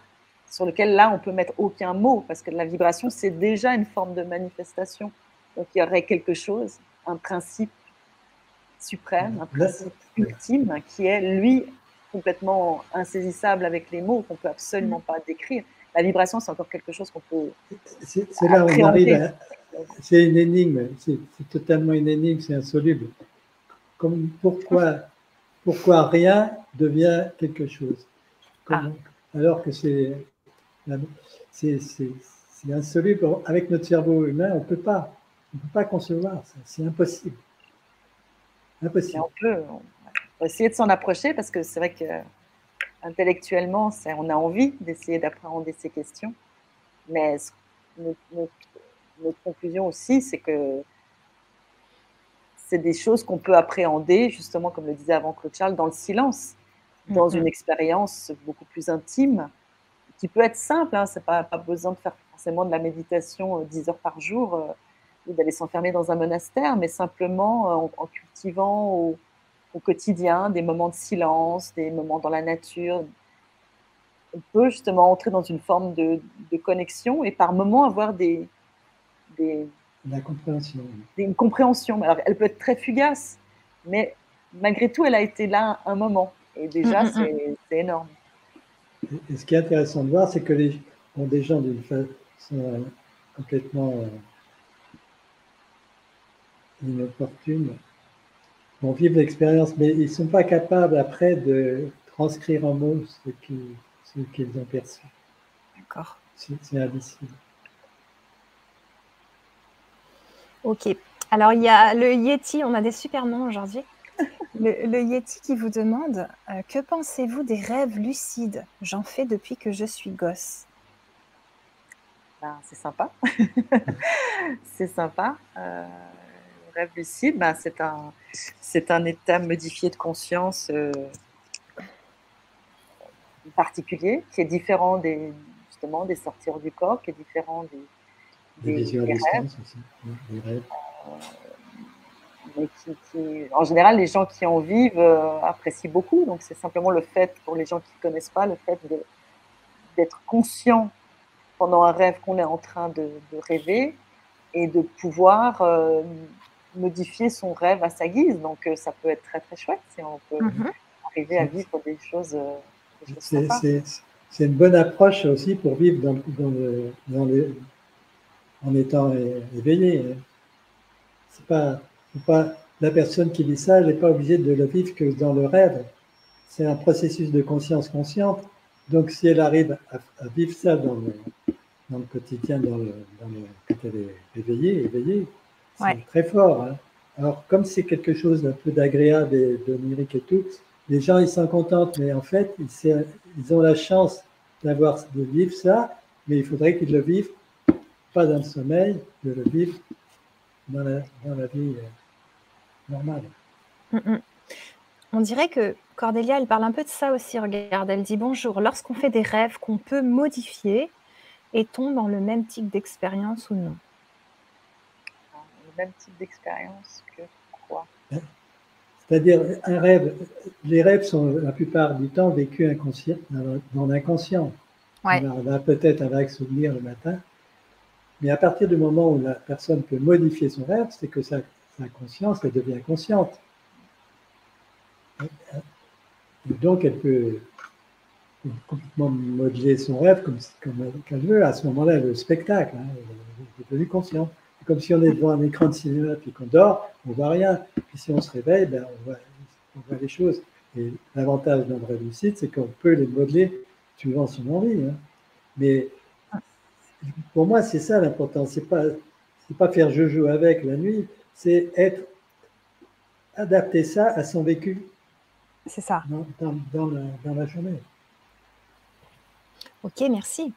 [SPEAKER 2] sur lequel là, on peut mettre aucun mot, parce que la vibration, c'est déjà une forme de manifestation. Donc il y aurait quelque chose, un principe suprême, un principe ultime qui est, lui, complètement insaisissable avec les mots, qu'on peut absolument pas décrire. La vibration, c'est encore quelque chose qu'on peut.
[SPEAKER 3] C'est là où on arrive à. C'est une énigme, c'est totalement une énigme, c'est insoluble. Comme pourquoi, pourquoi rien devient quelque chose? Ah. Alors que c'est insoluble. Avec notre cerveau humain, on ne peut pas. On peut pas concevoir ça. C'est impossible.
[SPEAKER 2] Impossible. on peut, essayer de s'en approcher parce que c'est vrai que intellectuellement, on a envie d'essayer d'appréhender ces questions. Mais notre, conclusion aussi, c'est que c'est des choses qu'on peut appréhender, justement, comme le disait avant Claude Charles, dans le silence, dans mm-hmm. une expérience beaucoup plus intime, qui peut être simple. Hein, c'est pas, pas besoin de faire forcément de la méditation 10 euh, heures par jour euh, ou d'aller s'enfermer dans un monastère, mais simplement euh, en, cultivant au, au, quotidien des moments de silence, des moments dans la nature. On peut justement entrer dans une forme de, de connexion et par moments avoir des, des
[SPEAKER 3] la compréhension.
[SPEAKER 2] une compréhension. Alors, elle peut être très fugace, mais malgré tout, elle a été là un moment. Et déjà, mm, mm, mm. c'est énorme.
[SPEAKER 3] Et ce qui est intéressant de voir, c'est que les, bon, des gens d'une façon euh, complètement euh, inopportune vont vivre l'expérience, mais ils ne sont pas capables après de transcrire en mots ce qu'ils ont perçu.
[SPEAKER 1] D'accord.
[SPEAKER 3] C'est indicible.
[SPEAKER 1] Ok. Alors, il y a le Yeti, on a des super noms aujourd'hui. Le, Yeti qui vous demande euh, Que pensez-vous des rêves lucides? J'en fais depuis que je suis gosse.
[SPEAKER 2] Ben, c'est sympa. c'est sympa. Euh, rêve lucide, ben, c'est un, un état modifié de conscience euh, particulier qui est différent des, justement des sorties du corps, qui est différent des,
[SPEAKER 3] des, rêves. Aussi. Des rêves
[SPEAKER 2] en général, les gens qui en vivent euh, apprécient beaucoup. Donc, c'est simplement le fait, pour les gens qui ne connaissent pas, le fait d'être conscient pendant un rêve qu'on est en train de, rêver et de pouvoir euh, modifier son rêve à sa guise. Donc, euh, ça peut être très, très chouette si on peut mm-hmm. arriver à vivre des choses.
[SPEAKER 3] c'est une bonne approche aussi pour vivre dans, dans, en étant éveillé. Hein. C'est pas pas, la personne qui vit ça, n'est pas obligée de le vivre que dans le rêve. C'est un processus de conscience consciente. Donc, si elle arrive à, vivre ça dans le, dans le quotidien, dans le, dans le, quand elle est éveillée, éveillée c'est très fort. Hein. Alors, comme c'est quelque chose d'un peu d'agréable et d'onirique et tout, les gens, ils s'en contentent, mais en fait, ils, ils ont la chance d'avoir, de vivre ça, mais il faudrait qu'ils le vivent pas dans le sommeil, de le vivre dans la, dans la vie euh, normal. Mm, mm.
[SPEAKER 1] On dirait que Cordélia, elle parle un peu de ça aussi. Regarde, elle dit bonjour. Lorsqu'on fait des rêves qu'on peut modifier, est-on dans le même type d'expérience ou non?
[SPEAKER 2] Le même type d'expérience que quoi? Hein?
[SPEAKER 3] C'est-à-dire, un rêve, les rêves sont la plupart du temps vécus inconscient, dans l'inconscient.
[SPEAKER 1] Ouais.
[SPEAKER 3] On a, peut-être un vague souvenir le matin, mais à partir du moment où la personne peut modifier son rêve, c'est que sa conscience, elle devient consciente. donc, elle peut complètement modeler son rêve comme, comme elle veut. À ce moment-là, le spectacle, hein, est devenue consciente. comme si on est devant un écran de cinéma puis qu'on dort, on voit rien. Puis si on se réveille, ben, on, voit, les choses. Et l'avantage d'un rêve lucide, c'est qu'on peut les modeler suivant son envie. Hein. Mais pour moi, c'est ça l'important. C'est pas, pas faire je joue avec la nuit, c'est être adapter ça à son vécu.
[SPEAKER 1] C'est ça.
[SPEAKER 3] Dans, la, journée.
[SPEAKER 1] Ok, merci.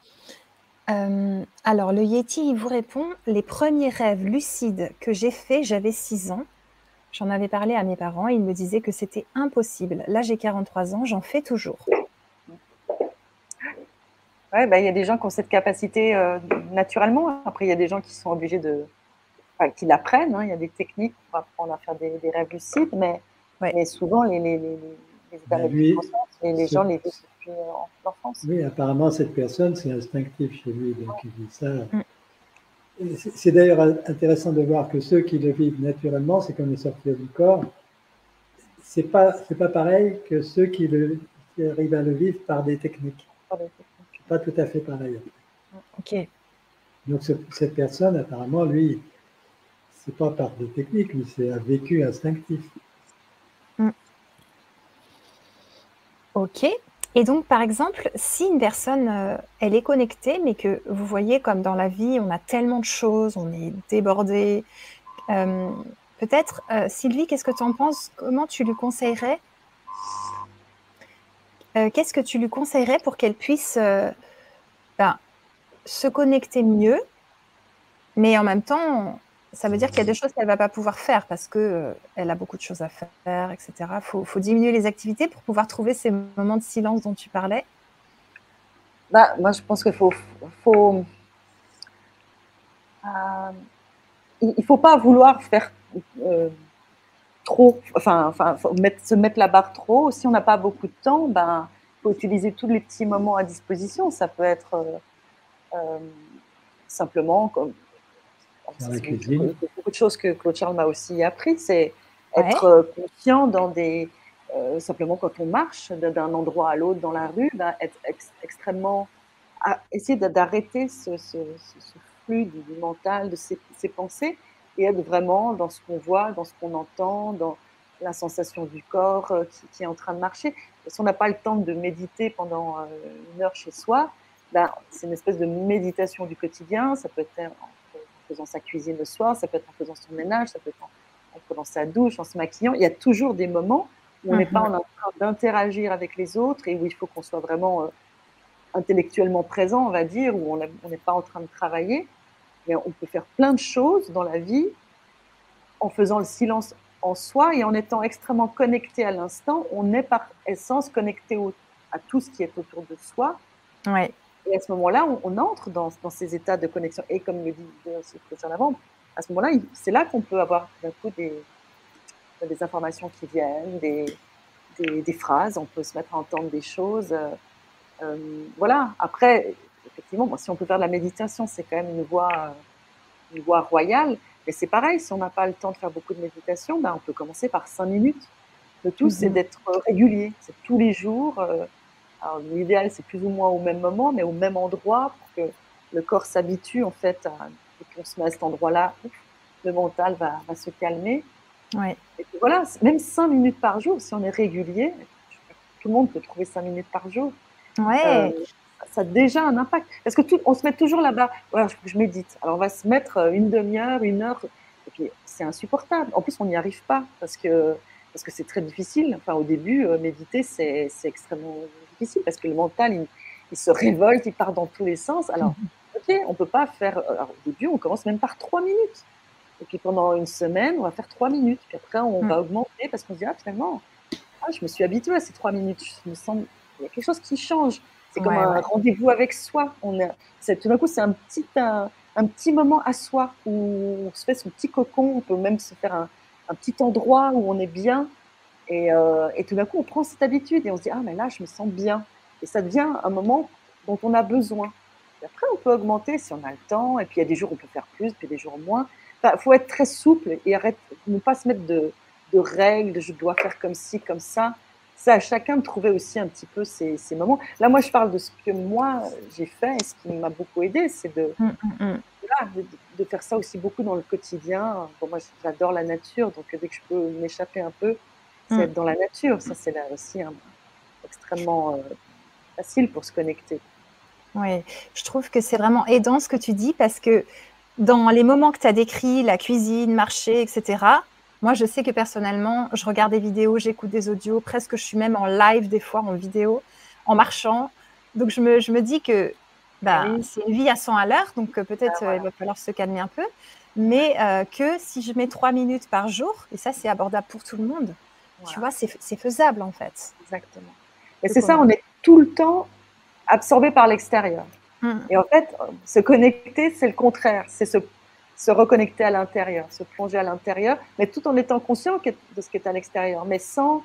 [SPEAKER 1] Euh, alors, le Yeti, il vous répond Les premiers rêves lucides que j'ai faits, j'avais 6 ans. J'en avais parlé à mes parents, ils me disaient que c'était impossible. Là, j'ai 43 ans, j'en fais toujours.
[SPEAKER 2] Ouais, bah, il y a des gens qui ont cette capacité euh, naturellement. Après, il y a des gens qui sont obligés de, qui l'apprennent. Hein. Il y a des techniques pour apprendre à faire des, rêves lucides, mais, mais souvent, les, les, les, les états bah, les, gens les vivent depuis euh, l'enfance.
[SPEAKER 3] Oui, apparemment, cette personne, c'est instinctif chez lui, donc il dit ça. Mm. C'est d'ailleurs intéressant de voir que ceux qui le vivent naturellement, c'est comme les sortir du corps, c'est pas c'est pas pareil que ceux qui, le, arrivent à le vivre par des techniques. Par des techniques. Pas tout à fait pareil.
[SPEAKER 1] Ok.
[SPEAKER 3] Donc cette personne, apparemment, lui, c'est pas par des techniques, mais c'est un vécu instinctif. Mm.
[SPEAKER 1] Ok. Et donc, par exemple, si une personne, euh, elle est connectée, mais que vous voyez comme dans la vie, on a tellement de choses, on est débordé, euh, peut-être, euh, Sylvie, qu'est-ce que tu en penses? Comment tu lui conseillerais Qu'est-ce que tu lui conseillerais pour qu'elle puisse ben, se connecter mieux, mais en même temps, ça veut dire qu'il y a des choses qu'elle ne va pas pouvoir faire parce qu'elle euh, a beaucoup de choses à faire, etc. Il faut, diminuer les activités pour pouvoir trouver ces moments de silence dont tu parlais.
[SPEAKER 2] Bah, moi, je pense qu'il faut. faut euh, il ne faut pas vouloir faire euh, trop, enfin, enfin mettre, se mettre la barre trop. Si on n'a pas beaucoup de temps, ben, il faut utiliser tous les petits moments à disposition. Ça peut être simplement comme beaucoup de choses que Claude Charles m'a aussi appris, c'est être euh, confiant dans des. Euh, simplement, quand on marche d'un endroit à l'autre dans la rue, ben, être extrêmement. essayer d'arrêter ce, flux du, mental, de ses, pensées, et être vraiment dans ce qu'on voit, dans ce qu'on entend, dans la sensation du corps euh, qui, est en train de marcher. Si on n'a pas le temps de méditer pendant une heure chez soi, ben, c'est une espèce de méditation du quotidien. Ça peut être faisant sa cuisine le soir, ça peut être en faisant son ménage, ça peut être en, prenant sa douche, en se maquillant. Il y a toujours des moments où on n'est pas mhm. en train d'interagir avec les autres et où il faut qu'on soit vraiment euh, intellectuellement présent, on va dire, où on n'est pas en train de travailler. Mais on peut faire plein de choses dans la vie en faisant le silence en soi et en étant extrêmement connecté à l'instant. On est par essence connecté à tout ce qui est autour de soi.
[SPEAKER 1] Ouais.
[SPEAKER 2] Et à ce moment-là, on, entre dans, ces états de connexion. Et comme le dit aussi en avant, à ce moment-là, c'est là qu'on peut avoir d'un coup des, des informations qui viennent, des, des, phrases, on peut se mettre à entendre des choses. Euh, euh, voilà. Après, effectivement, si on peut faire de la méditation, c'est quand même une voie, une voie royale. Mais c'est pareil, si on n'a pas le temps de faire beaucoup de méditation, ben, on peut commencer par cinq minutes. Le tout, c'est mhm. d'être régulier. C'est tous les jours. Euh, l'idéal, c'est plus ou moins au même moment, mais au même endroit pour que le corps s'habitue en fait à, et qu'on se met à cet endroit-là, le mental va, se calmer.
[SPEAKER 1] Ouais.
[SPEAKER 2] Et voilà, même cinq minutes par jour, si on est régulier, tout le monde peut trouver cinq minutes par jour.
[SPEAKER 1] Ouais. Euh,
[SPEAKER 2] ça a déjà un impact. Parce que tout, on se met toujours là-bas. Voilà, je, je, médite. Alors on va se mettre euh, une demi-heure, une heure, et puis c'est insupportable. En plus, on n'y arrive pas parce que parce que c'est très difficile. Enfin, au début, euh, méditer, c'est extrêmement difficile parce que le mental, il, se révolte, il part dans tous les sens. Alors, mhm. ok, on peut pas faire. Alors, au début, on commence même par trois minutes. Et puis pendant une semaine, on va faire trois minutes. Puis après, on mhm. va augmenter parce qu'on se dit, ah, finalement, ah, je me suis habituée à ces trois minutes. Je me sens, il y a quelque chose qui change. C'est comme un rendez-vous avec soi. On est, tout d'un coup, c'est un petit, un, petit moment à soi où on se fait son petit cocon. On peut même se faire un, un petit endroit où on est bien. Euh, et, tout d'un coup, on prend cette habitude et on se dit Ah, mais là, je me sens bien. Et ça devient un moment dont on a besoin. Et après, on peut augmenter si on a le temps. Et puis, il y a des jours où on peut faire plus, puis des jours moins. Il faut être très souple et arrête, ne pas se mettre de, règles, de je dois faire comme ci, comme ça. C'est à chacun de trouver aussi un petit peu ces, moments. Là, moi, je parle de ce que moi, j'ai fait et ce qui m'a beaucoup aidé, c'est de, hum, hum, hum. de, faire ça aussi beaucoup dans le quotidien. Bon, moi, j'adore la nature, donc dès que je peux m'échapper un peu, c'est mm. être dans la nature. Ça, c'est là aussi extrêmement euh, facile pour se connecter.
[SPEAKER 1] Oui, je trouve que c'est vraiment aidant ce que tu dis parce que dans les moments que tu as décrits, la cuisine, marcher, etc., moi, je sais que personnellement, je regarde des vidéos, j'écoute des audios, presque je suis même en live des fois, en vidéo, en marchant. Donc, je me, je me dis que bah, c'est une vie à 100 à l'heure, donc euh, peut-être ah, euh, il va falloir se calmer un peu. Mais que si je mets trois minutes par jour, et ça, c'est abordable pour tout le monde, tu vois, c'est faisable en fait.
[SPEAKER 2] Exactement. Et c'est ça, on est tout le temps absorbé par l'extérieur. Hmm. Et en fait, se connecter, c'est le contraire. C'est se, se, reconnecter à l'intérieur, se plonger à l'intérieur, mais tout en étant conscient de ce qui est à l'extérieur, mais sans,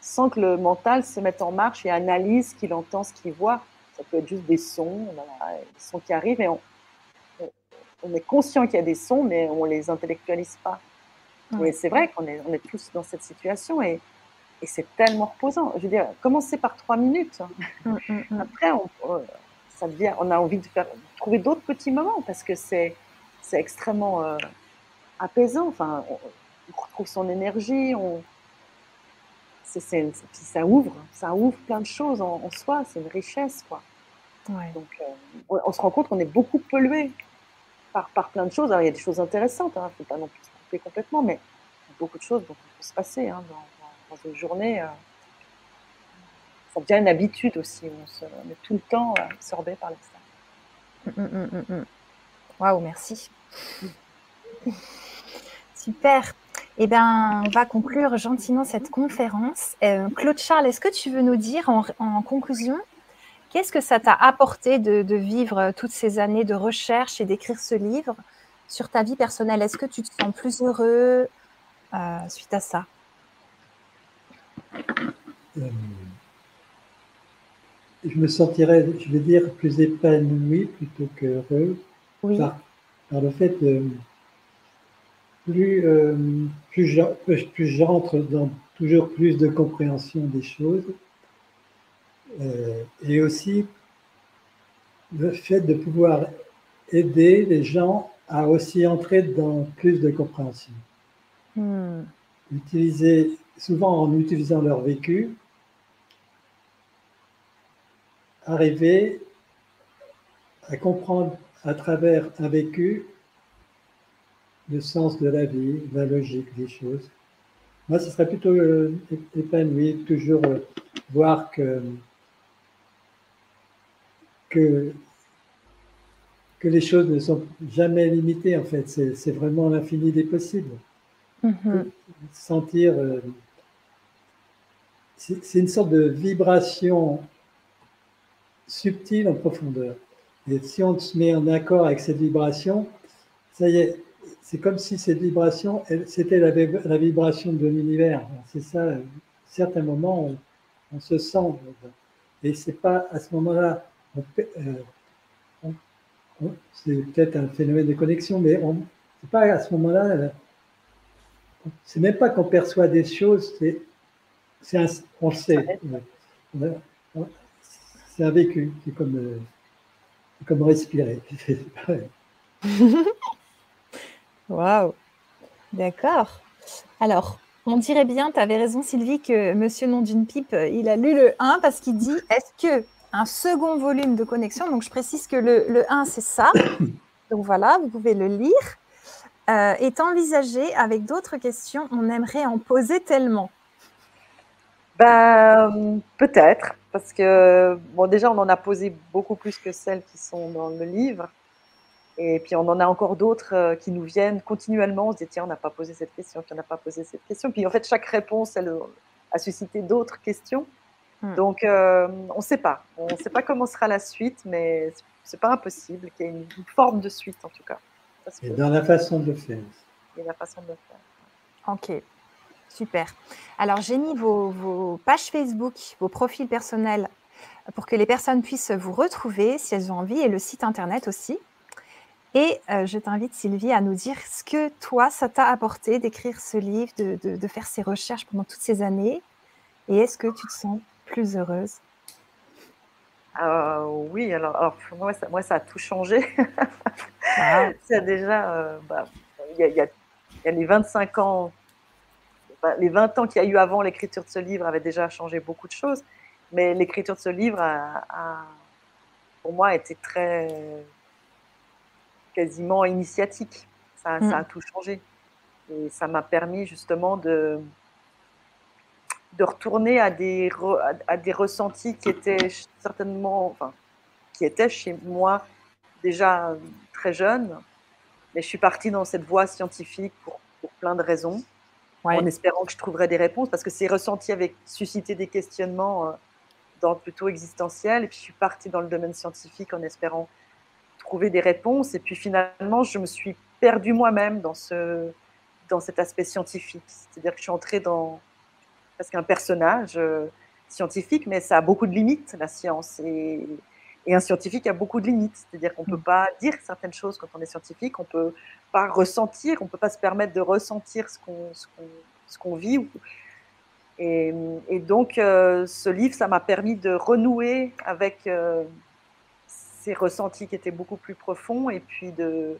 [SPEAKER 2] sans que le mental se mette en marche et analyse ce qu'il entend, ce qu'il voit. Ça peut être juste des sons, des sons qui arrivent et on, on est conscient qu'il y a des sons, mais on ne les intellectualise pas. Et c'est vrai qu'on est, on est tous dans cette situation et, et c'est tellement reposant. Je veux dire, commencer par trois minutes. Mm, mm, mm. Après, on, ça devient, on a envie de faire, trouver d'autres petits moments parce que c'est, c'est extrêmement euh, apaisant. Enfin, on, retrouve son énergie. On, ça ouvre, ça ouvre plein de choses en, soi. C'est une richesse, quoi. Donc, euh, on, se rend compte qu'on est beaucoup pollué par, par plein de choses. Alors, il y a des choses intéressantes, il hein, ne faut pas non plus se couper complètement, mais il y a beaucoup de choses dont on peut se passer hein, dans, une journée, euh, ça devient une habitude aussi. On, est tout le temps absorbé par l'extérieur.
[SPEAKER 1] Hum, hum, hum, Waouh, merci. Super. Eh bien, on va conclure gentiment cette conférence. Euh, Claude Charles, est-ce que tu veux nous dire en, conclusion, qu'est-ce que ça t'a apporté de, vivre toutes ces années de recherche et d'écrire ce livre sur ta vie personnelle? Est-ce que tu te sens plus heureux euh, suite à ça?
[SPEAKER 3] Euh, je me sentirais, je vais dire, plus épanoui plutôt qu'heureux oui. par, le fait de plus, euh, plus, j'entre dans toujours plus de compréhension des choses euh, et aussi le fait de pouvoir aider les gens à aussi entrer dans plus de compréhension. Hmm. Utiliser souvent en utilisant leur vécu, arriver à comprendre à travers un vécu le sens de la vie, la logique des choses. Moi, ce serait plutôt euh, épanoui, toujours euh, voir que, que, que les choses ne sont jamais limitées, en fait. C'est vraiment l'infini des possibles. Mm-hmm. Sentir euh, c'est une sorte de vibration subtile en profondeur. Et si on se met en accord avec cette vibration, ça y est, c'est comme si cette vibration, c'était la, vibration de l'univers. C'est ça, à certains moments, on, se sent. Et c'est pas à ce moment-là, euh, c'est peut-être un phénomène de connexion, mais c'est pas à ce moment-là, c'est même pas qu'on perçoit des choses, c'est un, on le sait. C'est un vécu, c'est comme, euh, comme respirer.
[SPEAKER 1] Waouh, d'accord. Alors, on dirait bien, tu avais raison Sylvie, que Monsieur Nom d'une pipe, euh, il a lu le 1 parce qu'il dit est-ce que un second volume de connexion, donc je précise que le, le 1 c'est ça, donc voilà, vous pouvez le lire, euh, est envisagé avec d'autres questions, on aimerait en poser tellement.
[SPEAKER 2] Ben, peut-être, parce que, bon, déjà, on en a posé beaucoup plus que celles qui sont dans le livre. Et puis, on en a encore d'autres euh, qui nous viennent continuellement. On se dit, tiens, on n'a pas posé cette question, puis on n'a pas posé cette question. Puis, en fait, chaque réponse, elle a suscité d'autres questions. Hmm. Donc, euh, on ne sait pas. On ne sait pas comment sera la suite, mais c'est pas impossible qu'il y ait une, forme de suite, en tout cas.
[SPEAKER 3] Et dans la façon de faire.
[SPEAKER 2] Et la façon de faire.
[SPEAKER 1] Ok. Super. Alors, j'ai mis vos, pages Facebook, vos profils personnels pour que les personnes puissent vous retrouver si elles ont envie et le site internet aussi. Et euh, je t'invite, Sylvie, à nous dire ce que toi, ça t'a apporté d'écrire ce livre, de, faire ces recherches pendant toutes ces années. Et est-ce que tu te sens plus heureuse?
[SPEAKER 2] Euh, Oui, alors, moi, ça, a tout changé. Ah. ça déjà, euh, bah, il y, a les 25 ans les 20 ans qu'il y a eu avant l'écriture de ce livre avaient déjà changé beaucoup de choses, mais l'écriture de ce livre a, pour moi, été très quasiment initiatique. Ça, ça a mm. tout changé. Et ça m'a permis justement de, de retourner à des, à, des ressentis qui étaient certainement, enfin, qui étaient chez moi déjà très jeune. Mais je suis partie dans cette voie scientifique pour, pour plein de raisons en espérant que je trouverais des réponses, parce que ces ressentis avaient suscité des questionnements euh, plutôt existentiel. Et puis je suis partie dans le domaine scientifique en espérant trouver des réponses. Et puis finalement, je me suis perdue moi-même dans, ce, dans cet aspect scientifique. C'est-à-dire que je suis entrée dans presque un personnage euh, scientifique, mais ça a beaucoup de limites, la science. Et, Et un scientifique a beaucoup de limites, c'est-à-dire qu'on ne peut mm. pas dire certaines choses quand on est scientifique, on ne peut pas ressentir, on ne peut pas se permettre de ressentir ce qu'on ce qu'on vit. Et, donc, euh, ce livre, ça m'a permis de renouer avec euh, ces ressentis qui étaient beaucoup plus profonds et puis de,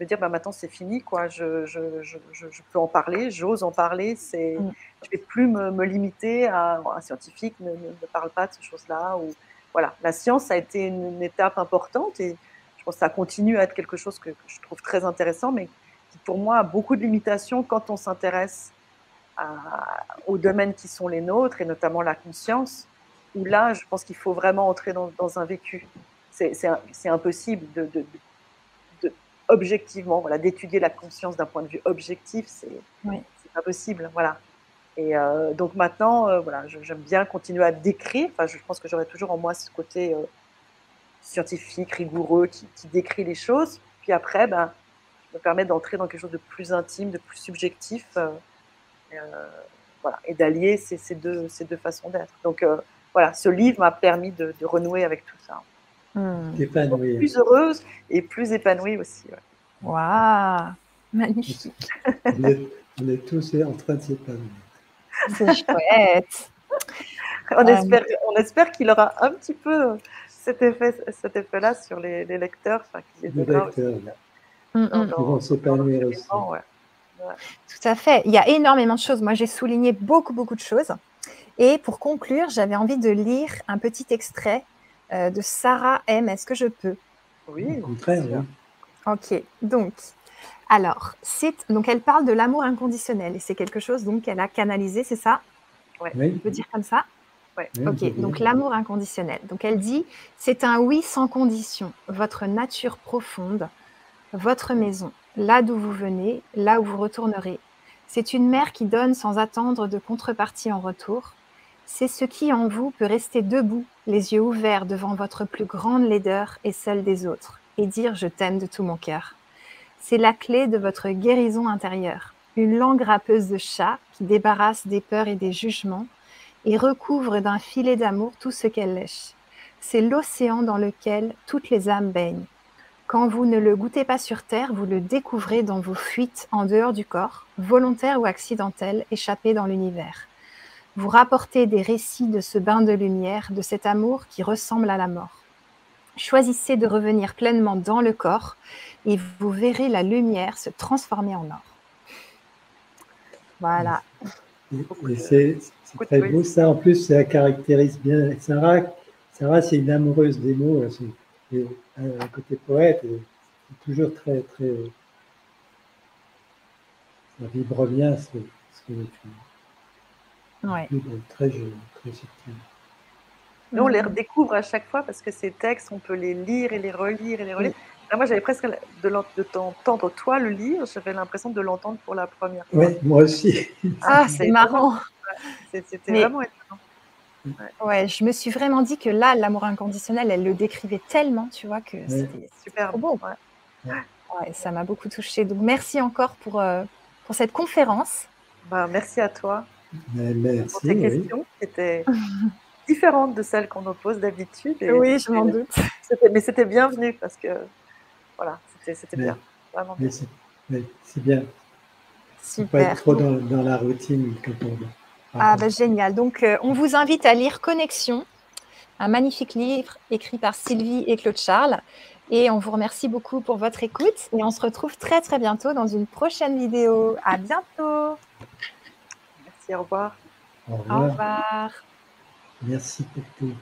[SPEAKER 2] me dire, bah, maintenant c'est fini, quoi. Je, je, je, je, peux en parler, j'ose en parler. C'est, mm. Je ne vais plus me, me, limiter à un scientifique ne, ne, parle pas de ces choses-là. Ou, voilà. La science a été une, étape importante et je pense que ça continue à être quelque chose que, je trouve très intéressant, mais qui pour moi a beaucoup de limitations quand on s'intéresse aux domaines qui sont les nôtres et notamment la conscience, où là, je pense qu'il faut vraiment entrer dans, dans un vécu. C'est impossible de, de, de, objectivement, voilà, d'étudier la conscience d'un point de vue objectif, c'est oui. pas possible, voilà. Et euh, donc maintenant, euh, voilà, j'aime bien continuer à décrire. Enfin, je pense que j'aurai toujours en moi ce côté euh, scientifique, rigoureux, qui, décrit les choses. Puis après, ben, me permet d'entrer dans quelque chose de plus intime, de plus subjectif, voilà, et d'allier ces, ces, deux, ces deux façons d'être. Donc voilà, ce livre m'a permis de, renouer avec tout ça.
[SPEAKER 3] Hmm. Épanouie.
[SPEAKER 2] Plus heureuse et plus épanouie aussi.
[SPEAKER 1] Waouh, magnifique.
[SPEAKER 3] On est, on est tous en train de s'épanouir.
[SPEAKER 1] C'est chouette.
[SPEAKER 2] on, espère, on espère qu'il aura un petit peu cet effet, cet effet-là sur les, lecteurs. Enfin,
[SPEAKER 3] les, lecteurs, mm, mm. Ils vont s'épanouir aussi.
[SPEAKER 1] Tout à fait. Il y a énormément de choses. Moi, j'ai souligné beaucoup, beaucoup de choses. Et pour conclure, j'avais envie de lire un petit extrait euh, de Sarah M. Est-ce que je peux?
[SPEAKER 2] Oui.
[SPEAKER 3] Au contraire.
[SPEAKER 1] Ok. Donc, alors, donc elle parle de l'amour inconditionnel et c'est quelque chose donc qu'elle a canalisé, c'est ça?
[SPEAKER 2] Ouais. Oui.
[SPEAKER 1] On peut dire comme ça?
[SPEAKER 2] Ouais.
[SPEAKER 1] Ok, donc l'amour inconditionnel. Donc elle dit, c'est un oui sans condition, votre nature profonde, votre maison, là d'où vous venez, là où vous retournerez. C'est une mère qui donne sans attendre de contrepartie en retour. C'est ce qui en vous peut rester debout, les yeux ouverts devant votre plus grande laideur et celle des autres, et dire je t'aime de tout mon cœur. C'est la clé de votre guérison intérieure. Une langue râpeuse de chat qui débarrasse des peurs et des jugements et recouvre d'un filet d'amour tout ce qu'elle lèche. C'est l'océan dans lequel toutes les âmes baignent. Quand vous ne le goûtez pas sur Terre, vous le découvrez dans vos fuites en dehors du corps, volontaires ou accidentelles, échappées dans l'univers. Vous rapportez des récits de ce bain de lumière, de cet amour qui ressemble à la mort. Choisissez de revenir pleinement dans le corps et vous verrez la lumière se transformer en or. Voilà.
[SPEAKER 3] C'est très beau ça. En plus, ça caractérise bien Sarah. Sarah, c'est une amoureuse des mots. C'est un côté poète. C'est toujours très, très. Ça vibre bien ce, ce que tu.
[SPEAKER 1] Ouais.
[SPEAKER 3] Très joli, très subtil.
[SPEAKER 2] Nous, on les redécouvre à chaque fois parce que ces textes, on peut les lire et les relire et les relire. Moi, j'avais presque de, de t'entendre toi le lire, j'avais l'impression de l'entendre pour la première
[SPEAKER 3] fois. Oui, moi aussi.
[SPEAKER 1] Ah, c'est marrant.
[SPEAKER 2] C'était vraiment étonnant.
[SPEAKER 1] Ouais. je me suis vraiment dit que là, l'amour inconditionnel, elle le décrivait tellement, tu vois, que c'était super beau. Ouais. ça m'a beaucoup touchée. Donc, merci encore pour, euh, pour cette conférence.
[SPEAKER 2] Bah, merci à toi
[SPEAKER 3] merci,
[SPEAKER 2] pour tes questions. C'était différente de celles qu'on nous pose d'habitude.
[SPEAKER 1] Oui, je m'en doute.
[SPEAKER 2] Mais c'était bienvenu parce que, voilà, c'était bien. Vraiment bien.
[SPEAKER 3] C'est bien.
[SPEAKER 1] Super.
[SPEAKER 3] Pas être trop dans, la routine quand on...
[SPEAKER 1] Ah, bah, génial. Donc, euh, on vous invite à lire Connexion, un magnifique livre écrit par Sylvie et Claude Charles. Et on vous remercie beaucoup pour votre écoute. Et on se retrouve très, très bientôt dans une prochaine vidéo. À bientôt.
[SPEAKER 2] Merci, au revoir.
[SPEAKER 3] Au revoir.
[SPEAKER 1] Au revoir.
[SPEAKER 3] Merci pour tout.